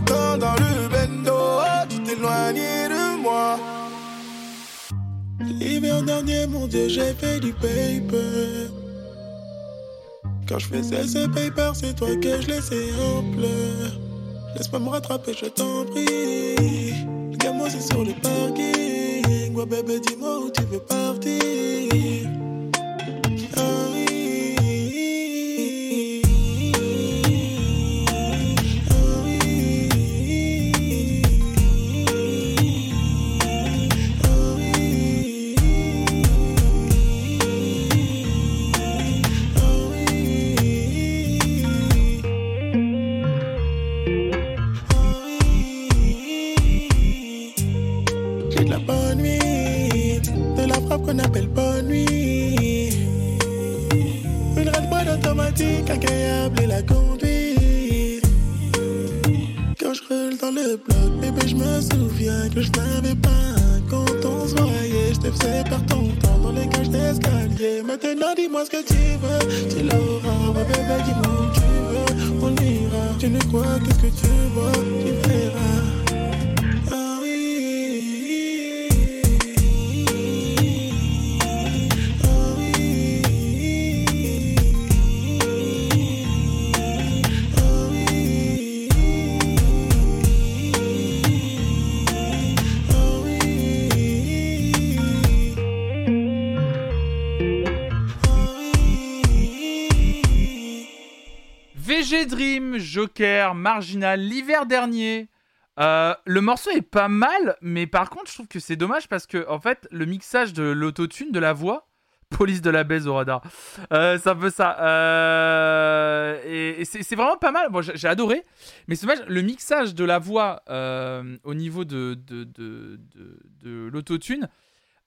Dans le bendo, tu t'éloignais de moi. L'hiver dernier, mon Dieu, j'ai fait du paper. Quand je faisais ce paper, c'est toi que je laissais en pleurs. Laisse-moi me rattraper, je t'en prie. Gamin, c'est sur le parking. Ouais, bébé, dis-moi où tu veux partir. Marginal, l'hiver dernier. Euh, le morceau est pas mal, mais par contre, je trouve que c'est dommage parce que, en fait, le mixage de l'autotune, de la voix, *laughs* police de la baise au radar, euh, c'est ça. Euh, et c'est vraiment pas mal. Bon, j'ai adoré, mais c'est dommage, le mixage de la voix euh, au niveau de, de, de, de, l'autotune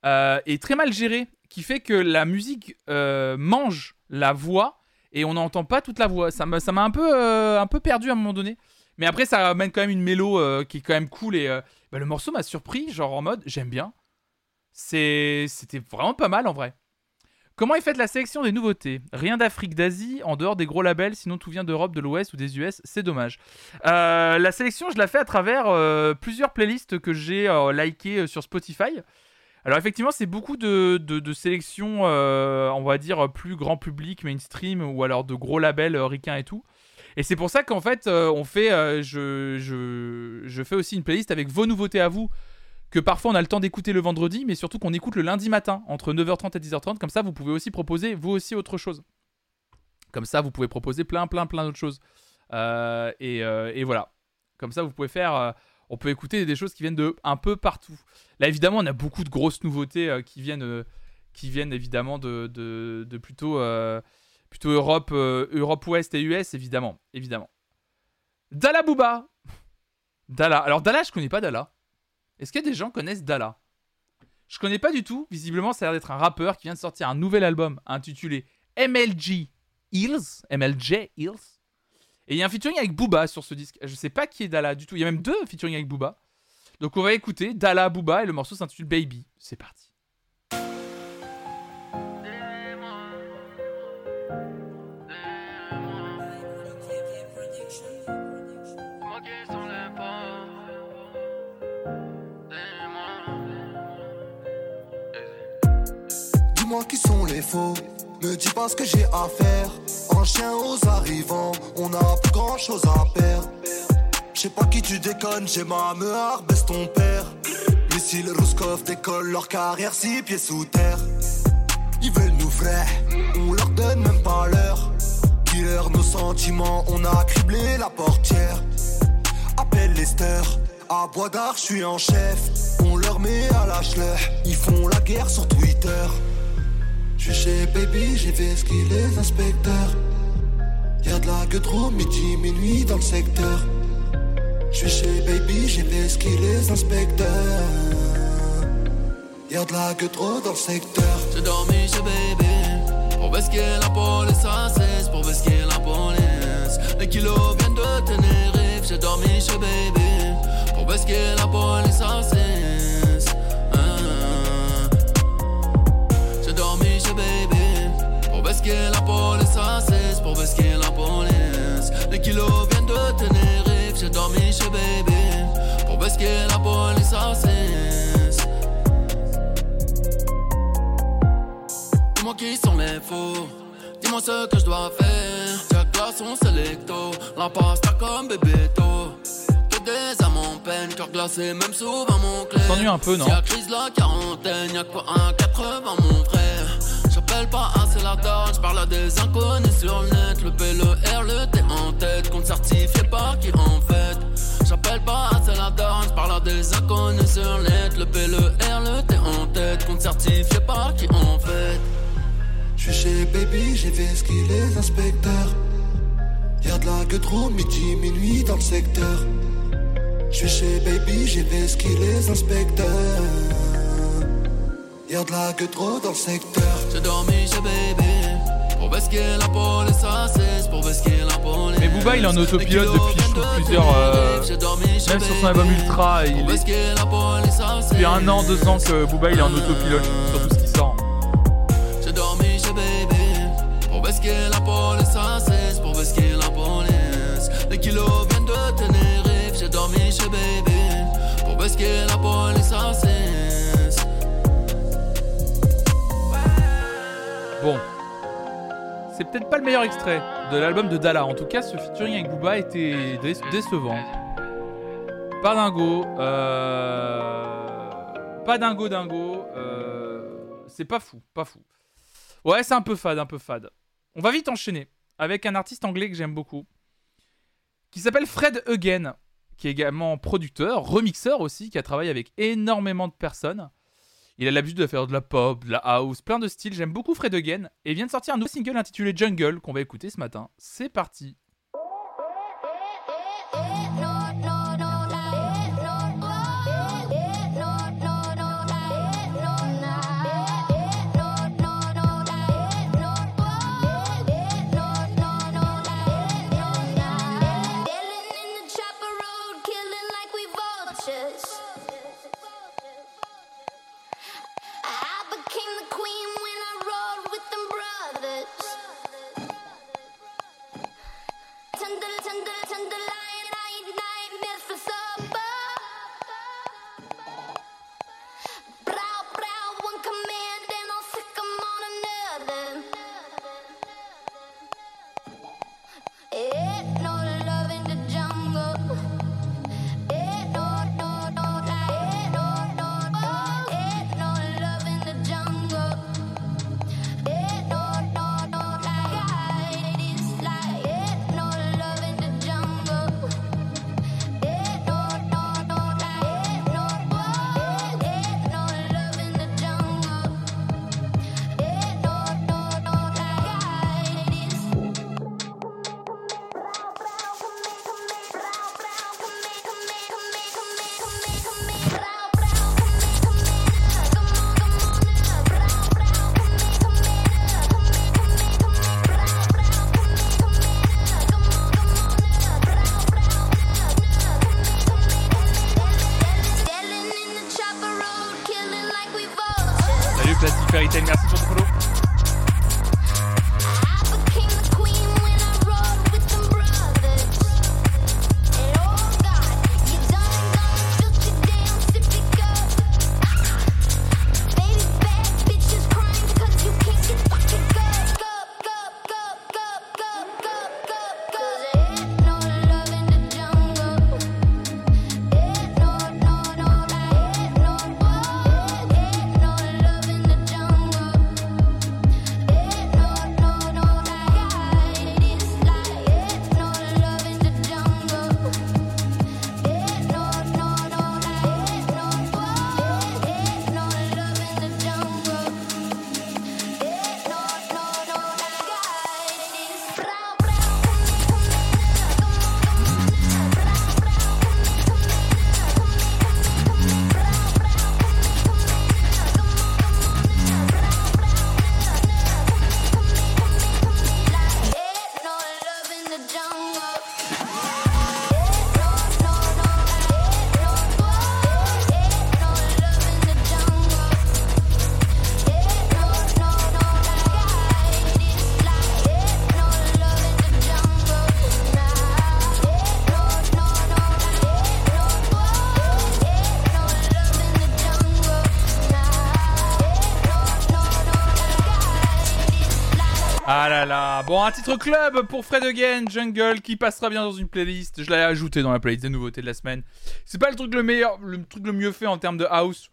est très mal géré, qui fait que la musique mange la voix et on n'entend pas toute la voix. Ça m'a ça m'a un peu euh, un peu perdu à un moment donné. Mais après ça amène quand même une mélo euh, qui est quand même cool et euh, bah, le morceau m'a surpris, genre en mode j'aime bien. C'est c'était vraiment pas mal en vrai. Comment est faite la sélection des nouveautés? Rien d'Afrique, d'Asie, en dehors des gros labels, sinon tout vient d'Europe, de l'Ouest ou des US, c'est dommage. La sélection, je la fais à travers plusieurs playlists que j'ai likées sur Spotify. Alors effectivement, c'est beaucoup de, de, sélections, euh, on va dire, plus grand public, mainstream, ou alors de gros labels euh, et tout. Et c'est pour ça qu'en fait, euh, on fait, euh, je, je, je fais aussi une playlist avec vos nouveautés à vous, que parfois on a le temps d'écouter le vendredi, mais surtout qu'on écoute le lundi matin, entre 9h30 et 10h30. Comme ça, vous pouvez aussi proposer, vous aussi, autre chose. Comme ça, vous pouvez proposer plein, plein, plein d'autres choses. Et, et voilà. Comme ça, vous pouvez faire. On peut écouter des choses qui viennent de un peu partout. Là, évidemment, on a beaucoup de grosses nouveautés euh, qui viennent, euh, qui viennent évidemment de, euh, plutôt Europe, Europe Ouest et US, évidemment, évidemment. Dalla Booba. Dalla. Alors Dalla, je connais pas Dalla. Est-ce que des gens connaissent Dalla Je connais pas du tout. Visiblement, ça a l'air d'être un rappeur qui vient de sortir un nouvel album intitulé MLG Hills. MLJ Hills. Et il y a un featuring avec Booba sur ce disque. Je sais pas qui est Dalla du tout. Il y a même deux featuring avec Booba. Donc on va écouter Dalla Booba et le morceau s'intitule Baby. C'est parti. Dis-moi qui sont les faux, me dis pas ce que j'ai à faire. En chien aux arrivants, on a plus grand chose à perdre. Je sais pas qui tu déconnes, j'ai ma meur, baisse ton père. Missile Ruskov décolle leur carrière six pieds sous terre. Ils veulent nous vrais, on leur donne même pas l'heure. Killer nos sentiments, on a criblé la portière. Appelle Lester, à Bois d'Arc, je suis en chef. On leur met à schleur, ils font la guerre sur Twitter. Je suis chez Baby, j'ai fait ce qu'il les inspecteurs. Y'a de la gueule trop midi, minuit dans le secteur. Je suis chez Baby, j'ai fait ce qu'il les inspecteurs. Y'a de la gueule trop dans le secteur. J'ai dormi chez Baby Pour basquer la police à 16 Pour basquer la police Les kilos viennent de Tenerife J'ai dormi chez Baby Pour basquer la police à 16 basquer la police à 16 Pour basquer la police Les kilos viennent de Tenerife J'ai dormi chez Baby Pour basquer la police à 16 Dis-moi qui sont les faux. Dis-moi ce que je dois faire. Jack glaçon selecto. La pasta comme bébéto. Des âmes en peine. Cœur glacé, même souvent mon clé. S'ennuie un peu, non la crise la quarantaine, y'a quoi un 80 mon frère? J'appelle pas assez la donne, j'parle à des inconnus sur le net. Le P, le R, le T en tête. Compte certifié par qui en fait? J'appelle pas assez la donne, j'parle à des inconnus sur le net. Le P, le R, le T en tête. Compte certifié par qui en fait? Je suis chez Baby, j'ai fait ce qu'il les inspecteurs. Y'a de la gueule trop midi, minuit dans le secteur. Je suis chez Baby, j'ai fait ce qu'il les inspecteurs. Y'a de la gueule trop dans le secteur. J'ai dormi chez Baby Pour basquer la police à 16 Pour basquer la police Mais Booba, il est en autopilote depuis je trouve, plusieurs. euh, même sur son album Ultra, il est. Depuis un an, deux ans que Booba il est en autopilote sur tout ce qui sort. J'ai dormi chez Baby Pour basquer la police à 16 Pour basquer la police Les kilos viennent de Tenerife J'ai dormi chez Baby Pour basquer la police à 16 Bon. C'est peut-être pas le meilleur extrait de l'album de Dalla. En tout cas, ce featuring avec Booba était dé- décevant. Pas dingo. Euh... Pas dingo dingo. Euh... C'est pas fou, pas fou. Ouais, c'est un peu fade, un peu fade. On va vite enchaîner avec un artiste anglais que j'aime beaucoup. Qui s'appelle Fred Again. Qui est également producteur, remixeur aussi, qui a travaillé avec énormément de personnes. Il a l'habitude de faire de la pop, de la house, plein de styles. J'aime beaucoup Fred Again. Et vient de sortir un nouveau single intitulé Jungle qu'on va écouter ce matin. C'est parti. Bon, un titre club pour Fred Again, Jungle, qui passera bien dans une playlist. Je l'ai ajouté dans la playlist des nouveautés de la semaine. C'est pas le truc le meilleur, le truc le mieux fait en termes de house.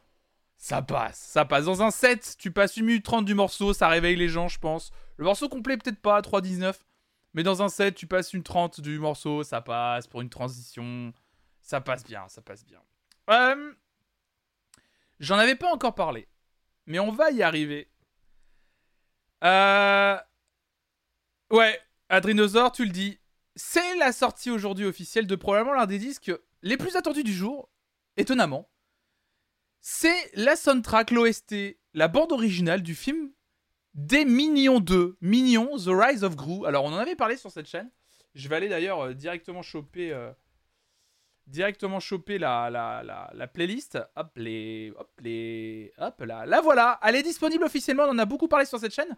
Ça passe, ça passe. Dans un set, tu passes une minute 30 du morceau, ça réveille les gens, je pense. Le morceau complet, peut-être pas, 3.19. Mais dans un set, tu passes une 30 du morceau, ça passe pour une transition. Ça passe bien, ça passe bien. Euh, J'en avais pas encore parlé. Mais on va y arriver. Euh... Ouais, Adrinosaur, tu le dis. C'est la sortie aujourd'hui officielle de probablement l'un des disques les plus attendus du jour, étonnamment. C'est la soundtrack, l'OST, la bande originale du film des Minions 2. Minions, The Rise of Gru. Alors, on en avait parlé sur cette chaîne. Je vais aller d'ailleurs euh, directement choper. euh, directement choper la, la, la, la playlist. Hop, les. Hop, les. Hop là. La voilà. Elle est disponible officiellement. On en a beaucoup parlé sur cette chaîne.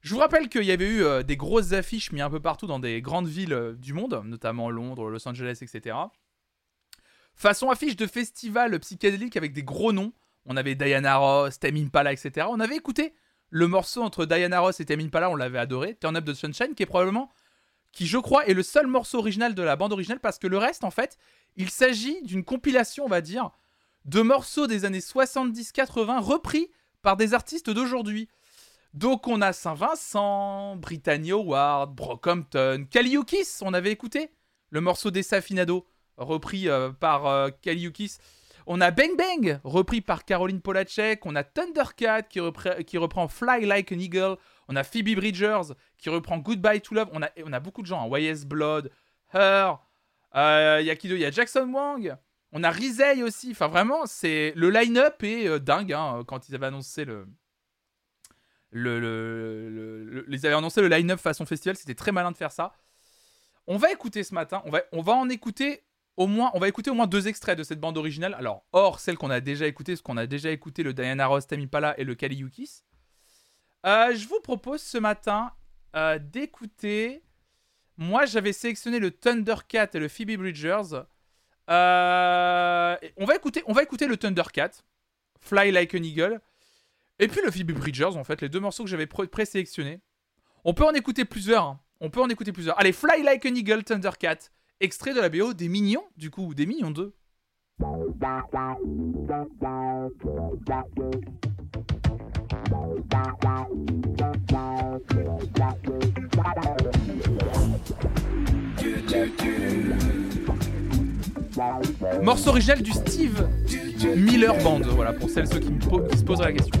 Je vous rappelle qu'il y avait eu euh, des grosses affiches mis un peu partout dans des grandes villes euh, du monde, notamment Londres, Los Angeles, etc. Façon affiche de festival psychédélique avec des gros noms. On avait Diana Ross, Tame Impala, etc. On avait écouté le morceau entre Diana Ross et Tame Impala, on l'avait adoré, Turn Up the Sunshine, qui est probablement, qui je crois est le seul morceau original de la bande originale, parce que le reste, en fait, il s'agit d'une compilation, on va dire, de morceaux des années 70-80 repris par des artistes d'aujourd'hui. Donc on a Saint-Vincent, Brittany Howard, Brockhampton, Kaliukis, on avait écouté le morceau des Safinado, repris euh, par euh. On a Bang Bang, repris par Caroline Polacek. On a Thundercat qui, repre- qui reprend Fly Like an Eagle. On a Phoebe Bridgers qui reprend Goodbye to Love. On a, beaucoup de gens, hein. YS Blood, Her, il y a Il y a Jackson Wang. On a Rizei aussi. Enfin vraiment, c'est le line-up est euh, dingue hein, quand ils avaient annoncé le, le, le- ils avaient annoncé le line-up façon festival, c'était très malin de faire ça. On va écouter ce matin, on va, on va en écouter au moins, on va écouter au moins deux extraits de cette bande originale. Alors, hors celle qu'on a déjà écoutée, parce qu'on a déjà écouté le Diana Ross, Tamipala et le Kaliukis. Euh, je vous propose ce matin euh, d'écouter. Moi, j'avais sélectionné le Thundercat et le Phoebe Bridgers. Euh, on va écouter, on va écouter le Thundercat, Fly Like an Eagle. Et puis le Phoebe Bridgers, en fait, les deux morceaux que j'avais pré- présélectionnés. On peut en écouter plusieurs. hein. On peut en écouter plusieurs. Allez, Fly Like an Eagle, Thundercat. Extrait de la BO des Mignons, du coup, ou des Mignons 2. Morceau original du Steve Miller Band, voilà, pour celles ceux qui, me se poseraient la question.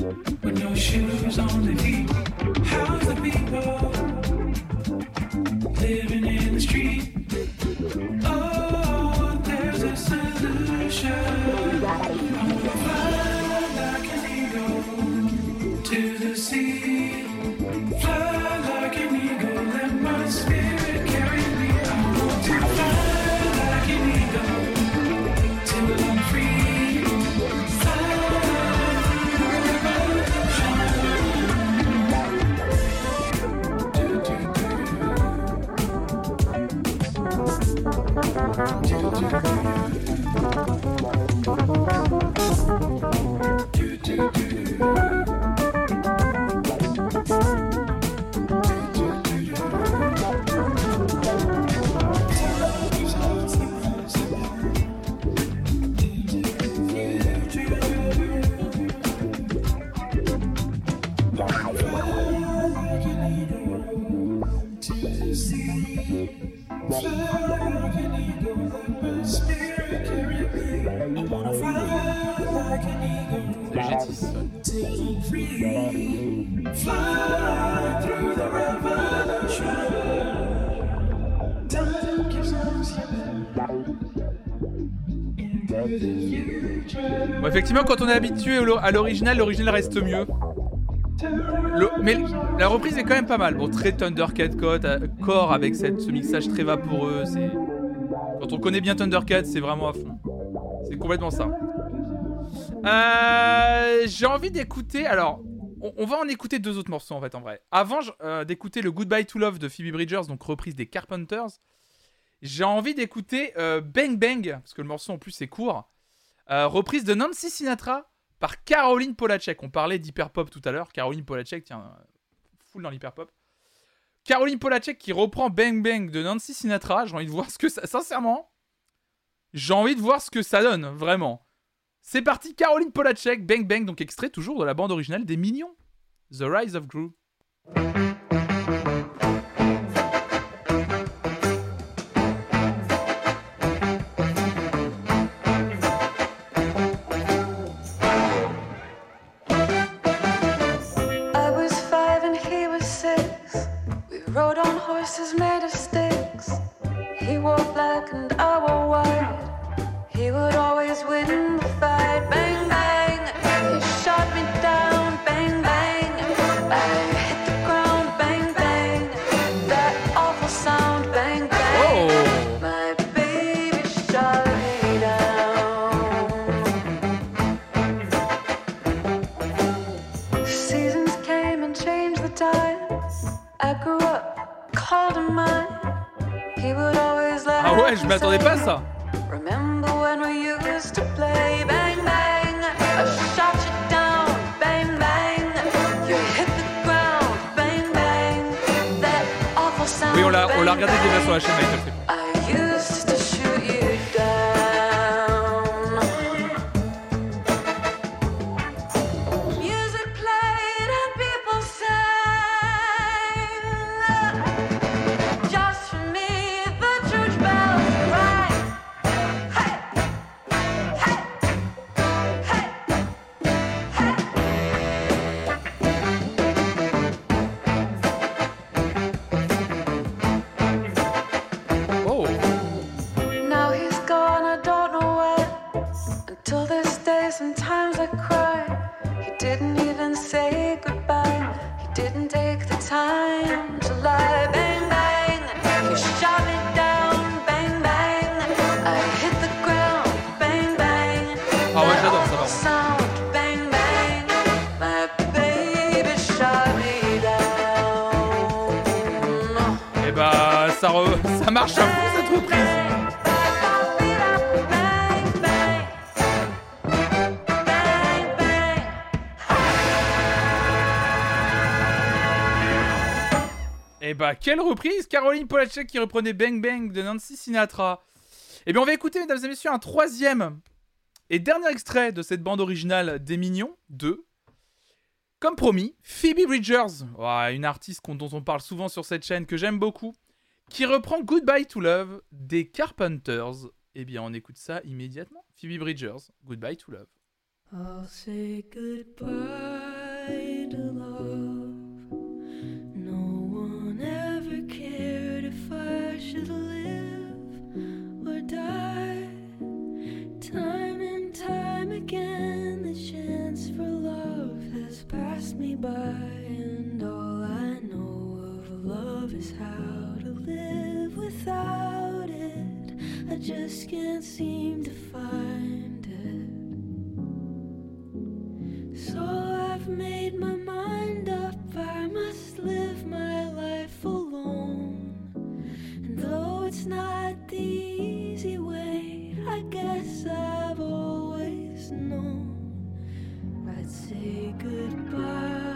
with no shoes on their feet. How's the people living in the street? Fly Effectivement, quand on est habitué à l'original, l'original reste mieux. Mais la reprise est quand même pas mal. Bon, très Thundercat euh, Core avec cette, ce mixage très vaporeux. Quand on connaît bien Thundercat, c'est vraiment à fond. C'est complètement ça. Euh, J'ai envie d'écouter. Alors, on, va en écouter deux autres morceaux en fait, en vrai. Avant euh, d'écouter le Goodbye to Love de Phoebe Bridgers, donc reprise des Carpenters, j'ai envie d'écouter Bang Bang, parce que le morceau en plus est court. Euh, reprise de Nancy Sinatra par Caroline Polachek. On parlait d'hyperpop tout à l'heure. Caroline Polachek, tiens, euh, full dans l'hyperpop. Caroline Polachek qui reprend Bang Bang de Nancy Sinatra. J'ai envie de voir ce que ça. Sincèrement, j'ai envie de voir ce que ça donne, vraiment. C'est parti, Caroline Polachek, Bang Bang, donc extrait toujours de la bande originale des Mignons. The Rise of Gru. On horses made of sticks. He wore black and I wore white. He would always win the fight. M'attendais pas à ça. Remember when we used to play bang bang? I shot you down, bang bang. You hit the ground, bang bang. That awful sound. Oui, on l'a regardé déjà sur la chaîne Michael bah, quelle reprise Caroline Polachek qui reprenait Bang Bang de Nancy Sinatra. Et bien, on va écouter, mesdames et messieurs, un troisième et dernier extrait de cette bande originale des Mignons 2. Comme promis, Phoebe Bridgers, une artiste dont on parle souvent sur cette chaîne que j'aime beaucoup, qui reprend Goodbye to Love des Carpenters Eh bien, on écoute ça immédiatement. Phoebe Bridgers, Goodbye to Love. I'll say goodbye to love. By, and all I know of love is how to live without it. I just can't seem to find it. So I've made my mind up, I must live my life alone. And though it's not the easy way, I guess I've always known I'd say goodbye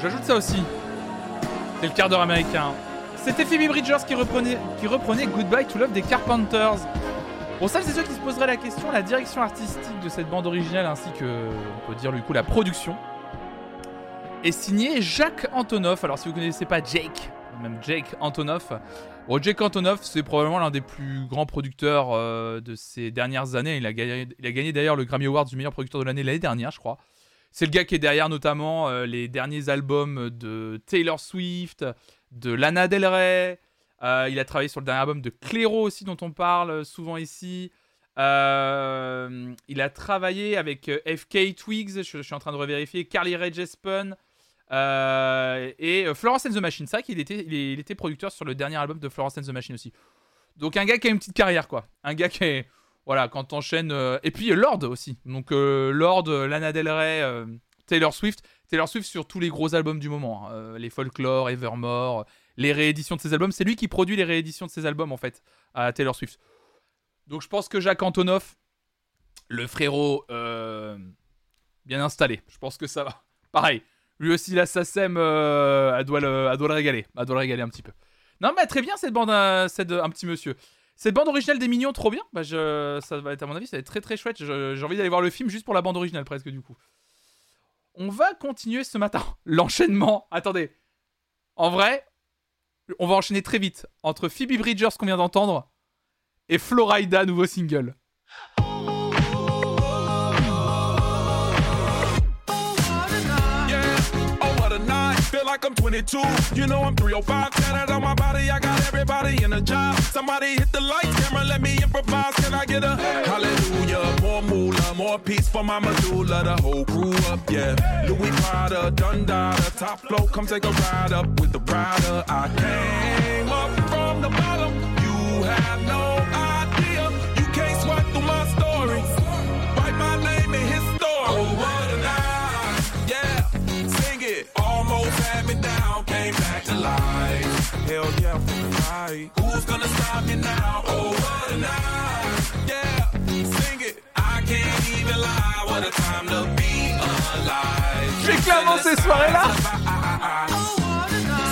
J'ajoute ça aussi. C'est le quart d'heure américain. C'était Phoebe Bridgers qui reprenait, Goodbye to Love des Carpenters. Pour ça, c'est ceux qui se poseraient la question, la direction artistique de cette bande originale ainsi que, on peut dire du coup, la production est signé Jacques Antonoff. Alors, si vous ne connaissez pas Jake, même Jake Antonoff, bon, Jake Antonoff, c'est probablement l'un des plus grands producteurs euh, de ces dernières années. Il a gagné, il a gagné d'ailleurs le Grammy Award du meilleur producteur de l'année l'année dernière, je crois. C'est le gars qui est derrière notamment euh, les derniers albums de Taylor Swift, de Lana Del Rey. Euh, il a travaillé sur le dernier album de Clairo aussi, dont on parle souvent ici. Euh, il a travaillé avec FK Twigs, je, suis en train de revérifier, Carly Rae Jepsen et Florence and the Machine. C'est vrai qu'il était, était producteur sur le dernier album de Florence and the Machine aussi. Donc un gars qui a une petite carrière, quoi. Un gars qui est... Voilà, quand t'enchaînes... euh, Et puis euh, Lord aussi. Donc euh, Lord, euh, Lana Del Rey, Taylor Swift. Taylor Swift sur tous les gros albums du moment. hein. Les Folklore, Evermore, les rééditions de ses albums. C'est lui qui produit les rééditions de ses albums, en fait, à Taylor Swift. Donc je pense que Jacques Antonoff, le frérot bien installé, je pense que ça va. *laughs* Pareil, lui aussi la SACEM, elle, doit le, elle doit le régaler, elle doit le régaler un petit peu. Non, mais très bien cette bande, cette, un petit monsieur. Cette bande originale des Mignons, trop bien. Bah, ça va être, à mon avis, ça va être très très chouette. J'ai envie d'aller voir le film juste pour la bande originale, presque, du coup. On va continuer ce matin. *laughs* L'enchaînement. Attendez. En vrai, on va enchaîner très vite entre Phoebe Bridgers qu'on vient d'entendre et Florida, nouveau single. Like I'm 22. You know I'm 305. Tatted on my body, I got everybody in a job. Somebody hit the lights, camera, let me improvise. Can I get a hallelujah? More moolah, more peace for my medulla. The whole crew up, yeah. Louis Prada, Dundada, top flow. Come take a ride up with the rider. I came up from the bottom. You have no J'ai clairement ces soirées-là.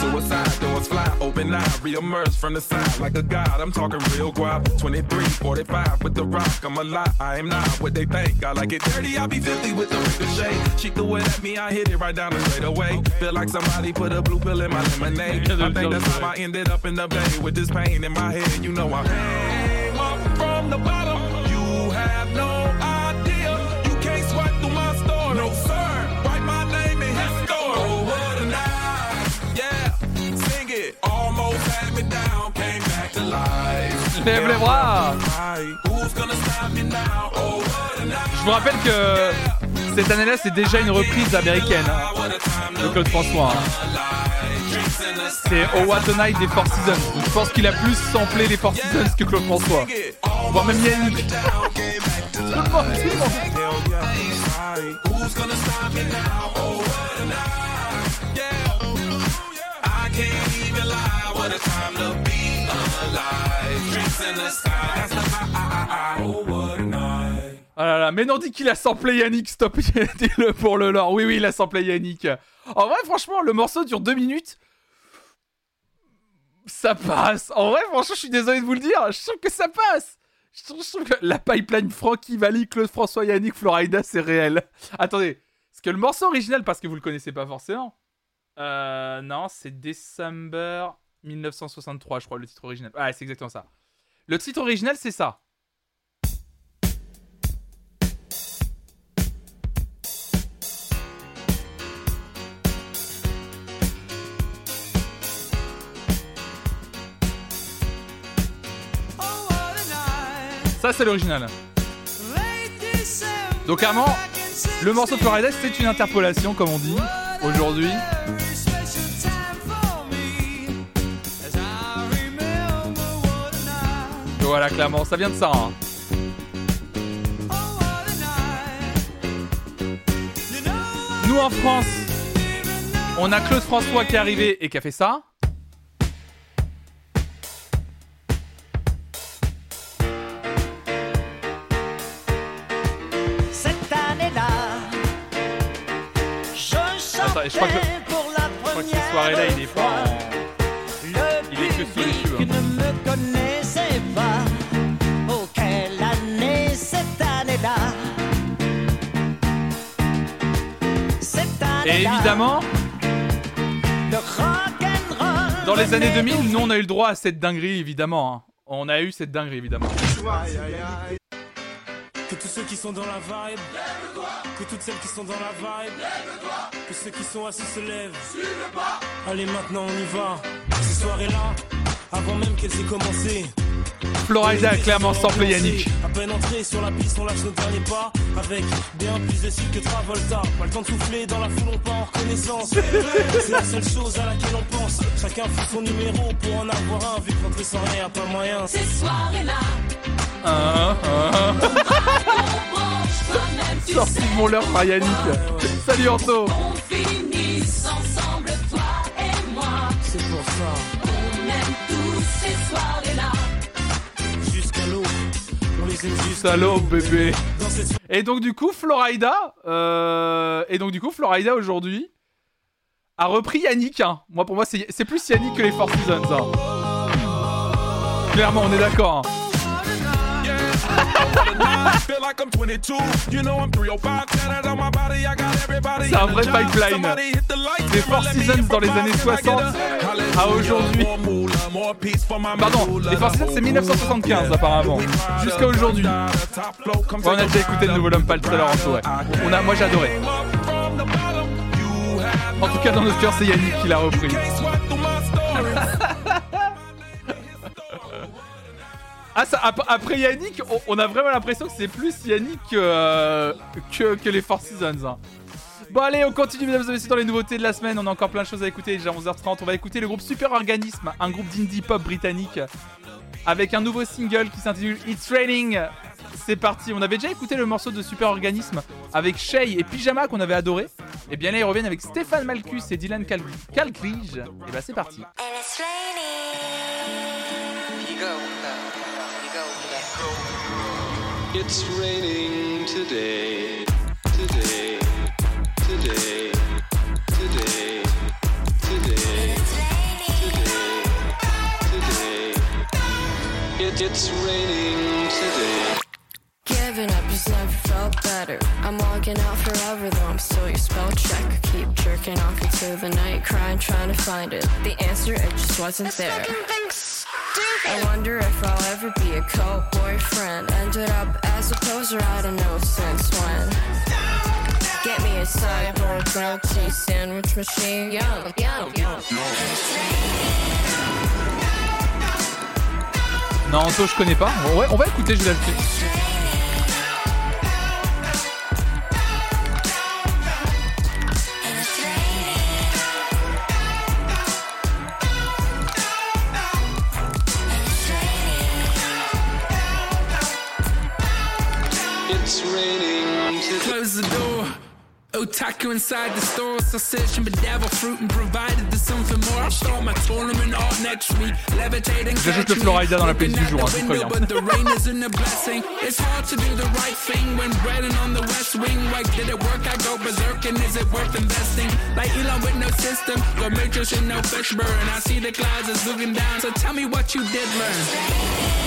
Suicide doors fly open now, reemerge from the side like a god. I'm talking real guap. 23, 45 with the rock. I'm a lot. I am not what they think. I like it dirty. I be 50 with the ricochet. She threw it at me. I hit it right down the straight away. Feel like somebody put a blue pill in my lemonade. I think that's how I ended up in the bay with this pain in my head. You know I came up from the bottom. A night. Je vous rappelle que cette année-là, c'est déjà une reprise américaine hein, de Claude François. hein. C'est Oh Night des Four Seasons. Je pense qu'il a plus samplé les Four Seasons que Claude François. Voire même Yannick. *laughs* Ah là là, mais non, dis qu'il a samplé Yannick, stop, *laughs* dis-le pour le lore. Oui, oui, il a samplé Yannick. En vrai, franchement, le morceau dure deux minutes. Ça passe. En vrai, franchement, je suis désolé de vous le dire, je trouve que ça passe. Je trouve, que la pipeline Frankie Valli, Claude François, Yannick, Florida, c'est réel. Attendez, parce que le morceau original, parce que vous le connaissez pas forcément. Euh, non, c'est December 1963, je crois, le titre original. Ah, c'est exactement ça. Le titre original, c'est ça. Ça, c'est l'original. Donc, clairement, le morceau de Florida, c'est une interpolation, comme on dit, aujourd'hui. Voilà, clairement, ça vient de ça. hein. Nous, en France, on a Claude François qui est arrivé et qui a fait ça. Cette année-là, je Attends, je crois que- chantais pour la Je crois que cette soirée-là, il est pas en... Il est que sur connaissait pas. Oh, quelle année cette année-là. Cette Et évidemment, le rock'n'roll dans les années venait 2000, nous, on a eu le droit à cette dinguerie, évidemment. hein. On a eu cette dinguerie, évidemment. Que tous ceux qui sont dans la vibe, que toutes celles qui sont dans la vibe, que ceux qui sont assis se lèvent. Allez, maintenant on y va. Ces soirées-là, avant même qu'elles aient commencé. Florida a clairement samplé Yannick. À peine entré sur la piste, on lâche nos derniers pas. Avec bien plus de style que Travolta. Pas le temps de souffler, dans la foule on part en reconnaissance. C'est la seule chose à laquelle on pense. Chacun fout son numéro pour en avoir un. Vu que rentrer sans rien, pas moyen. Ces soirées-là, Hein, hein. Sorti de mon leurre par Yannick. Salut Anto. on finit ensemble, Salaud bébé. Et donc du coup Florida, euh, et donc du coup Florida aujourd'hui a repris Yannick. hein. Moi pour moi c'est c'est plus Yannick que les Four Seasons. hein. Clairement, on est d'accord. hein. Feel like I'm 22. You know I'm 305. Tatted on my body. I got everybody C'est un vrai pipeline. Des Four Seasons dans les années 60 à aujourd'hui. Pardon, les Four Seasons c'est 1975 apparemment. Jusqu'à aujourd'hui. Ouais, on a déjà écouté le nouveau Lompal tout à l'heure en. On a, moi j'ai adoré. En tout cas dans notre cœur c'est Yannick qui l'a repris. Ah ça, ap- après Yannick, on, on a vraiment l'impression que c'est plus Yannick que, euh, que, que les Four Seasons. hein. Bon allez, on continue mesdames et messieurs dans les nouveautés de la semaine, on a encore plein de choses à écouter, déjà 11h30, on va écouter le groupe Super Organisme, un groupe d'indie pop britannique, avec un nouveau single qui s'intitule It's Raining. C'est parti, on avait déjà écouté le morceau de Super Organisme avec Shay et Pyjama qu'on avait adoré. Et bien là ils reviennent avec Stéphane Malkus et Dylan Cal Calclige. Et bah c'est parti. It's raining today, today, today, today, today, today, today. It, it's raining today. Giving up just never felt better. I'm walking out forever, though I'm still your spell check. Keep jerking off into the night, crying, trying to find it. The answer, it just wasn't there. I wonder if I'll ever be a co-boyfriend. Ended up as a poser, I don't know since when. Get me a cyborg grilled cheese sandwich machine. Yum, yum, yum. Non, Anto, je connais pas. Ouais, on va écouter, je vais l'ajouter. Inside the store, searching for devil fruit and provided there's something more. I'll start my tournament all next week. Levitating, J'ajoute le Florida dans la playlist du jour, hein, tout prévient. but the rain isn't a blessing. It's hard to do the right thing when breading on the west wing. Like, did it work? I go berserk, and is it worth investing? Like Elon with no system, go matrix and no fish burn. I see the clouds is looking down, so tell me what you did learn.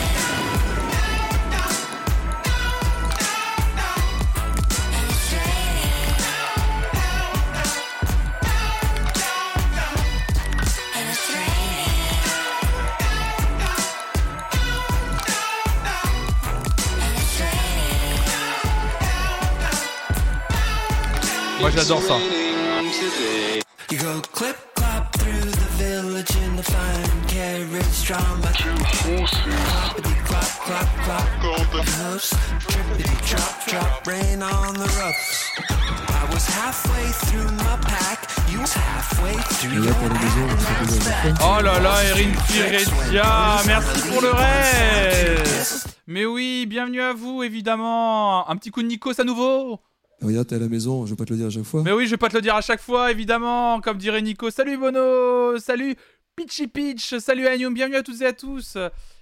Through your Oh là là, Erin Firetia, merci pour le reste. Mais oui, bienvenue à vous évidemment. Un petit coup de Nikos à nouveau. Regarde, t'es à la maison, je vais pas te le dire à chaque fois. Mais oui, je vais pas te le dire à chaque fois, évidemment, comme dirait Nico. Salut Bono, salut Pitchy Pitch, salut Anyum, bienvenue à toutes et à tous.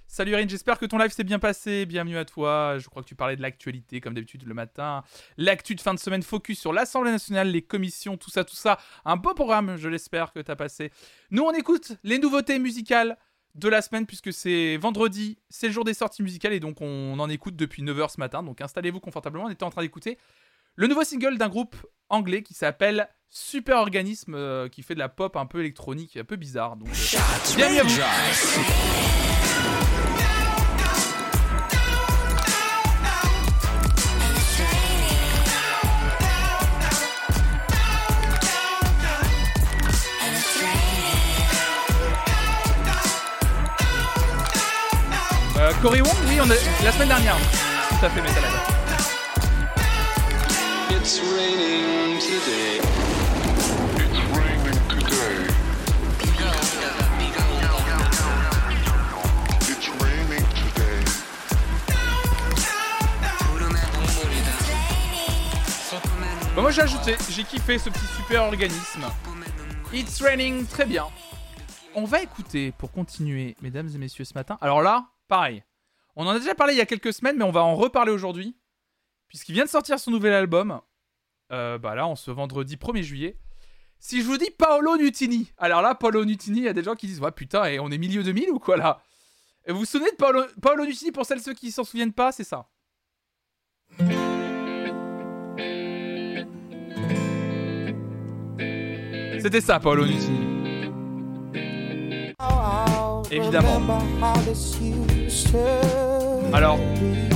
Salut Erin, j'espère que ton live s'est bien passé. Bienvenue à toi. Je crois que tu parlais de l'actualité, comme d'habitude le matin. L'actu de fin de semaine focus sur l'Assemblée nationale, les commissions, tout ça, tout ça. Un beau programme, je l'espère, que t'as passé. Nous, on écoute les nouveautés musicales de la semaine, puisque c'est vendredi, c'est le jour des sorties musicales, et donc on en écoute depuis 9h ce matin. Donc installez-vous confortablement. On était en train d'écouter le nouveau single d'un groupe anglais qui s'appelle Super Organisme, euh, qui fait de la pop un peu électronique, un peu bizarre. Donc, euh, bienvenue à vous. Euh, Cory Wong, oui, on a... la semaine dernière. Tout à fait, Metalhead. It's raining today. It's raining today. It's raining today. Bah, moi j'ai ajouté, j'ai kiffé ce petit super organisme. It's raining, très bien. On va écouter pour continuer, mesdames et messieurs, ce matin. Alors là, pareil. On en a déjà parlé il y a quelques semaines, mais on va en reparler aujourd'hui. Puisqu'il vient de sortir son nouvel album. Euh, bah là, en ce vendredi 1er juillet. Si je vous dis Paolo Nutini. Alors là, Paolo Nutini, il y a des gens qui disent Ouais, putain, et on est milieu 2000 ou quoi là? Et vous vous souvenez de Paolo, Paolo Nutini pour celles ceux qui s'en souviennent pas, c'est ça? C'était ça, Paolo Nutini. Évidemment. Alors,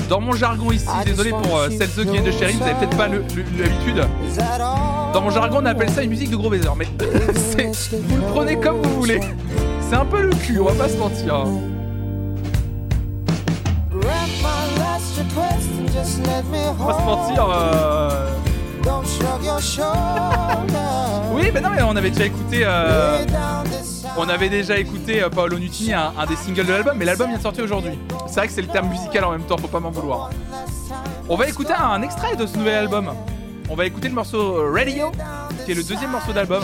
dans mon jargon ici, désolé pour euh, celles ceux qui viennent de Chéri, vous avez peut-être pas l'habitude. Dans mon jargon, on appelle ça une musique de gros baiser. Mais *laughs* vous le prenez comme vous voulez. C'est un peu le cul, on va pas se mentir. hein. On va se mentir. euh, Oui, mais non, mais on avait déjà écouté. euh, On avait déjà écouté euh, Paolo Nutini, un, des singles de l'album, mais l'album vient de sortir aujourd'hui. C'est vrai que c'est le terme musical en même temps, faut pas m'en vouloir. On va écouter un extrait de ce nouvel album. On va écouter le morceau euh, Radio, qui est le deuxième morceau d'album.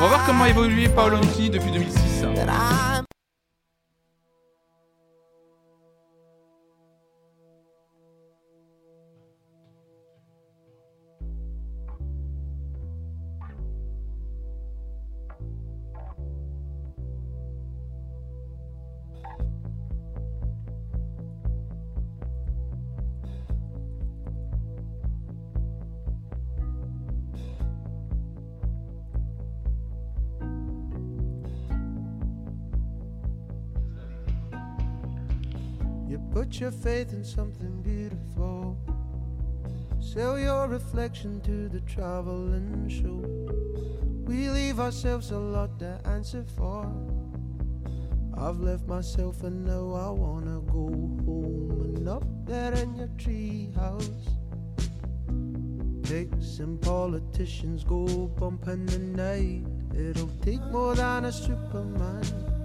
On va voir comment a évolué Paolo Nutini depuis 2006. Your faith in something beautiful. Sell your reflection to the traveling show. We leave ourselves a lot to answer for. I've left myself and now I wanna go home and up there in your treehouse. Pigs and politicians go bumping the night. It'll take more than a superman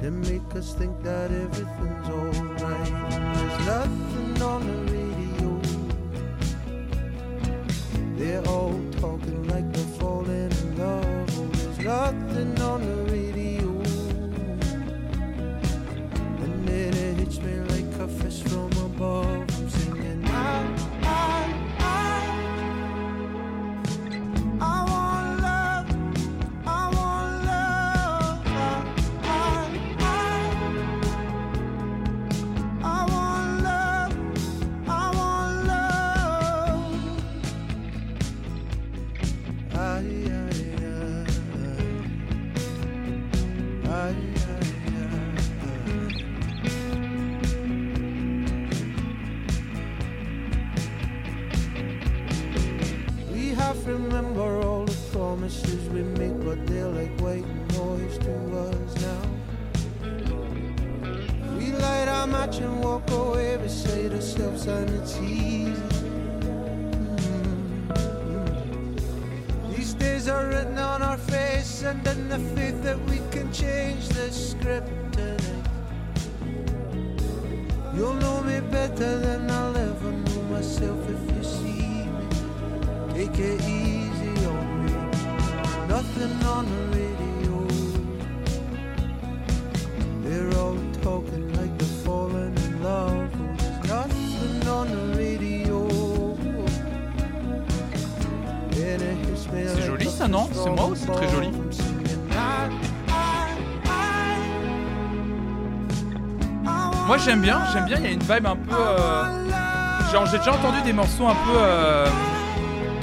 to make us think that everything's alright. There's nothing on the radio. They're all talking like they're falling in love. Oh, there's nothing on the radio. And it hits me like a fist from We to remember all the promises we make, but they're like white noise to us now. We light our match and walk away beside ourselves, and it's easy. Mm-hmm. These days are written on our face, and in the faith that we can change the script tonight. You'll know me better than I'll Take it easy on me. Nothing on the radio. They're all talking like they're falling in love. There's nothing on the radio. And it hits me C'est joli ça, non? C'est moi ou c'est très joli. Moi j'aime bien, j'aime bien, il y a une vibe un peu. euh, Genre j'ai déjà entendu des morceaux un peu euh,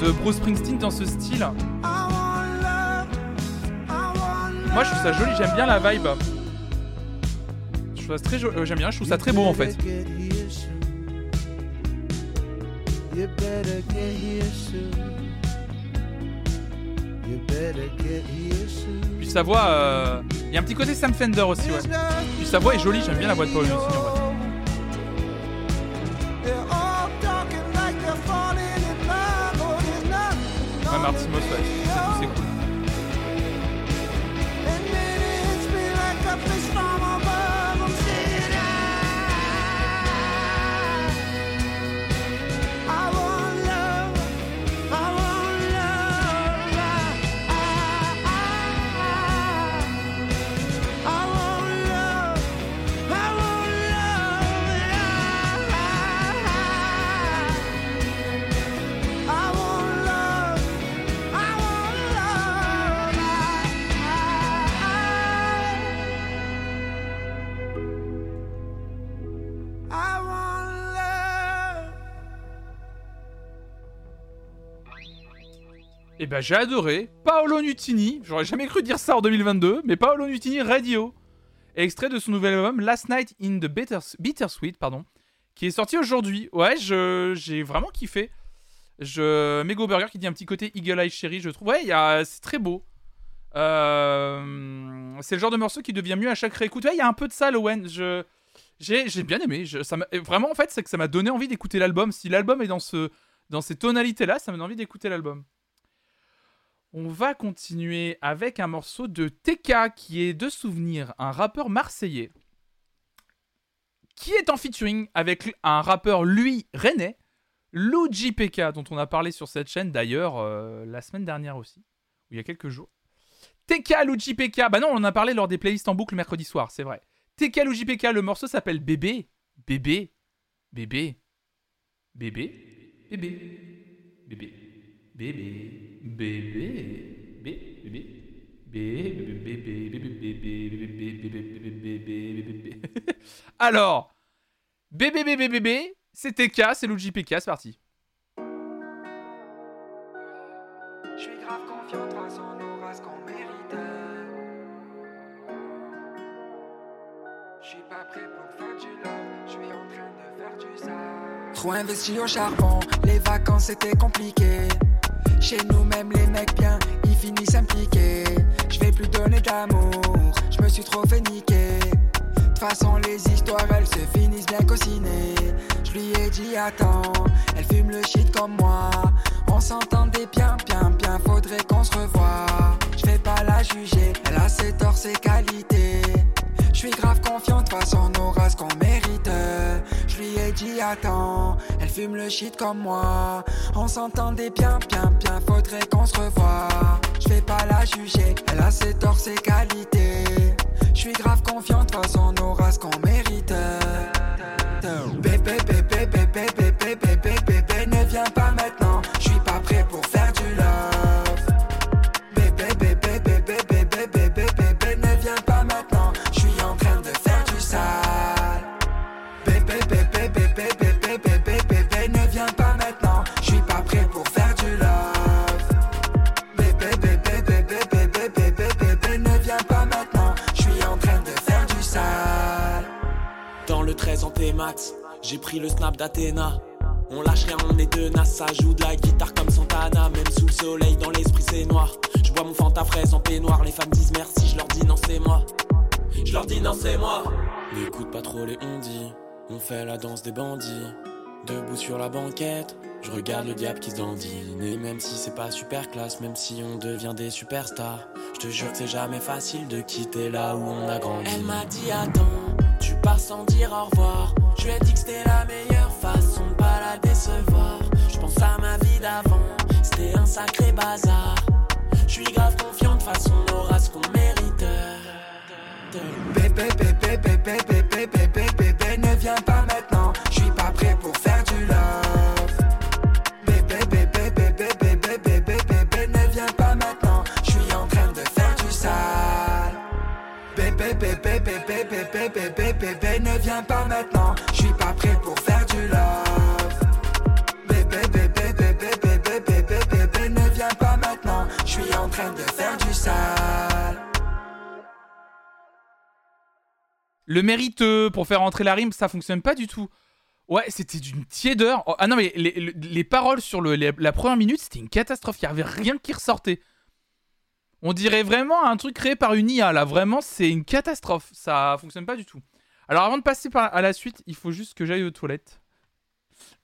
de Bruce Springsteen dans ce style. Moi je trouve ça joli, j'aime bien la vibe. Je trouve ça très joli, euh, j'aime bien, je trouve ça très beau en fait. Puis sa voix, euh, il y a un petit côté Sam Fender aussi, ouais. Puis sa voix est jolie, j'aime bien la voix de Paul Nutini nothing Ouais, Et ben j'ai adoré. Paolo Nutini, j'aurais jamais cru dire ça en 2022, mais Paolo Nutini Radio. Extrait de son nouvel album Last Night in the Bitter, Bittersweet, pardon, qui est sorti aujourd'hui. Ouais, j'ai vraiment kiffé. Je, Mego Burger qui dit un petit côté Eagle Eye Cherry, je trouve. Ouais, c'est très beau. Euh, c'est le genre de morceau qui devient mieux à chaque réécoute. Ouais, il y a un peu de ça, Lowen. Je, j'ai, j'ai bien aimé. Ça vraiment, en fait, c'est que ça m'a donné envie d'écouter l'album. Si l'album est dans, ce, dans ces tonalités-là, ça m'a donné envie d'écouter l'album. On va continuer avec un morceau de TK qui est de souvenir, un rappeur marseillais qui est en featuring avec un rappeur lui rennais, Lou JPK, dont on a parlé sur cette chaîne d'ailleurs euh, la semaine dernière aussi, ou il y a quelques jours. TK Lou JPK, bah non, on en a parlé lors des playlists en boucle mercredi soir, c'est vrai. TK Lou JPK, le morceau s'appelle Bébé, Bébé, Bébé, Bébé, Bébé, Bébé, Bébé, Bébé, Alors, bébé, bébé, bébé, c'est TK, c'est Luigi PK, c'est parti. Je suis grave confiant, toi, on aura ce qu'on mérite. Je suis pas prêt pour faire du love, je suis en train de faire du sale. Trop investi au charbon, les vacances c'était compliqué. Chez nous, même les mecs bien, ils finissent impliqués. Je vais plus donner d'amour, je me suis trop fait niquer. De toute façon, les histoires elles se finissent bien cocinées. Je lui ai dit attends, elle fume le shit comme moi. On s'entendait bien, bien, bien, faudrait qu'on se revoie. Je vais pas la juger, elle a ses torts, ses qualités. Je suis grave confiant, de toute façon, on aura ce qu'on mérite. Je lui ai dit attends, elle fume le shit comme moi. On s'entendait bien, bien, bien, faudrait qu'on se revoie. Je vais pas la juger, elle a ses torts, ses qualités. Je suis grave confiant, de toute façon, on aura ce qu'on mérite. Bébé, bébé, bébé, bébé, bébé, bébé, le 13 en T-Max, j'ai pris le snap d'Athéna. On lâche rien, on est tenace, ça joue de la guitare comme Santana. Même sous le soleil, dans l'esprit c'est noir. Je bois mon fanta fraise en peignoir, les femmes disent merci, je leur dis non c'est moi. Je leur dis non c'est moi. N'écoute pas trop les on dit, on fait la danse des bandits. Debout sur la banquette, je regarde le diable qui se dandine. Et même si c'est pas super classe, même si on devient des superstars, je te jure que c'est jamais facile de quitter là où on a grandi. Elle m'a dit attends, tu pars sans dire au revoir. Je lui ai dit que c'était la meilleure façon de pas la décevoir. Je pense à ma vie d'avant, c'était un sacré bazar. Je suis grave confiant, de façon on aura ce qu'on mérite. Bébé, bébé, bébé, bébé, bébé, bébé, bébé, ne viens pas maintenant. Je pas prêt pour faire du love. Bébé, bébé, bébé, bébé, bébé, ne viens pas maintenant. Je en train de faire du sale. Le mérite euh, pour faire entrer la rime, ça fonctionne pas du tout. Ouais, c'était d'une tiédeur. Oh, ah non, mais les, les- les paroles sur le, la première minute, c'était une catastrophe. Il avait rien qui ressortait. On dirait vraiment un truc créé par une IA, là. Vraiment, c'est une catastrophe. Ça fonctionne pas du tout. Alors, avant de passer à la suite, il faut juste que j'aille aux toilettes.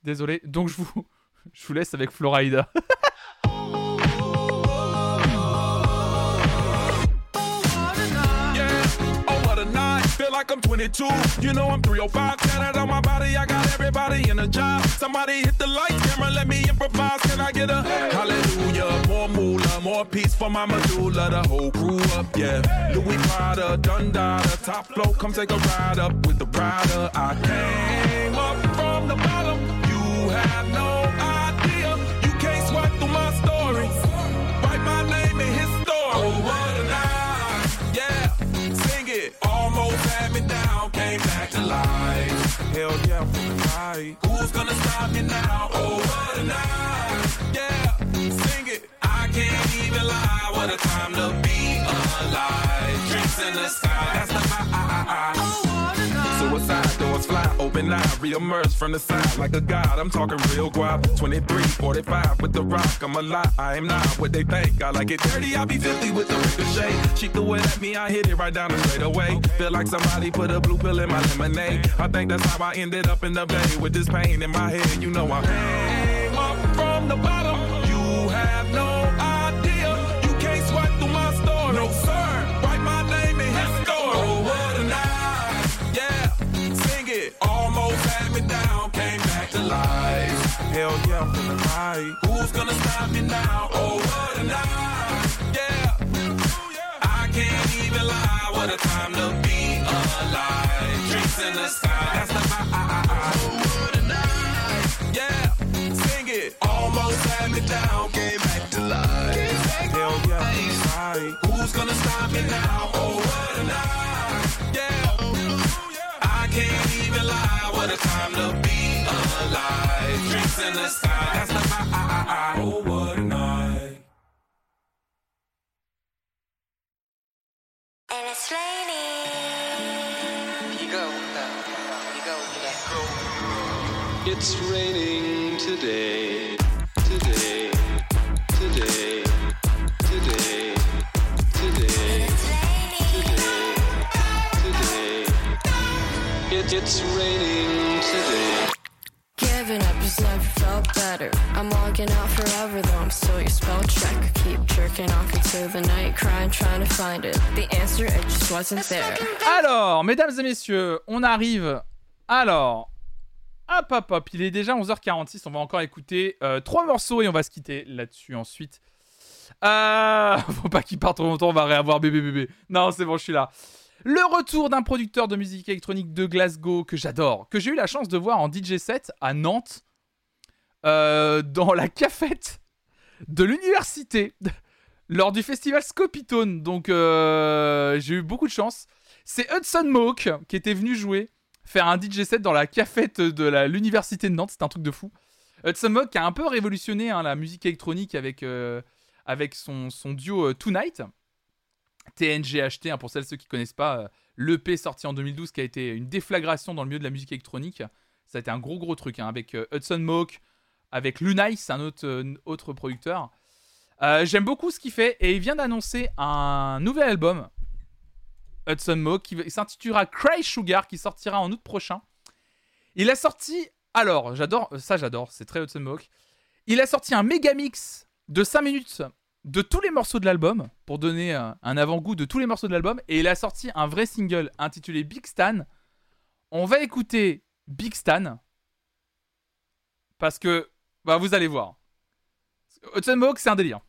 Désolé. Donc, je vous, *laughs* je vous laisse avec Florida. *laughs* like I'm 22. You know I'm 305. Tatted on my body. I got everybody in a job. Somebody hit the lights, camera, let me improvise. Can I get a hallelujah? More moolah, more peace for my medulla. The whole crew up, yeah. Louis Prada, Dundada, top flow. Come take a ride up with the rider. I came up from the bottom. You have no life. Hell yeah, right. Who's gonna stop me now? Oh, what a night. Yeah, sing it. I can't even lie. What a time to be alive. Drinks in the sky. That's the high. Fly, open eye, reemerge from the side like a god. I'm talking real guap. 23, 45 with the rock. I'm a lot, I am not what they think. I like it dirty, I be 50 with the ricochet. She threw it at me, I hit it right down the straight away. Feel like somebody put a blue pill in my lemonade. I think that's how I ended up in the bay with this pain in my head. You know I came up from the bottom. Hell yeah, I'm feeling right. Who's gonna stop me now? Oh what a night, yeah. I can't even lie. What a time to be alive. Drinks in the sky, that's the high. Oh what a night, yeah. Sing it, almost had me down, came back to life. Hell yeah, right. Who's gonna stop me now? And it's raining. You go, you go, It's raining today. Today. Today. Today. Today. Today. It, it's raining today. Giving up just never felt better. I'm walking out forever, though I'm still your spell check. Keep jerking off into the night, crying, trying to find it. The answer, it just wasn't there. Alors, mesdames et messieurs, on arrive. Alors, hop, hop, hop. Il est déjà 11h46. On va encore écouter euh, trois morceaux et on va se quitter là-dessus ensuite. Euh, *laughs* faut pas qu'il parte trop longtemps. On va réavoir bébé bébé. Non, c'est bon, je suis là. Le retour d'un producteur de musique électronique de Glasgow que j'adore, que j'ai eu la chance de voir en DJ set à Nantes, euh, dans la cafette de l'université, *laughs* lors du festival Scopitone. Donc euh, j'ai eu beaucoup de chance. C'est Hudson Mohawk qui était venu jouer, faire un DJ set dans la cafette de l'université de Nantes. C'est un truc de fou. Hudson Mohawk qui a un peu révolutionné hein, la musique électronique avec, euh, son, duo Tonight. TNGHT, hein, pour celles ceux qui connaissent pas, euh, l'EP sorti en 2012 qui a été une déflagration dans le milieu de la musique électronique. Ça a été un gros gros truc hein, avec euh, Hudson Mohawk, avec Lunice, un autre, euh, autre producteur. J'aime beaucoup ce qu'il fait et il vient d'annoncer un nouvel album, Hudson Mohawk, qui s'intitulera Cry Sugar, qui sortira en août prochain. Il a sorti, alors j'adore, ça j'adore, c'est très Hudson Mohawk. Il a sorti un méga mix de 5 minutes de tous les morceaux de l'album pour donner un avant-goût de tous les morceaux de l'album et il a sorti un vrai single intitulé Big Stan. On va écouter Big Stan parce que bah vous allez voir. Hudson c'est un délire.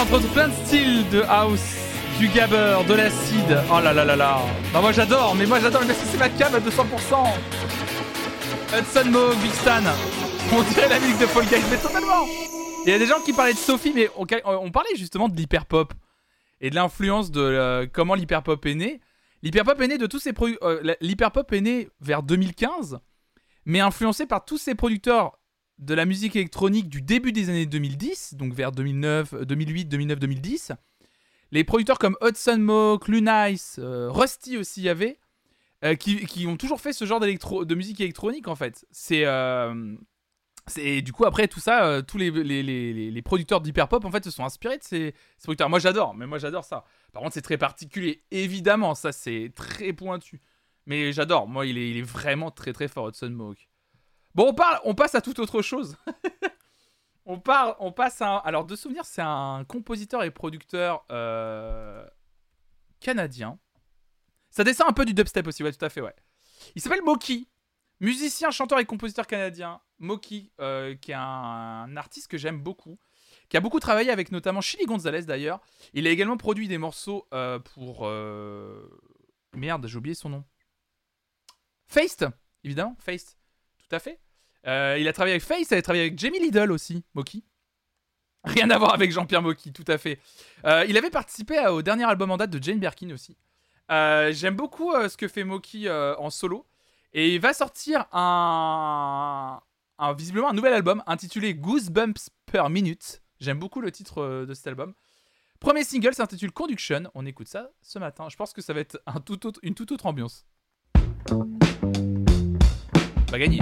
Entre plein de styles de house, du gabber, de l'acide. Oh là là là là. Bah moi j'adore, mais moi j'adore, mais c'est ma cam à 200%. Hudson Mohawk, Big Stan. On dirait la musique de Fall Guys, mais totalement. Il y a des gens qui parlaient de Sophie, mais on, parlait justement de l'hyperpop et de l'influence de euh, comment l'hyperpop est né. L'hyperpop est né de tous ces produits. l'hyperpop est né vers 2015, mais influencé par tous ces producteurs de la musique électronique du début des années 2010, donc vers 2009, 2008, 2009, 2010. Les producteurs comme Hudson Mohawk, Lunice, euh, Rusty aussi y avait, euh, qui, qui ont toujours fait ce genre de musique électronique en fait. C'est euh, c'est du coup après tout ça, euh, tous les, les- les producteurs d'hyperpop en fait se sont inspirés de ces, ces producteurs. Moi j'adore, mais moi j'adore ça. Par contre c'est très particulier, évidemment, ça c'est très pointu. Mais j'adore, moi il est, il est vraiment très très fort Hudson Mohawk. Bon on parle, on passe à toute autre chose. *laughs* on parle, on passe à un- alors de souvenir c'est un compositeur et producteur euh, canadien. Ça descend un peu du dubstep aussi, ouais tout à fait ouais. Il s'appelle Moki. Musicien, chanteur et compositeur canadien, Moki, euh, qui est un, artiste que j'aime beaucoup, qui a beaucoup travaillé avec notamment Chili Gonzalez d'ailleurs. Il a également produit des morceaux euh, pour. Merde, j'ai oublié son nom. Feist, évidemment, Feist, tout à fait. Euh, il a travaillé avec Feist, il a travaillé avec Jamie Lidl aussi, Moki. Rien à voir avec Jean-Pierre Moki, tout à fait. Euh, il avait participé au dernier album en date de Jane Birkin aussi. Euh, J'aime beaucoup ce que fait Moki euh, en solo. Et il va sortir un, visiblement un nouvel album intitulé Goosebumps per Minute. J'aime beaucoup le titre de cet album. Premier single s'intitule Conduction. On écoute ça ce matin. Je pense que ça va être un tout une toute autre ambiance. Pas gagné.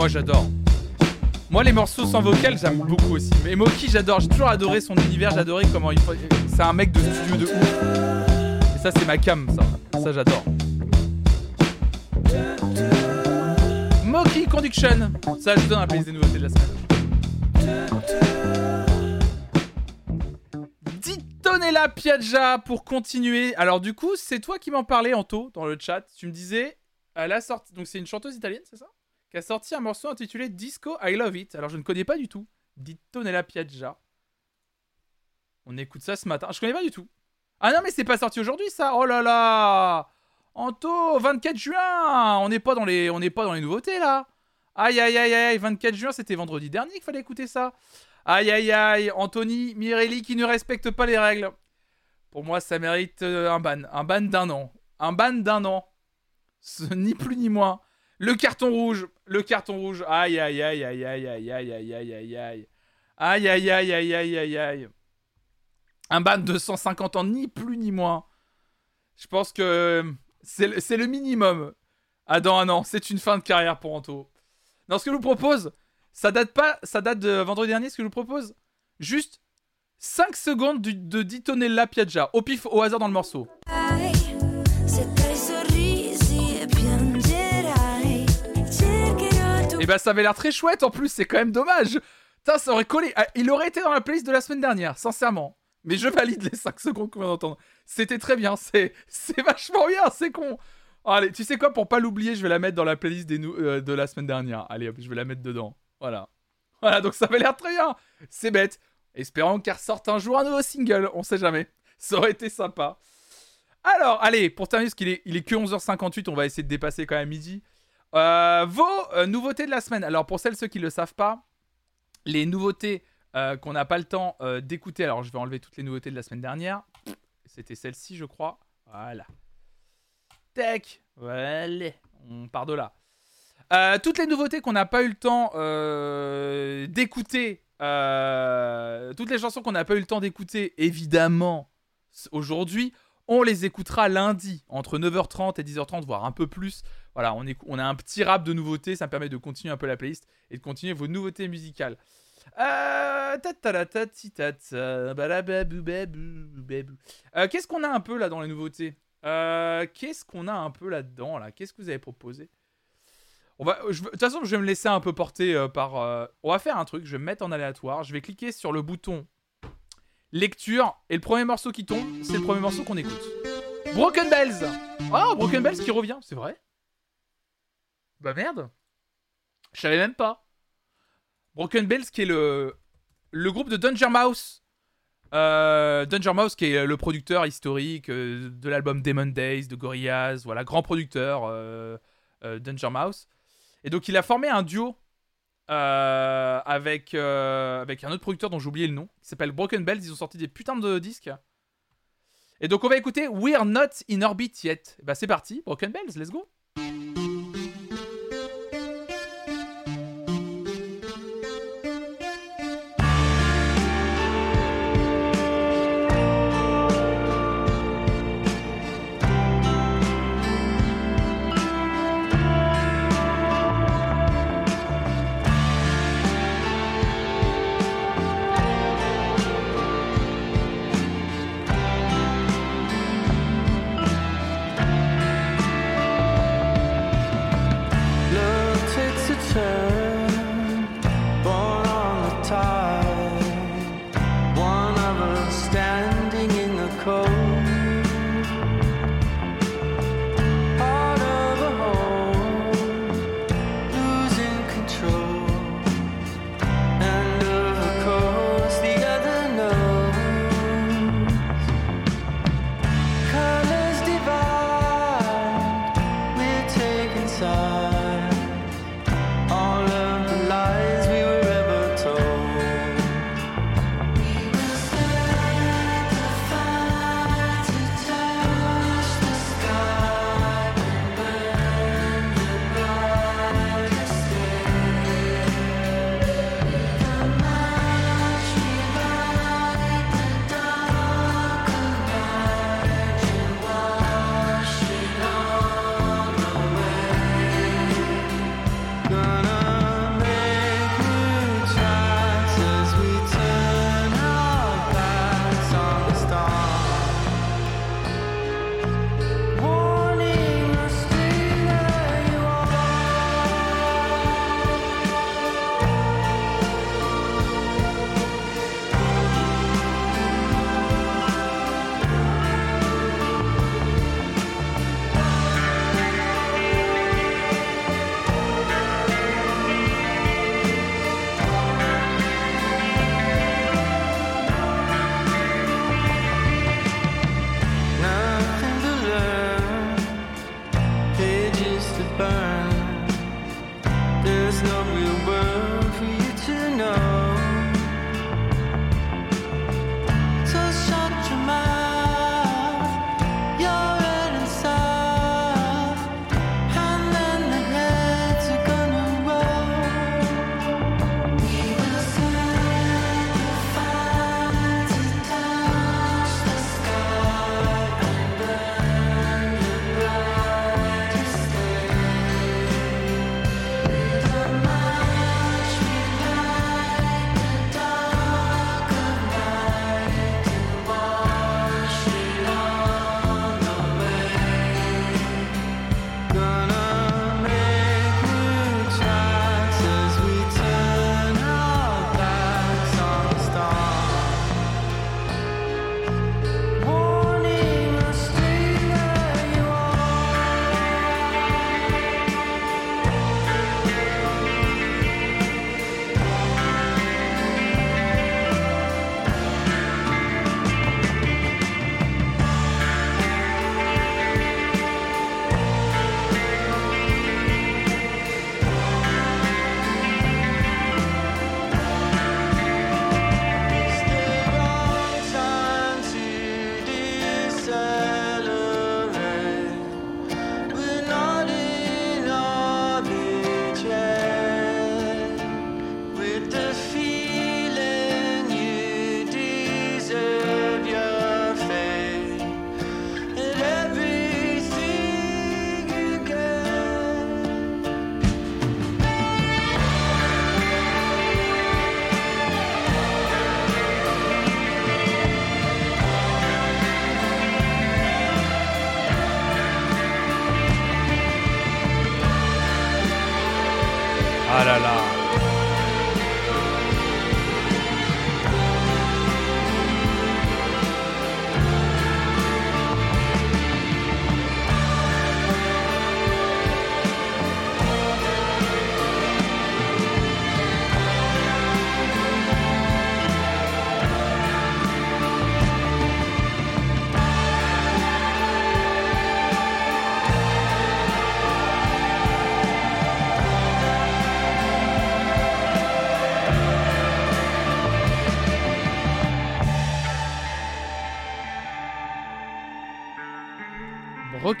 Moi j'adore. Moi, les morceaux sans vocal, j'aime beaucoup aussi. Mais Moki, j'adore. J'ai toujours adoré son univers. J'adorais comment il. C'est un mec de studio de ouf. Et ça, c'est ma cam, ça. Ça, j'adore. Moki Conduction. Ça, je donne un plaisir des nouveautés de la semaine. Ditonella Piaggia pour continuer. Alors, du coup, c'est toi qui m'en parlais, Anto, dans le chat. Tu me disais, elle a sorti. Donc, c'est une chanteuse italienne, c'est ça? Qui a sorti un morceau intitulé Disco I Love It. Alors, je ne connais pas du tout. Ditonella Piaggia. On écoute ça ce matin. Je connais pas du tout. Ah non, mais c'est pas sorti aujourd'hui, ça. Oh là là. Anto, 24 juin. On n'est pas dans les, pas dans les nouveautés là. Aïe aïe aïe aïe. 24 juin, c'était vendredi dernier qu'il fallait écouter ça. Aïe aïe aïe. Anthony Mirelli qui ne respecte pas les règles. Pour moi, ça mérite euh, un ban, un ban d'un an, un ban d'un an. Ni plus ni moins. Le carton rouge, le carton rouge. Aïe aïe aïe aïe aïe aïe aïe aïe aïe aïe aïe. Aïe aïe aïe aïe aïe aïe aïe. Un ban de 150 ans, ni plus ni moins. Je pense que c'est le- minimum. Ah, dans un an, c'est une fin de carrière pour Anto. Non, ce que je vous propose, ça date pas, ça date de vendredi dernier. Ce que je vous propose, juste 5 secondes du- de Ditonella Piaggia, au pif, au hasard dans le morceau. Et bah, ça avait l'air très chouette en plus, c'est quand même dommage. Putain, ça aurait collé. Ah, Il aurait été dans la playlist de la semaine dernière, sincèrement. Mais je valide les 5 secondes qu'on vient d'entendre. C'était très bien, c'est vachement bien, c'est con. Allez, tu sais quoi, pour pas l'oublier, je vais la mettre dans la playlist euh, de la semaine dernière. Allez, hop, je vais la mettre dedans. Voilà. Voilà, donc ça avait l'air très bien. C'est bête. Espérons qu'elle ressorte un jour un nouveau single, on sait jamais. Ça aurait été sympa. Alors, allez, pour terminer, parce qu'il est, il est que 11h58, on va essayer de dépasser quand même midi. Euh, vos euh, nouveautés de la semaine. Alors, pour celles, ceux qui ne le savent pas, les nouveautés euh, qu'on n'a pas le temps d'écouter. Alors, je vais enlever toutes les nouveautés de la semaine dernière. C'était celle-ci, je crois. Voilà. Tac. Voilà. On part de là. Toutes les nouveautés qu'on n'a pas eu le temps d'écouter. toutes les chansons qu'on n'a pas eu le temps d'écouter, évidemment, aujourd'hui, on les écoutera lundi, entre 9h30 et 10h30, voire un peu plus. Voilà, on, écou- on a un petit rap de nouveautés, ça me permet de continuer un peu la playlist et de continuer vos nouveautés musicales. Qu'est-ce qu'on a un peu là dans les nouveautés? Euh, Qu'est-ce qu'on a un peu là-dedans là? Qu'est-ce que vous avez proposé? De toute façon, je vais me laisser un peu porter euh, par. euh, on va faire un truc. Je vais me mettre en aléatoire. Je vais cliquer sur le bouton lecture et le premier morceau qui tombe, c'est le premier morceau qu'on écoute. Broken Bells. Oh, Broken Bells qui revient, c'est vrai. Bah merde. Je savais même pas. Broken Bells qui est le le groupe de Danger Mouse. Euh, Danger Mouse qui est le producteur historique euh, de l'album Demon Days de Gorillaz, voilà, grand producteur euh, euh, Danger Mouse. Et donc il a formé un duo avec, euh, avec un autre producteur dont j'ai oublié le nom, qui s'appelle Broken Bells. Ils ont sorti des putains de disques. Et donc on va écouter We're Not in Orbit Yet. Bah c'est parti, Broken Bells, let's go.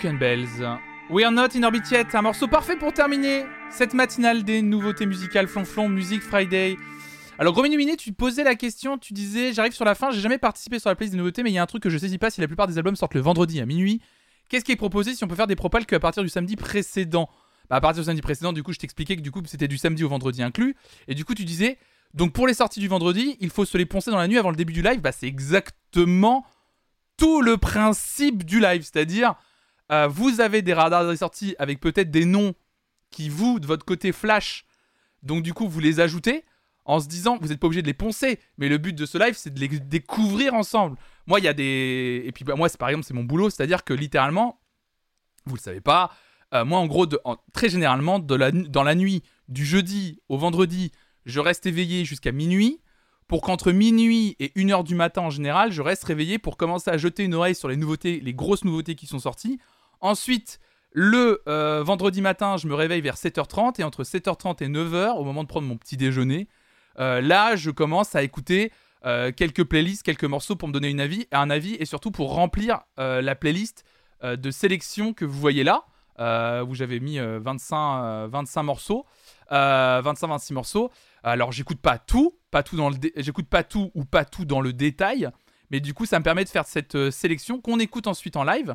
Broken. We are not in orbit yet, un morceau parfait pour terminer cette matinale des nouveautés musicales Flonflon Music Friday. Alors gros Miné, tu posais la question, tu disais j'arrive sur la fin, j'ai jamais participé sur la playlist des nouveautés, mais il y a un truc que je saisis pas si la plupart des albums sortent le vendredi à minuit. Qu'est-ce qui est proposé si on peut faire des propals qu'à partir du samedi précédent? Bah à partir du samedi précédent, du coup je t'expliquais que du coup c'était du samedi au vendredi inclus, et du coup tu disais donc pour les sorties du vendredi, il faut se les poncer dans la nuit avant le début du live? Bah c'est exactement tout le principe du live, c'est-à-dire euh, vous avez des radars de sortie avec peut-être des noms qui vous de votre côté flash, donc du coup vous les ajoutez en se disant vous n'êtes pas obligé de les poncer, mais le but de ce live c'est de les découvrir ensemble. Moi il y a des et puis bah, moi par exemple c'est mon boulot, c'est-à-dire que littéralement vous le savez pas, euh, moi en gros très généralement la dans la nuit du jeudi au vendredi, je reste éveillé jusqu'à minuit pour qu'entre minuit et 1h du matin en général, je reste réveillé pour commencer à jeter une oreille sur les nouveautés, les grosses nouveautés qui sont sorties. Ensuite, le euh, vendredi matin, je me réveille vers 7h30 et entre 7h30 et 9h, au moment de prendre mon petit déjeuner, euh, là, je commence à écouter euh, quelques playlists, quelques morceaux pour me donner une avis, un avis et surtout pour remplir la playlist de sélection que vous voyez là, où j'avais mis euh, 25, euh, 25 morceaux, euh, 25-26 morceaux. Alors, j'écoute pas tout, pas tout dans le, j'écoute pas tout ou pas tout dans le détail, mais du coup, ça me permet de faire cette sélection qu'on écoute ensuite en live.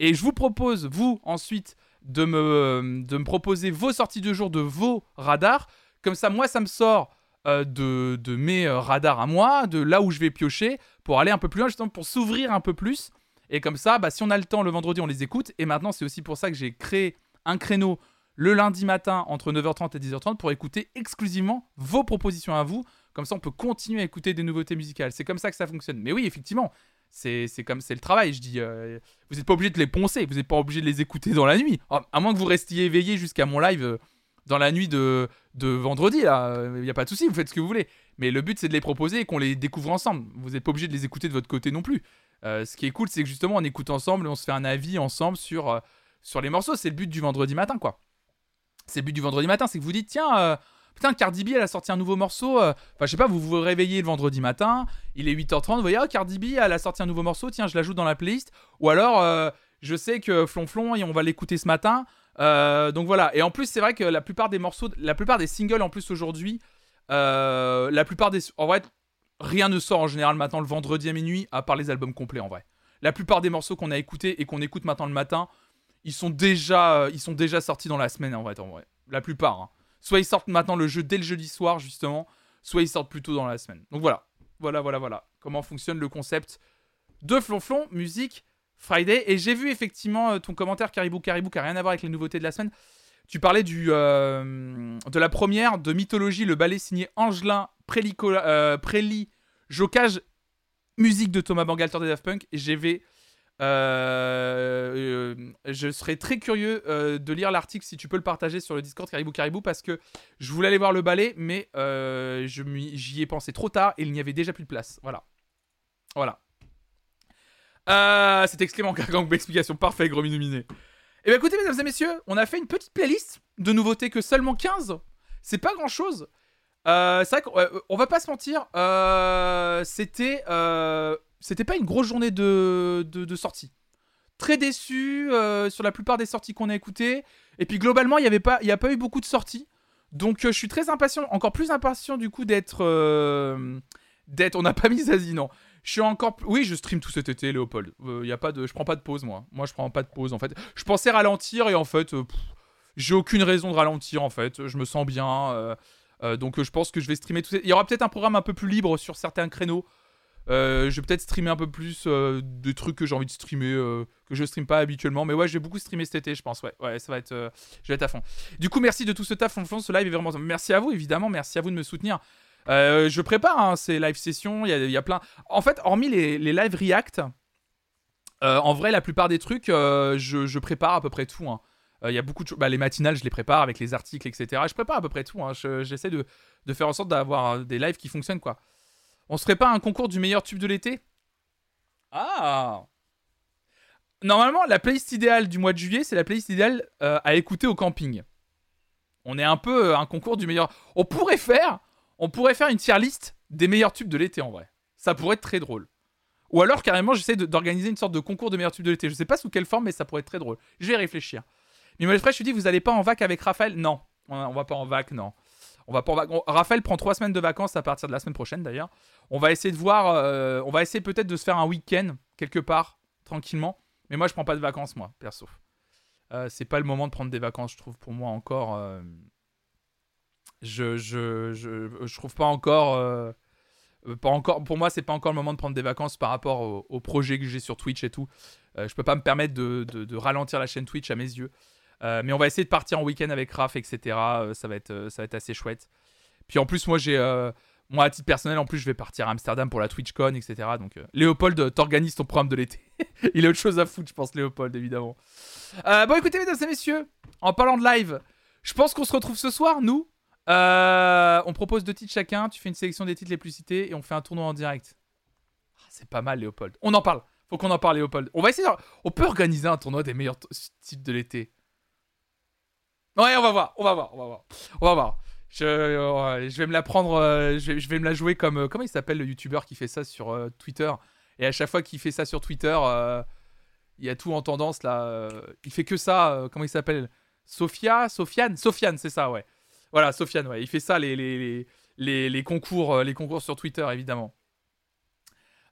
Et je vous propose, vous, ensuite, de me, de proposer vos sorties de jour de vos radars. Comme ça, moi, ça me sort euh, de, de mes euh, radars à moi, de là où je vais piocher, pour aller un peu plus loin, justement, pour s'ouvrir un peu plus. Et comme ça, bah, si on a le temps le vendredi, on les écoute. Et maintenant, c'est aussi pour ça que j'ai créé un créneau le lundi matin entre 9h30 et 10h30 pour écouter exclusivement vos propositions à vous. Comme ça, on peut continuer à écouter des nouveautés musicales. C'est comme ça que ça fonctionne. Mais oui, effectivement, c'est comme c'est le travail. Je dis, euh, vous n'êtes pas obligé de les poncer, vous n'êtes pas obligé de les écouter dans la nuit. Oh, à moins que vous restiez éveillé jusqu'à mon live euh, dans la nuit de, de vendredi, là, il n'y a pas de souci, vous faites ce que vous voulez. Mais le but, c'est de les proposer et qu'on les découvre ensemble. Vous n'êtes pas obligé de les écouter de votre côté non plus. Euh, ce qui est cool, c'est que justement, on écoute ensemble et on se fait un avis ensemble sur, euh, sur les morceaux. C'est le but du vendredi matin, quoi. C'est le but du vendredi matin, c'est que vous dites, tiens, euh, putain, Cardi B, elle a sorti un nouveau morceau. euh, Enfin, je sais pas, vous vous réveillez le vendredi matin, il est 8h30, vous voyez, oh, Cardi B, elle a sorti un nouveau morceau, tiens, je l'ajoute dans la playlist. Ou alors, euh, je sais que Flonflon, et on va l'écouter ce matin. Euh, donc voilà. Et en plus, c'est vrai que la plupart des morceaux, la plupart des singles en plus aujourd'hui, la plupart des. En vrai, rien ne sort en général maintenant le vendredi à minuit, à part les albums complets en vrai. La plupart des morceaux qu'on a écoutés et qu'on écoute maintenant le matin, ils sont déjà, ils sont déjà sortis dans la semaine en vrai. En vrai. La plupart. hein. Soit ils sortent maintenant le jeu dès le jeudi soir justement, soit ils sortent plutôt dans la semaine. Donc voilà, voilà, voilà, voilà. Comment fonctionne le concept de Flonflon Musique Friday. Et j'ai vu effectivement euh, ton commentaire Caribou Caribou qui a rien à voir avec les nouveautés de la semaine. Tu parlais du, euh, de la première de Mythologie, le ballet signé Angelin Préli, euh, Jocage, musique de Thomas Bangalter des Daft Punk. Et j'ai euh, euh, je serais très curieux euh, de lire l'article si tu peux le partager sur le Discord Caribou Caribou parce que je voulais aller voir le ballet, mais j'y ai pensé trop tard et il n'y avait déjà plus de place. Voilà. Voilà. C'était Exclément Gang, explication parfait, gros minominé. Et bien écoutez, mesdames et messieurs, on a fait une petite playlist de nouveautés que seulement 15. C'est pas grand chose. C'est vrai qu'on on va pas se mentir, c'était c'était pas une grosse journée de, de, sortie. Très déçu euh, sur la plupart des sorties qu'on a écoutées. Et puis globalement, il n'y avait pas, il a pas eu beaucoup de sorties. Donc euh, je suis très impatient, encore plus impatient du coup d'être euh, d'être. On n'a pas mis Zazie, non. Je suis encore. Oui, je stream tout cet été, Léopold. Il y a pas de. Je prends pas de pause, moi. Moi, je prends pas de pause, en fait. Je pensais ralentir et en fait, j'ai aucune raison de ralentir, en fait. Je me sens bien. donc, je pense que je vais streamer tout. Il y aura peut-être un programme un peu plus libre sur certains créneaux. Euh, je vais peut-être streamer un peu plus euh, de trucs que j'ai envie de streamer, euh, que je stream pas habituellement. Mais ouais, je vais beaucoup streamer cet été, je pense. Ouais, ouais, ça va être. je vais être à fond. Du coup, merci de tout ce taf. Franchement, ce live est vraiment. Merci à vous, évidemment. Merci à vous de me soutenir. Je prépare hein, ces live sessions. Il y a, plein. En fait, hormis les, les live react, en vrai, la plupart des trucs, je, je prépare à peu près tout. hein. Il y a beaucoup de. Bah, les matinales, je les prépare avec les articles, etc. Je prépare à peu près tout. hein. Je- J'essaie de, de faire en sorte d'avoir euh, des lives qui fonctionnent, quoi. On se ferait pas un concours du meilleur tube de l'été? Ah Normalement, la playlist idéale du mois de juillet, c'est la playlist idéale euh, à écouter au camping. On est un peu euh, un concours du meilleur. On pourrait faire, une tier list des meilleurs tubes de l'été en vrai. Ça pourrait être très drôle. Ou alors carrément, j'essaie d'organiser une sorte de concours de meilleurs tubes de l'été. Je sais pas sous quelle forme, mais ça pourrait être très drôle. Je vais réfléchir. Mimol Fresh, je dis, vous allez pas en vac avec Raphaël? Non, on, on va pas en vac, non. Raphaël prend trois semaines de vacances à partir de la semaine prochaine d'ailleurs. On va essayer de voir, euh, on va essayer peut-être de se faire un week-end quelque part tranquillement. Mais moi, je prends pas de vacances, moi, perso. Euh, c'est pas le moment de prendre des vacances, je trouve, pour moi encore. euh, je, je, je, je trouve pas encore. pas encore pour moi, c'est pas encore le moment de prendre des vacances par rapport au, au projet que j'ai sur Twitch et tout. Je peux pas me permettre de- de ralentir la chaîne Twitch à mes yeux. Euh, mais on va essayer de partir en week-end avec Raph, etc. Euh, ça, va être, euh, ça va être assez chouette. Puis en plus, moi, j'ai. moi, à titre personnel, en plus, je vais partir à Amsterdam pour la TwitchCon, etc. Donc, Léopold, t'organises ton programme de l'été. *laughs* Il a autre chose à foutre, je pense, Léopold, évidemment. Bon, écoutez, mesdames et messieurs, en parlant de live, je pense qu'on se retrouve ce soir, nous. On propose deux titres chacun, tu fais une sélection des titres les plus cités et on fait un tournoi en direct. Ah, c'est pas mal, Léopold. On en parle. Faut qu'on en parle, Léopold. On va essayer. On peut organiser un tournoi des meilleurs titres de l'été. Ouais, on va voir, on va voir, on va voir. On va voir. Je, euh, je vais me la prendre, euh, je, vais, je vais me la jouer comme. euh, comment il s'appelle le youtubeur qui fait ça sur Twitter? Et à chaque fois qu'il fait ça sur Twitter, il y a tout en tendance là. il fait que ça. comment il s'appelle? Sophia Sofiane? Sofiane, c'est ça, ouais. Voilà, Sofiane, ouais. Il fait ça, les, les, les, les, concours, les concours sur Twitter, évidemment.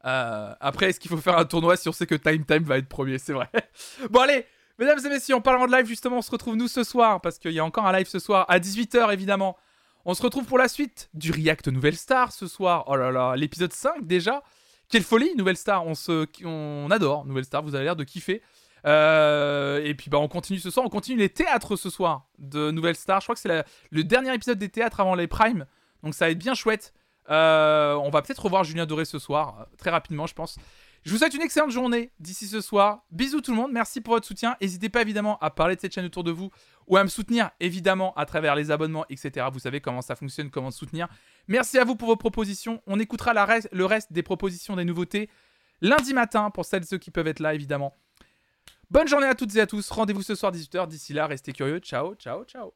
Après, est-ce qu'il faut faire un tournoi si on sait que Time Time va être premier? C'est vrai. *laughs* bon, allez, mesdames et messieurs, en parlant de live, justement, on se retrouve nous ce soir, parce qu'il y a encore un live ce soir, à 18h, évidemment. On se retrouve pour la suite du React Nouvelle Star ce soir. Oh là là, l'épisode 5 déjà. Quelle folie, Nouvelle Star. On, se, on adore Nouvelle Star, vous avez l'air de kiffer. Euh, et puis bah, on continue ce soir, on continue les théâtres ce soir de Nouvelle Star. Je crois que c'est le dernier épisode des théâtres avant les primes. Donc ça va être bien chouette. Euh, on va peut-être revoir Julien Doré ce soir, euh, très rapidement, je pense. Je vous souhaite une excellente journée d'ici ce soir. Bisous tout le monde, merci pour votre soutien. N'hésitez pas évidemment à parler de cette chaîne autour de vous ou à me soutenir évidemment à travers les abonnements, etc. Vous savez comment ça fonctionne, comment soutenir. Merci à vous pour vos propositions. On écoutera le reste des propositions des nouveautés lundi matin pour celles et ceux qui peuvent être là évidemment. Bonne journée à toutes et à tous. Rendez-vous ce soir 18h. D'ici là, restez curieux. Ciao, ciao, ciao.